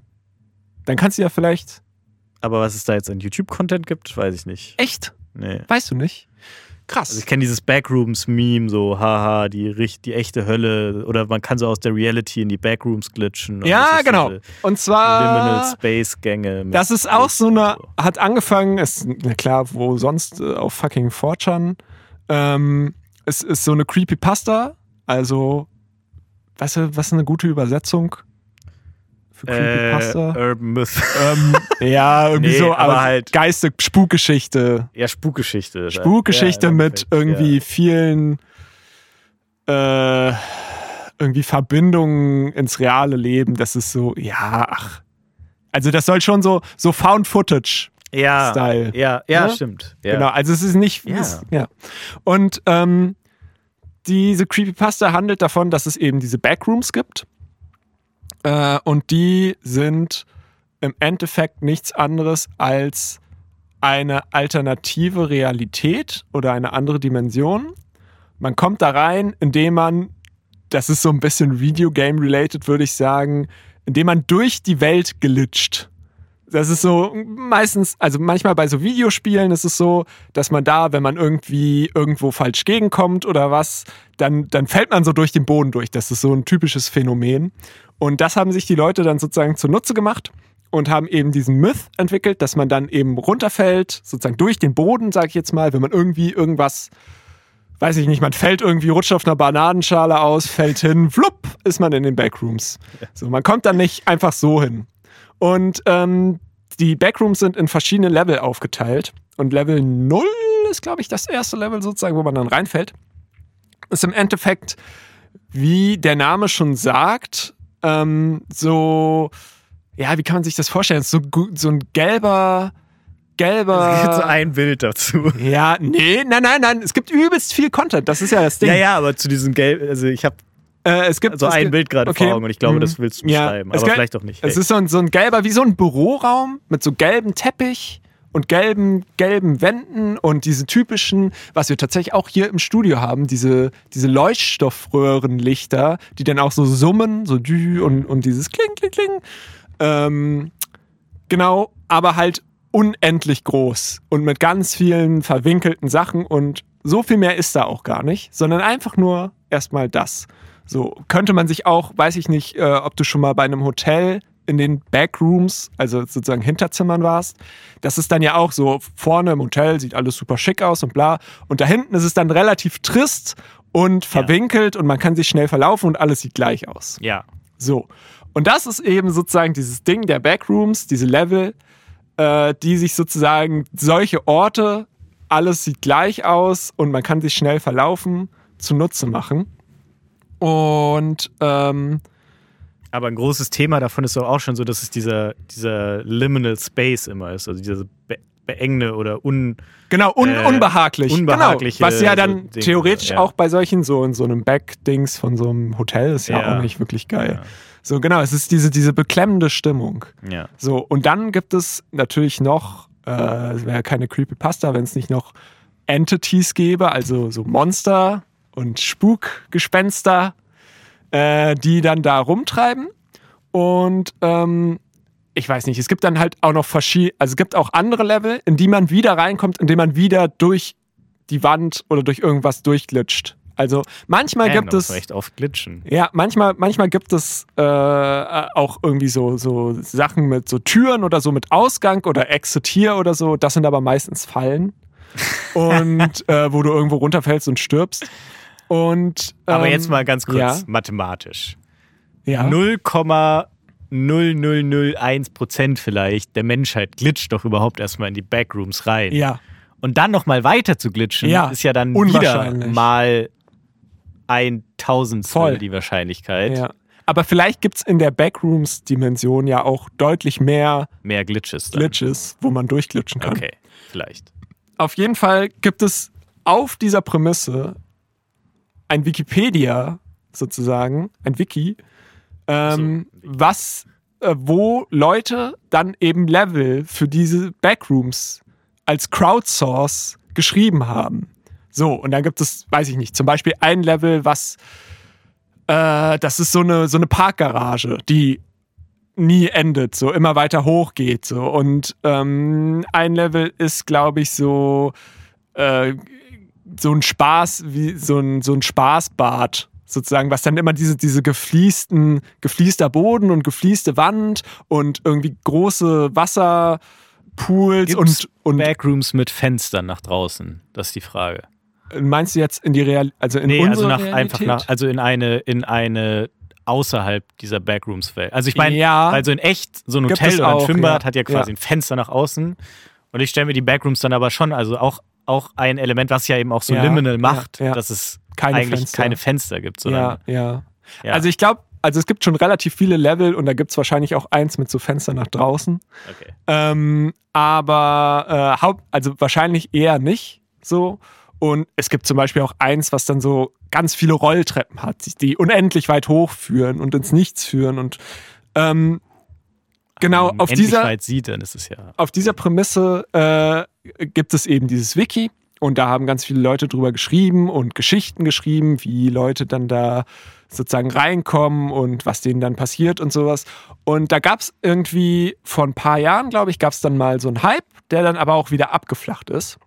Dann kannst du ja vielleicht. Aber was es da jetzt an YouTube-Content gibt, weiß ich nicht. Echt? Nee. Weißt du nicht? Krass. Also ich kenne dieses Backrooms-Meme, so, haha, die, die echte Hölle. Oder man kann so aus der Reality in die Backrooms glitschen. Ja, genau. Und Liminal zwar. Space-Gänge. mit- Das ist auch so eine, so. hat angefangen, ist, na klar, wo sonst äh, auf fucking 4chan. Ähm, es ist so eine Creepypasta, also, weißt du, was ist eine gute Übersetzung für Äh, Creepypasta? Urban Myth. ähm, ja, irgendwie Nee, so, aber aber halt- Geiste, Spukgeschichte. ja, Spukgeschichte. Spukgeschichte ja, mit irgendwie Ja. vielen äh, irgendwie Verbindungen ins reale Leben. Das ist so, ja, ach. Also das soll schon so, so Found Footage Ja, Style. ja, ja, Ne? stimmt. Ja. Genau, also es ist nicht. Ja. Es, ja. Und ähm, diese Creepypasta handelt davon, dass es eben diese Backrooms gibt. Äh, und die sind im Endeffekt nichts anderes als eine alternative Realität oder eine andere Dimension. Man kommt da rein, indem man, das ist so ein bisschen Videogame-related, würde ich sagen, indem man durch die Welt glitscht. Das ist so meistens, also manchmal bei so Videospielen ist es so, dass man da, wenn man irgendwie irgendwo falsch gegenkommt oder was, dann, dann fällt man so durch den Boden durch. Das ist so ein typisches Phänomen. Und das haben sich die Leute dann sozusagen zunutze gemacht und haben eben diesen Myth entwickelt, dass man dann eben runterfällt, sozusagen durch den Boden, sag ich jetzt mal, wenn man irgendwie irgendwas, weiß ich nicht, man fällt irgendwie, rutscht auf einer Bananenschale aus, fällt hin, flupp, ist man in den Backrooms. So, man kommt dann nicht einfach so hin. Und ähm, die Backrooms sind in verschiedene Level aufgeteilt. Und Level 0 ist, glaube ich, das erste Level sozusagen, wo man dann reinfällt. Ist im Endeffekt, wie der Name schon sagt, ähm, so, ja, wie kann man sich das vorstellen? So, so ein gelber, gelber. Es gibt so ein Bild dazu. ja, nee, nein, nein, nein. Es gibt übelst viel Content. Das ist ja das Ding. Ja, ja, aber zu diesem Gelb, also ich habe Äh, es gibt so es ein Bild gerade okay. vor Augen und ich glaube, Mhm. das willst du Ja, beschreiben. es aber ge- vielleicht auch nicht. Es Hey. ist so ein, so ein gelber, wie so ein Büroraum mit so gelbem Teppich und gelben, gelben Wänden und diese typischen, was wir tatsächlich auch hier im Studio haben, diese, diese Leuchtstoffröhrenlichter, die dann auch so summen, so dü und, und dieses Kling, Kling, Kling. Ähm, genau, aber halt unendlich groß und mit ganz vielen verwinkelten Sachen und so viel mehr ist da auch gar nicht, sondern einfach nur erstmal das. So könnte man sich auch, weiß ich nicht, äh, ob du schon mal bei einem Hotel in den Backrooms, also sozusagen Hinterzimmern warst. Das ist dann ja auch so, vorne im Hotel sieht alles super schick aus und bla. Und da hinten ist es dann relativ trist und verwinkelt und man kann sich schnell verlaufen und alles sieht gleich aus. ja. So. Und das ist eben sozusagen dieses Ding der Backrooms, diese Level, äh, die sich sozusagen solche Orte, alles sieht gleich aus und man kann sich schnell verlaufen, zunutze machen. Und ähm, Aber ein großes Thema davon ist doch auch schon so, dass es dieser, dieser Liminal Space immer ist. Also diese be beengende oder un. genau, un Äh, unbehaglich. unbehagliche genau, was ja so dann Dinge, theoretisch ja. auch bei solchen, so in so einem Back-Dings von so einem Hotel ist ja, Ja. auch nicht wirklich geil. Ja. So, genau, es ist diese, diese beklemmende Stimmung. Ja. So, und dann gibt es natürlich noch, äh, es wäre keine Creepypasta, wenn es nicht noch Entities gäbe, also so Monster und Spukgespenster, äh, die dann da rumtreiben. Und ähm, ich weiß nicht, es gibt dann halt auch noch verschiedene, also es gibt auch andere Level, in die man wieder reinkommt, indem man wieder durch die Wand oder durch irgendwas durchglitscht. Also manchmal Man, gibt da es. muss man echt oft glitschen. Ja, manchmal, manchmal gibt es äh, auch irgendwie so, so Sachen mit so Türen oder so mit Ausgang oder Exit hier oder so. Das sind aber meistens Fallen. Und äh, wo du irgendwo runterfällst und stirbst. Und, Aber ähm, jetzt mal ganz kurz ja. mathematisch. Ja. 0,0001 Prozent vielleicht der Menschheit glitscht doch überhaupt erstmal in die Backrooms rein. Ja. Und dann noch mal weiter zu glitschen, Ja, ist ja dann wieder mal ein Tausendstel Voll. die Wahrscheinlichkeit. ja. Aber vielleicht gibt es in der Backrooms-Dimension ja auch deutlich mehr Mehr Glitches dann. Glitches, wo man durchglitschen kann. Okay, vielleicht. Auf jeden Fall gibt es auf dieser Prämisse ein Wikipedia sozusagen, ein Wiki, ähm, was, äh, wo Leute dann eben Level für diese Backrooms als Crowdsource geschrieben haben. So, und dann gibt es, weiß ich nicht, zum Beispiel ein Level, was, äh, das ist so eine, so eine Parkgarage, die nie endet, so immer weiter hoch geht. So. Und ähm, ein Level ist, glaube ich, so, äh, so ein Spaß, wie so ein, so ein Spaßbad, sozusagen, was dann immer diese, diese gefliesten, gefliester Boden und geflieste Wand und irgendwie große Wasserpools Gibt's und, und Backrooms mit Fenstern nach draußen? Das ist die Frage. meinst du jetzt in die Real, also in Nee, also nach, Realität? einfach nach, also in eine, in eine außerhalb dieser Backrooms-Welt. Also ich meine, Ja. weil so in echt, so ein Hotel oder ein Schwimmbad ja. hat ja quasi Ja. ein Fenster nach außen. Und ich stelle mir die Backrooms dann aber schon, also auch auch ein Element, was ja eben auch so Ja, Liminal ja, macht, ja. dass es Keine eigentlich Fenster. keine Fenster gibt, sondern ja, ja. Ja. Also ich glaube, also es gibt schon relativ viele Level und da gibt es wahrscheinlich auch eins mit so Fenstern nach draußen. okay. Ähm, aber äh, haupt, also wahrscheinlich eher nicht so. Und es gibt zum Beispiel auch eins, was dann so ganz viele Rolltreppen hat, die unendlich weit hochführen und ins Nichts führen. Und ähm, genau auf dieser, weit sieht, dann ist es ja. auf dieser Prämisse äh, gibt es eben dieses Wiki und da haben ganz viele Leute drüber geschrieben und Geschichten geschrieben, wie Leute dann da sozusagen reinkommen und was denen dann passiert und sowas. Und da gab es irgendwie vor ein paar Jahren, glaube ich, gab es dann mal so einen Hype, der dann aber auch wieder abgeflacht ist.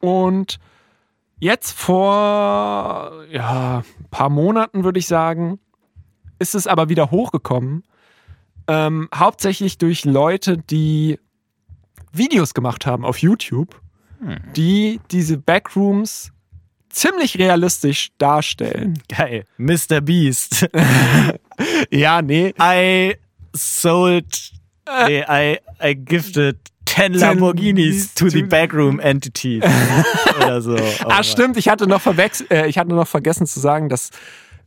Und jetzt vor ja, ein paar Monaten, würde ich sagen, ist es aber wieder hochgekommen. Ähm, hauptsächlich durch Leute, die Videos gemacht haben auf YouTube, die diese Backrooms ziemlich realistisch darstellen. Geil. Mr. Beast. Ja, nee. I sold, nee, I, I gifted 10 Lamborghinis to the backroom entities. Oder so. Oh Ah, stimmt, ich hatte noch äh, ich hatte noch vergessen zu sagen, dass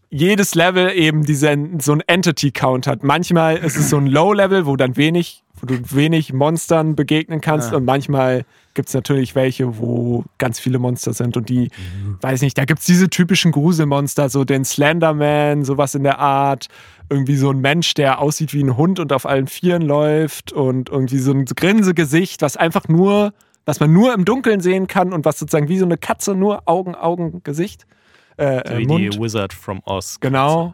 jedes Level eben diesen, so ein Entity-Count hat. Manchmal ist es so ein Low-Level, wo dann wenig, wo du wenig Monstern begegnen kannst Ah. und manchmal gibt es natürlich welche, wo ganz viele Monster sind und die, Mhm. weiß nicht, da gibt es diese typischen Gruselmonster, so den Slenderman, sowas in der Art, irgendwie so ein Mensch, der aussieht wie ein Hund und auf allen Vieren läuft und irgendwie so ein Grinsegesicht, was einfach nur, was man nur im Dunkeln sehen kann und was sozusagen wie so eine Katze, nur Augen, Augen, Gesicht, äh, So äh, wie Mund. die Wizard from Oz. Genau.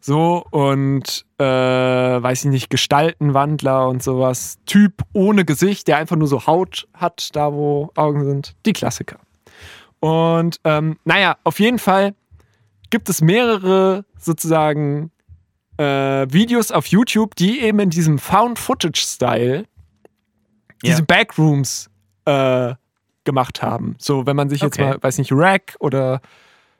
So und äh, weiß ich nicht, Gestaltenwandler und sowas. Typ ohne Gesicht, der einfach nur so Haut hat, da wo Augen sind. Die Klassiker. Und ähm, naja, auf jeden Fall gibt es mehrere sozusagen äh, Videos auf YouTube, die eben in diesem Found-Footage-Style diese. Backrooms äh, gemacht haben. So, wenn man sich jetzt Okay. mal, weiß nicht, Rack oder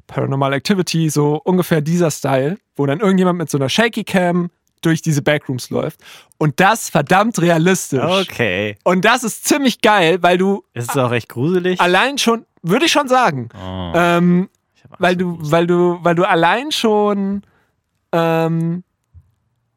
Paranormal Activity, so ungefähr dieser Style, wo dann irgendjemand mit so einer Shaky Cam durch diese Backrooms läuft. Und das verdammt realistisch. Okay. Und das ist ziemlich geil, weil du Ist es auch recht gruselig? allein schon, würde ich schon sagen, Oh, ähm, ich weil du, Grusel. weil du, weil du allein schon ähm,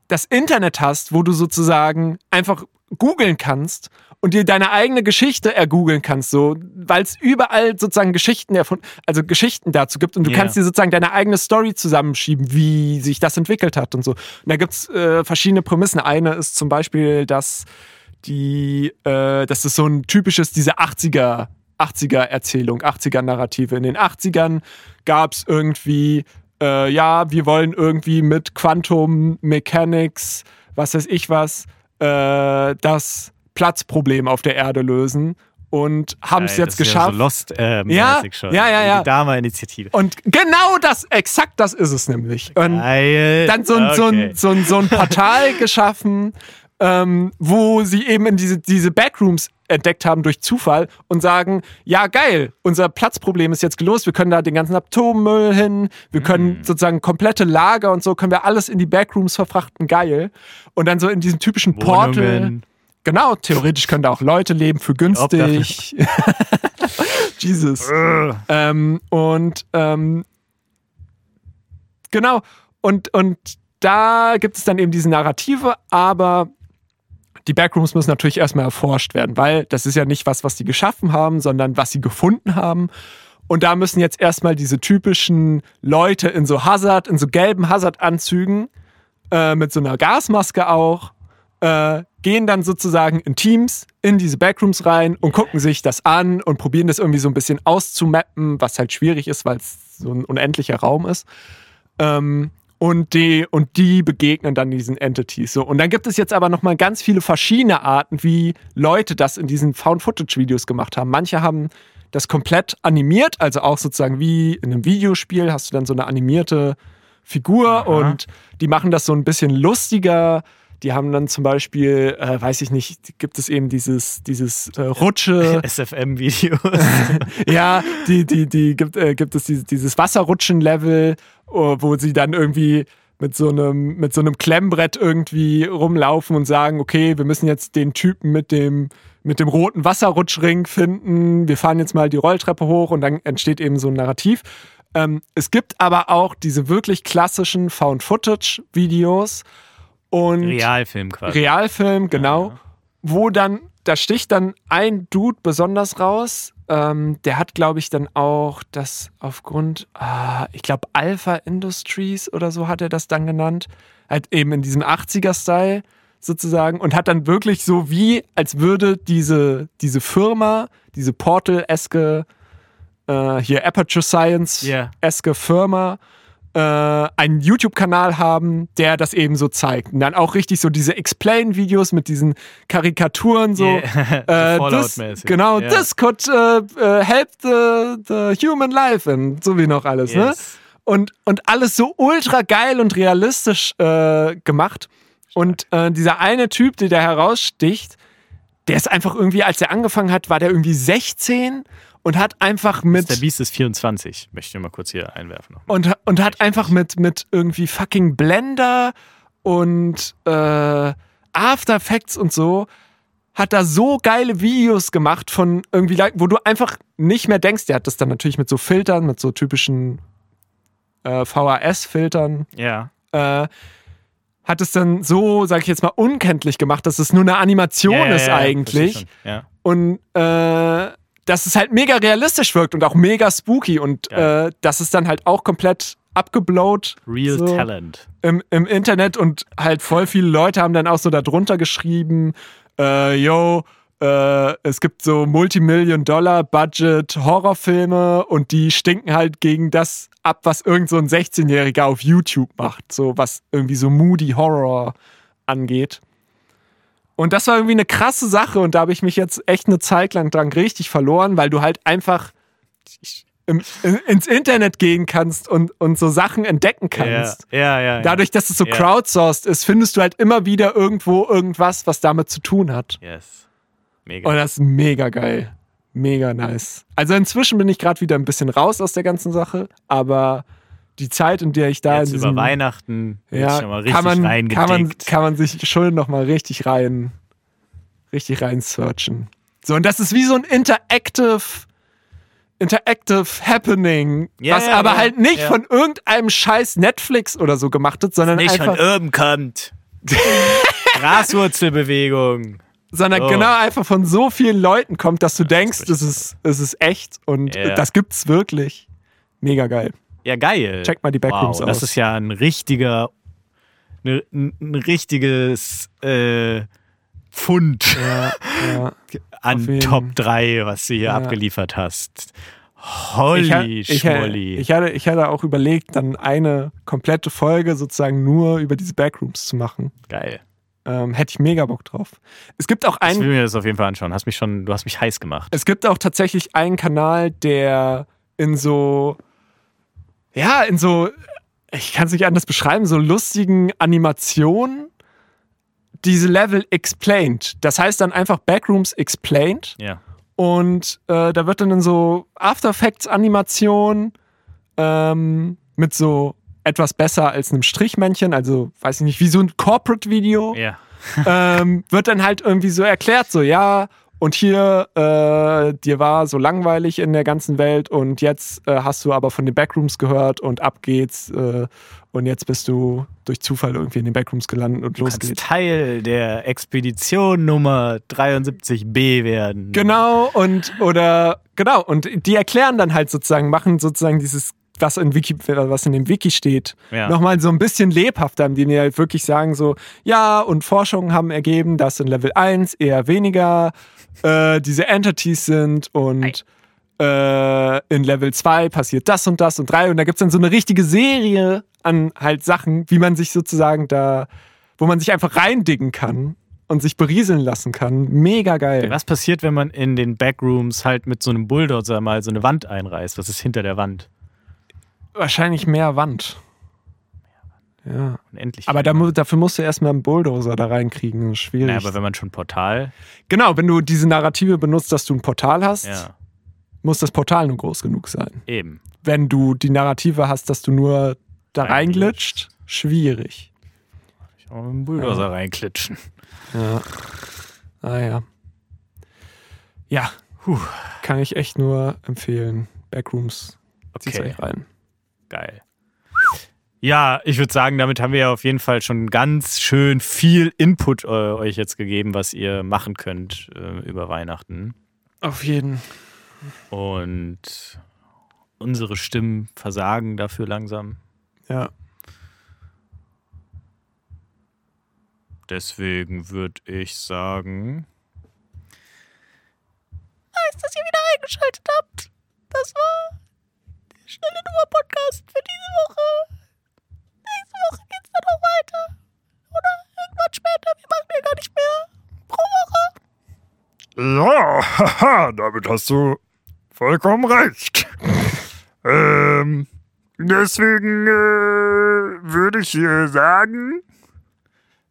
das Internet hast, wo du sozusagen einfach googeln kannst und dir deine eigene Geschichte ergoogeln kannst, so, weil es überall sozusagen Geschichten erfunden, also Geschichten dazu gibt und du Ja. kannst dir sozusagen deine eigene Story zusammenschieben, wie sich das entwickelt hat und so. Und da gibt's äh, verschiedene Prämissen. Eine ist zum Beispiel, dass die, äh, das ist so ein typisches, diese 80er, 80er Erzählung, 80er Narrative. In den 80ern gab's irgendwie, äh, ja, wir wollen irgendwie mit Quantum Mechanics, was weiß ich was, äh, das Platzproblem auf der Erde lösen und haben es jetzt ist ja geschafft. So Lost ähm, Ja, schon. ja, ja, ja. Die Dama-Initiative. und genau das, exakt das ist es nämlich. Und Geil. dann so ein, so Okay. ein, so ein, so ein Portal geschaffen, ähm, wo sie eben in diese, diese Backrooms entdeckt haben durch Zufall und sagen, ja geil, unser Platzproblem ist jetzt gelöst, wir können da den ganzen Atommüll hin, wir können Mhm. sozusagen komplette Lager und so, können wir alles in die Backrooms verfrachten, geil. Und dann so in diesem typischen Portal, Wohnungen. Genau, theoretisch können da auch Leute leben für günstig. Jesus. Ähm, und ähm, genau, und, und da gibt es dann eben diese Narrative, aber die Backrooms müssen natürlich erstmal erforscht werden, weil das ist ja nicht was, was die geschaffen haben, sondern was sie gefunden haben. Und da müssen jetzt erstmal diese typischen Leute in so Hazard, in so gelben Hazard-Anzügen, äh, mit so einer Gasmaske auch, äh, gehen dann sozusagen in Teams in diese Backrooms rein und gucken sich das an und probieren das irgendwie so ein bisschen auszumappen, was halt schwierig ist, weil es so ein unendlicher Raum ist. Ähm, und die, und die begegnen dann diesen Entities. So. Und dann gibt es jetzt aber nochmal ganz viele verschiedene Arten, wie Leute das in diesen Found-Footage-Videos gemacht haben. Manche haben das komplett animiert, also auch sozusagen wie in einem Videospiel hast du dann so eine animierte Figur und die machen das so ein bisschen lustiger. Die haben dann zum Beispiel, äh, weiß ich nicht, gibt es eben dieses, dieses äh, Rutsche. SFM-Videos. Ja, die, die, die gibt, äh, gibt es dieses, dieses Wasserrutschen-Level, oh, wo sie dann irgendwie mit so einem, mit so einem Klemmbrett irgendwie rumlaufen und sagen, okay, wir müssen jetzt den Typen mit dem, mit dem roten Wasserrutschring finden. Wir fahren jetzt mal die Rolltreppe hoch und dann entsteht eben so ein Narrativ. Ähm, es gibt aber auch diese wirklich klassischen Found-Footage-Videos und Realfilm quasi. Realfilm, genau, wo dann, da sticht dann ein Dude besonders raus. Ähm, der hat, glaube ich, dann auch das aufgrund, ah, ich glaube, Alpha Industries oder so hat er das dann genannt. Halt eben in diesem 80er-Style sozusagen und hat dann wirklich so wie, als würde diese, diese Firma, diese Portal-eske, äh, hier Aperture Science-eske Firma, äh, einen YouTube-Kanal haben, der das eben so zeigt. Und dann auch richtig so diese Explain-Videos mit diesen Karikaturen so. Yeah. äh, So this, Fallout-mäßig. genau, Ja. this could äh, äh, help the, the human life and so wie noch alles, ne? Yes. Und, und alles so ultra geil und realistisch äh, gemacht. Und äh, dieser eine Typ, der da heraussticht, der ist einfach irgendwie, als er angefangen hat, war der irgendwie 16 und hat einfach mit Der Beast ist 24, möchte ich mal kurz hier einwerfen. Und, und hat einfach mit, mit irgendwie fucking Blender und äh, After Effects und so, hat da so geile Videos gemacht von irgendwie, wo du einfach nicht mehr denkst, der hat das dann natürlich mit so Filtern, mit so typischen äh, VHS-Filtern, Ja. äh, hat es dann so, sag ich jetzt mal, unkenntlich gemacht, dass es nur eine Animation Ja, ist ja, eigentlich. Ja. und äh, dass es halt mega realistisch wirkt und auch mega spooky und äh, dass es dann halt auch komplett abgeblowt Real so Talent. im, im Internet und halt voll viele Leute haben dann auch so darunter geschrieben, äh, yo, äh, es gibt so Multimillion-Dollar-Budget Horrorfilme und die stinken halt gegen das ab, was irgend so ein 16-Jähriger auf YouTube macht, so was irgendwie so moody Horror angeht. Und das war irgendwie eine krasse Sache und da habe ich mich jetzt echt eine Zeit lang dran richtig verloren, weil du halt einfach im, in, ins Internet gehen kannst und, und so Sachen entdecken kannst. ja, ja. ja. Dadurch, dass es so Ja. crowdsourced ist, findest du halt immer wieder irgendwo irgendwas, was damit zu tun hat. Yes. Mega. Und das ist mega geil. Mega nice. Also inzwischen bin ich gerade wieder ein bisschen raus aus der ganzen Sache, aber die Zeit, in der ich da Jetzt in über diesem, Weihnachten ja, schon mal richtig kann, man, reingedickt. kann, man, kann man sich schon noch mal richtig rein, richtig rein searchen. So, und das ist wie so ein interactive, interactive Happening, Ja, was ja, aber halt nicht von irgendeinem scheiß Netflix oder so gemacht wird, sondern nicht einfach, von oben kommt. Graswurzelbewegung. sondern Oh. genau einfach von so vielen Leuten kommt, dass du denkst, richtig es ist, es ist echt und das gibt's wirklich. Mega geil. Ja, geil. Check mal die Backrooms wow, Das aus. ist ja ein richtiger, ne, ein, richtiges äh, Pfund Ja, ja. an Top 3, was du hier Ja. abgeliefert hast. Holy Ich, ha- ich, Schmolli. ich, hatte, ich hatte auch überlegt, dann eine komplette Folge sozusagen nur über diese Backrooms zu machen. Geil. Ähm, hätte ich mega Bock drauf. Es gibt auch Ich einen, will mir das auf jeden Fall anschauen. Hast mich schon, du hast mich heiß gemacht. es gibt auch tatsächlich einen Kanal, der in so, ja, in so, ich kann es nicht anders beschreiben, so lustigen Animationen diese Level explained. Das heißt dann einfach Backrooms explained. Ja. Und äh, da wird dann in so After Effects Animation ähm, mit so etwas besser als einem Strichmännchen, also weiß ich nicht, wie so ein Corporate Video, Ja. ähm, wird dann halt irgendwie so erklärt, so ja, und hier, äh, dir war so langweilig in der ganzen Welt und jetzt äh, hast du aber von den Backrooms gehört und ab geht's äh, und jetzt bist du durch Zufall irgendwie in den Backrooms gelandet und los geht's. Teil der Expedition Nummer 73b werden. Genau, und oder genau, und die erklären dann halt sozusagen, machen sozusagen dieses, was in Wiki, was in dem Wiki steht, Ja. nochmal so ein bisschen lebhafter, die halt wirklich sagen, so, ja, und Forschungen haben ergeben, dass in Level 1 eher weniger äh, diese Entities sind und äh, in Level 2 passiert das und das und 3 und da gibt es dann so eine richtige Serie an halt Sachen, wie man sich sozusagen da, wo man sich einfach reindiggen kann und sich berieseln lassen kann. Mega geil. Was passiert, wenn man in den Backrooms halt mit so einem Bulldozer mal so eine Wand einreißt? Was ist hinter der Wand? Wahrscheinlich mehr Wand. Ja. Unendlich. Aber da, dafür musst du erstmal einen Bulldozer da reinkriegen. Schwierig. naja, aber wenn man schon Portal. genau, wenn du diese Narrative benutzt, dass du ein Portal hast, Ja, muss das Portal nur groß genug sein. eben. Wenn du die Narrative hast, dass du nur da Reinglitscht. schwierig. Ich auch mit dem Bulldozer reinklitschen. Ja. Ah ja. Ja, kann ich echt nur empfehlen. Backrooms, zieht's Okay, euch rein. geil. Ja, ich würde sagen, damit haben wir ja auf jeden Fall schon ganz schön viel Input äh, euch jetzt gegeben, was ihr machen könnt äh, über Weihnachten. Auf jeden. Und unsere Stimmen versagen dafür langsam. Ja. Deswegen würde ich sagen, Nice, dass ihr wieder eingeschaltet habt. Das war der Schnelle Nummer Podcast für diese Woche. Nächste Woche geht's dann auch weiter. Oder irgendwann später. Wir machen ja gar nicht mehr pro Woche. Ja, haha, damit hast du vollkommen recht. ähm, deswegen äh, würde ich äh, sagen,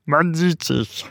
man sieht sich.